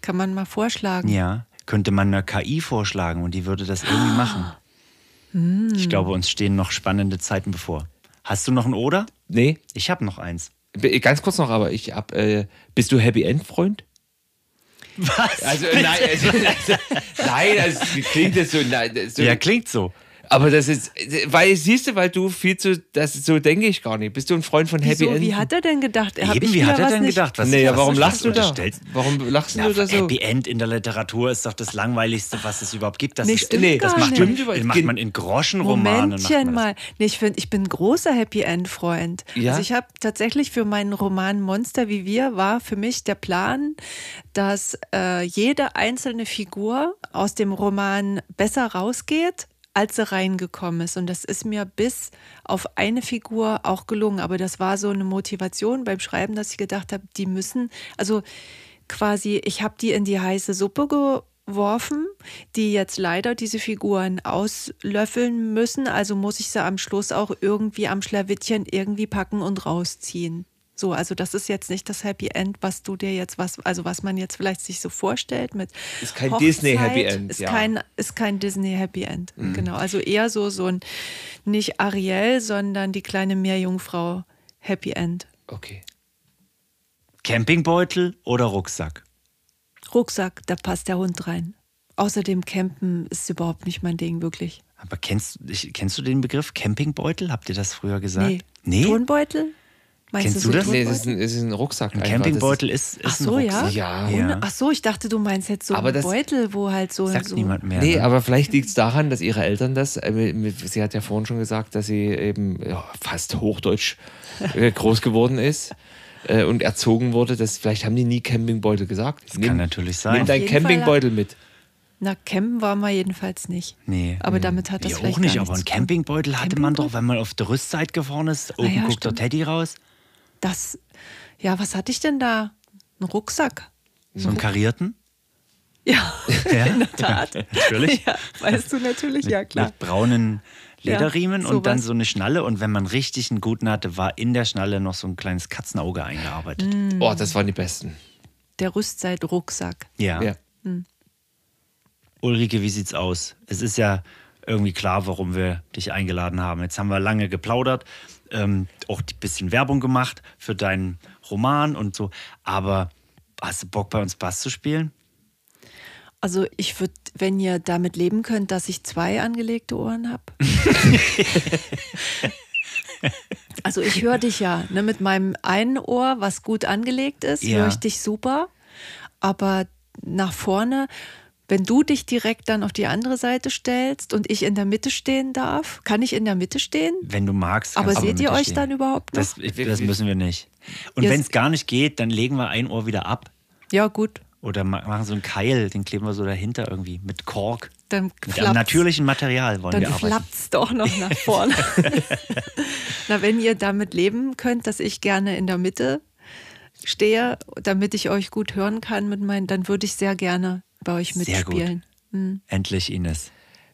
Kann man mal vorschlagen. Ja. Könnte man eine KI vorschlagen und die würde das irgendwie machen. Hm. Ich glaube, uns stehen noch spannende Zeiten bevor. Hast du noch ein Oder? Nee, Ich habe noch eins. ganz kurz noch, aber ich hab, äh, bist du Happy End Freund? Was? Also nein, also, also, nein, das klingt jetzt so, nein, so ja, klingt so. Aber das ist, weil siehst du, weil du viel zu, das so denke ich gar nicht. Bist du ein Freund von Happy Wieso? End? Wie hat er denn gedacht? Hab Eben, ich wie hat er denn gedacht? Was, nee, ja, was- warum lachst du da? Warum lachst Na, du da so? Happy End in der Literatur ist doch das langweiligste, was es überhaupt gibt. Das Nee, ist, stimmt nee, das macht, nicht. man, über- macht man in Groschenromanen. Momentchen das. mal. Nee, ich finde, ich bin ein großer Happy End Freund. Ja? Also ich habe tatsächlich für meinen Roman Monster wie wir war für mich der Plan, dass äh, jede einzelne Figur aus dem Roman besser rausgeht, als sie reingekommen ist. Und das ist mir bis auf eine Figur auch gelungen. Aber das war so eine Motivation beim Schreiben, dass ich gedacht habe, die müssen, also quasi, ich habe die in die heiße Suppe geworfen, die jetzt leider diese Figuren auslöffeln müssen. Also muss ich sie am Schluss auch irgendwie am Schlawittchen irgendwie packen und rausziehen. So, also das ist jetzt nicht das Happy End, was du dir jetzt was, also was man jetzt vielleicht sich so vorstellt mit Ist kein Hochzeit, Disney Happy End, Ist ja. kein, ist kein Disney Happy End. Genau, also eher so so ein nicht Ariel, sondern die kleine Meerjungfrau Happy End. Okay. Campingbeutel oder Rucksack? Rucksack, da passt der Hund rein. Außerdem campen ist überhaupt nicht mein Ding wirklich. Aber kennst, kennst du den Begriff Campingbeutel? Habt ihr das früher gesagt? Nee. Nee? Turnbeutel? Meinst Kennst du das? Nee, das ist ein, das ist ein Rucksack. Ein einfach. Campingbeutel ist, ist Ach ein so, ja? Rucksack. Ja. ja. Ach so, ich dachte, du meinst jetzt so Aber einen Beutel, wo halt so. Sagt so niemand mehr. Nee, ne? aber vielleicht liegt es daran, dass ihre Eltern das, äh, mit- sie hat ja vorhin schon gesagt, dass sie eben ja, fast hochdeutsch äh, groß geworden ist äh, und erzogen wurde. Dass, vielleicht haben die nie Campingbeutel gesagt. Das kann natürlich sein. Nimm deinen Fall- Campingbeutel mit. Na, campen waren wir jedenfalls nicht. Nee. Aber damit hat das Ja, vielleicht auch nicht, gar aber einen. Campingbeutel hatte man doch, wenn man auf der Rüstseite gefahren ist. Oben ja, guckt der stimmt. Teddy raus. Das, ja, was hatte ich denn da? Ein Rucksack? So einen karierten. Ja, Ja, in der Tat. natürlich. Ja, weißt du natürlich, ja klar. Mit braunen Lederriemen Ja, und dann so eine Schnalle. Und wenn man richtig einen guten hatte, war in der Schnalle noch so ein kleines Katzenauge eingearbeitet. Mm. Oh, das waren die besten. Der Rüstzeit-Rucksack. Ja. Ja. Ulrike, wie sieht's aus? Es ist ja irgendwie klar, warum wir dich eingeladen haben. Jetzt haben wir lange geplaudert, ähm, auch ein bisschen Werbung gemacht für deinen Roman und so. Aber hast du Bock, bei uns Bass zu spielen? Also ich würde, wenn ihr damit leben könnt, dass ich zwei angelegte Ohren habe. also ich höre dich ja ne, mit meinem einen Ohr, was gut angelegt ist, Ja. höre ich dich super. Aber nach vorne, wenn du dich direkt dann auf die andere Seite stellst und ich in der Mitte stehen darf, kann ich in der Mitte stehen? Wenn du magst. Aber seht in der ihr euch stehen. dann überhaupt noch? Das, das müssen wir nicht. Und wenn es gar nicht geht, dann legen wir ein Ohr wieder ab. ja gut, Oder ma- machen so einen Keil, den kleben wir so dahinter irgendwie mit Kork. dann Mit einem natürlichen Material wollen Dann wir arbeiten. flappt's doch noch nach vorne. Na, wenn ihr damit leben könnt, dass ich gerne in der Mitte stehe, damit ich euch gut hören kann mit meinen, dann würde ich sehr gerne bei euch mitspielen. Endlich, Ines.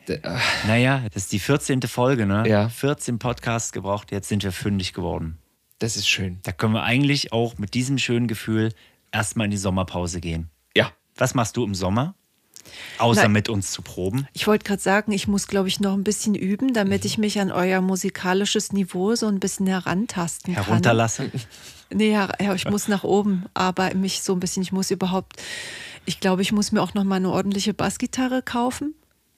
D- äh, Naja, das ist die 14. Folge, ne? Ja. 14 Podcasts gebraucht, jetzt sind wir fündig geworden. Das ist schön. Da können wir eigentlich auch mit diesem schönen Gefühl erstmal in die Sommerpause gehen. Ja. Was machst du im Sommer? Außer Nein. mit uns zu proben. Ich wollte gerade sagen, ich muss, glaube ich, noch ein bisschen üben, Mhm. damit ich mich an euer musikalisches Niveau so ein bisschen herantasten kann. Herunterlassen. Nee, ja, ich muss nach oben, aber mich so ein bisschen, ich muss überhaupt, ich glaube, ich muss mir auch noch mal eine ordentliche Bassgitarre kaufen.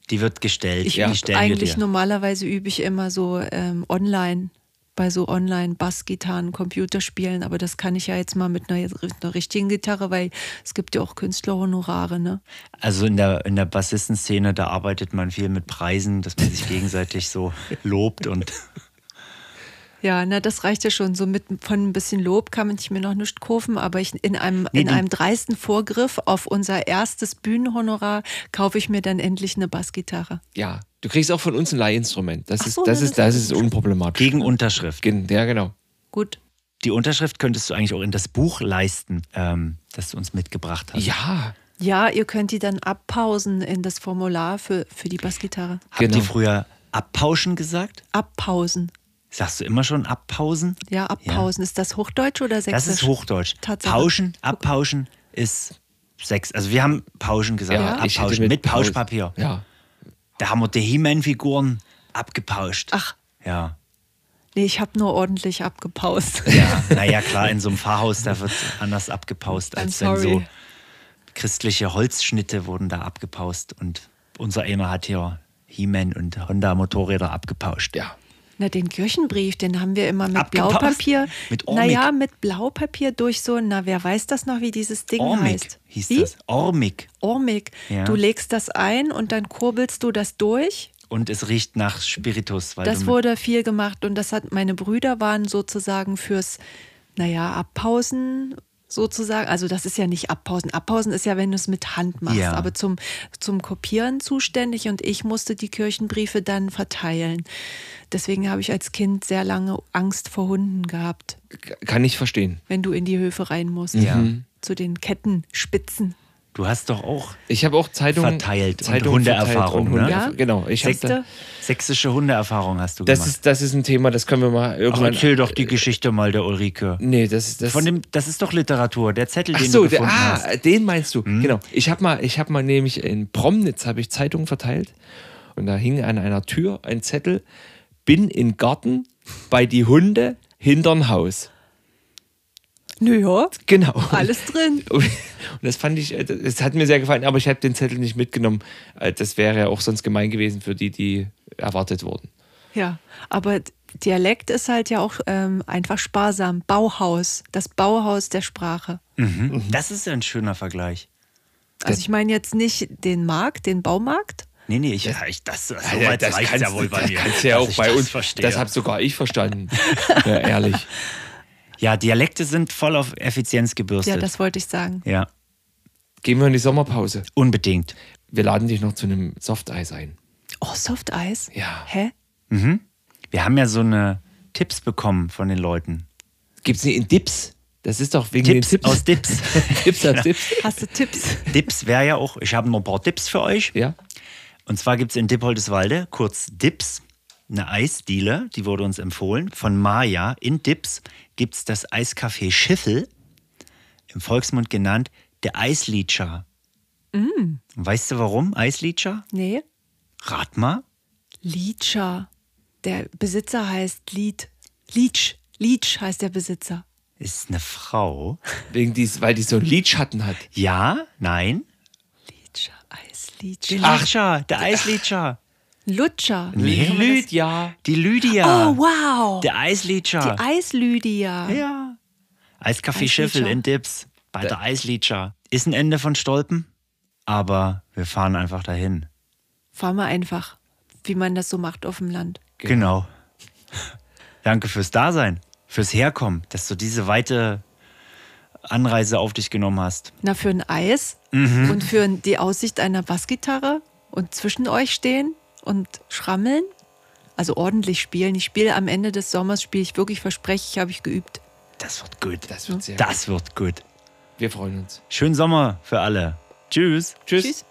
Die wird gestellt. Ich die übe stellen eigentlich normalerweise übe ich immer so ähm, online bei so Online-Bassgitarren, Computerspielen, aber das kann ich ja jetzt mal mit einer, einer richtigen Gitarre, weil es gibt ja auch Künstlerhonorare, ne? Also in der, in der Bassistenszene, da arbeitet man viel mit Preisen, dass man sich gegenseitig so lobt und Ja, na, das reicht ja schon. So mit von ein bisschen Lob kann ich mir noch nicht kaufen, aber ich, in, einem, Nee, in einem dreisten Vorgriff auf unser erstes Bühnenhonorar kaufe ich mir dann endlich eine Bassgitarre. Ja. Du kriegst auch von uns ein Leihinstrument. Das Ach ist, so, das das ist, ist das ist unproblematisch. gegen Unterschrift. Gen- Ja, genau. Gut. Die Unterschrift könntest du eigentlich auch in das Buch leisten, ähm, das du uns mitgebracht hast. Ja. Ja, ihr könnt die dann abpausen in das Formular für, für die Bassgitarre. Habt Genau. ihr früher abpauschen gesagt? Abpausen. Sagst du immer schon abpausen? Ja, abpausen. Ist das Hochdeutsch oder Das Sächsisch? ist Hochdeutsch. Tatsache. Pauschen, abpauschen ist Sex. Also wir haben Pauschen gesagt, Ja, abpauschen mit, Paus- Pauschpapier. Ja. Da haben wir die He-Man-Figuren abgepauscht. Ach. Ja. Nee, ich habe nur ordentlich abgepaust. Ja, naja, klar, in so einem Pfarrhaus, da wird anders abgepaust, I'm als wenn so christliche Holzschnitte wurden da abgepaust. Und unser einer hat hier He-Man und Honda-Motorräder abgepauscht. Ja. Na, den Kirchenbrief, den haben wir immer mit Abgepaust? Blaupapier. Mit Ormig? Naja, mit Blaupapier durch so, na, wer weiß das noch, wie dieses Ding Ormig heißt? hieß wie? das. Ormig. Ormig. Ja. Du legst das ein und dann kurbelst du das durch. Und es riecht nach Spiritus. Weil Das wurde viel gemacht und das hat meine Brüder waren sozusagen fürs, naja, Abpausen sozusagen. Also das ist ja nicht Abpausen. Abpausen ist ja, wenn du es mit Hand machst, Ja. aber zum, zum Kopieren zuständig und ich musste die Kirchenbriefe dann verteilen. Deswegen habe ich als Kind sehr lange Angst vor Hunden gehabt, Kann ich verstehen. wenn du in die Höfe rein musst. Ja. zu den Kettenspitzen. Du hast doch auch Ich habe auch Zeitungen Verteilt und Zeitungen Hundeerfahrung, verteilt und ne? Hunde- Ja. Genau. Ich Sechste, sächsische Hundeerfahrung hast du das, gemacht. ist, das ist ein Thema, das können wir mal Ach, irgendwann. erzähl doch die Geschichte mal der Ulrike. Nee, das ist das. Von dem, das ist doch Literatur, der Zettel, Ach den so, du der, gefunden ah, hast. Hm? den meinst du. Genau. Ich habe mal, ich habe mal nämlich in Promnitz habe ich Zeitungen verteilt und da hing an einer Tür ein Zettel: Bin in Garten bei die Hunde hintern Haus. Naja, Genau. alles drin. Und das fand ich, das hat mir sehr gefallen, aber ich habe den Zettel nicht mitgenommen. Äh, Das wäre ja auch sonst gemein gewesen für die, die erwartet wurden. Ja, aber Dialekt ist halt ja auch ähm, einfach sparsam. Bauhaus, das Bauhaus der Sprache. Mhm. Das ist ja ein schöner Vergleich. Also ich meine jetzt nicht den Markt, den Baumarkt. Nee, nee, ich, ja, ich das, so Ja, weit reicht's kannst ja wohl bei das mir. kannst du ja auch bei das uns. Verstehe. Das habe sogar ich verstanden. ja, ehrlich. ja, Dialekte sind voll auf Effizienz Ja, gebürstet. das wollte ich sagen. ja, Gehen wir in die Sommerpause. unbedingt. Wir laden dich noch zu einem Softeis ein. Oh, Soft Eis? Ja. Hä? Wir haben ja so eine Tipps bekommen von den Leuten. Gibt es nicht in Dips? Das ist doch wegen Tipps den Tipps. aus Dips. Tipps aus Dips. Hast du Tipps? Dips wäre ja auch, ich habe noch ein paar Tipps für euch. Ja. Und zwar gibt es in Dippoldeswalde, kurz Dips, eine Eisdiele, die wurde uns empfohlen, von Maya. In Dips gibt es das Eiscafé Schiffel, im Volksmund genannt der Eislietscher. Mm. Weißt du warum Eislietscher? Nee. Rat mal. Lietscher. Der Besitzer heißt Lied. Lietsch. Lietsch heißt der Besitzer. Ist eine Frau. Wegen dies, weil die so einen Lidschatten hat. Ja, nein. Lietscher, Der Eislietscher. Lietscher, der Eislietscher. Lutscher. Nee. Lydia. Die Lydia. Oh, wow. Der Eislietscher. Die Eislydia. Ja. Eislietscher. Schiffel in Dips bei der Eislietscher. Ist ein Ende von Stolpen, aber wir fahren einfach dahin. Fahren wir einfach, wie man das so macht auf dem Land. Genau. Danke fürs Dasein, fürs Herkommen, dass du diese weite Anreise auf dich genommen hast. Na, für ein Eis Mhm. und für die Aussicht einer Bassgitarre und zwischen euch stehen und schrammeln. Also ordentlich spielen. Ich spiele am Ende des Sommers, spiele ich wirklich, verspreche ich, habe ich geübt. Das wird gut. Das wird sehr Das wird gut. Wir freuen uns. Schönen Sommer für alle. Tschüss. Tschüss. Tschüss.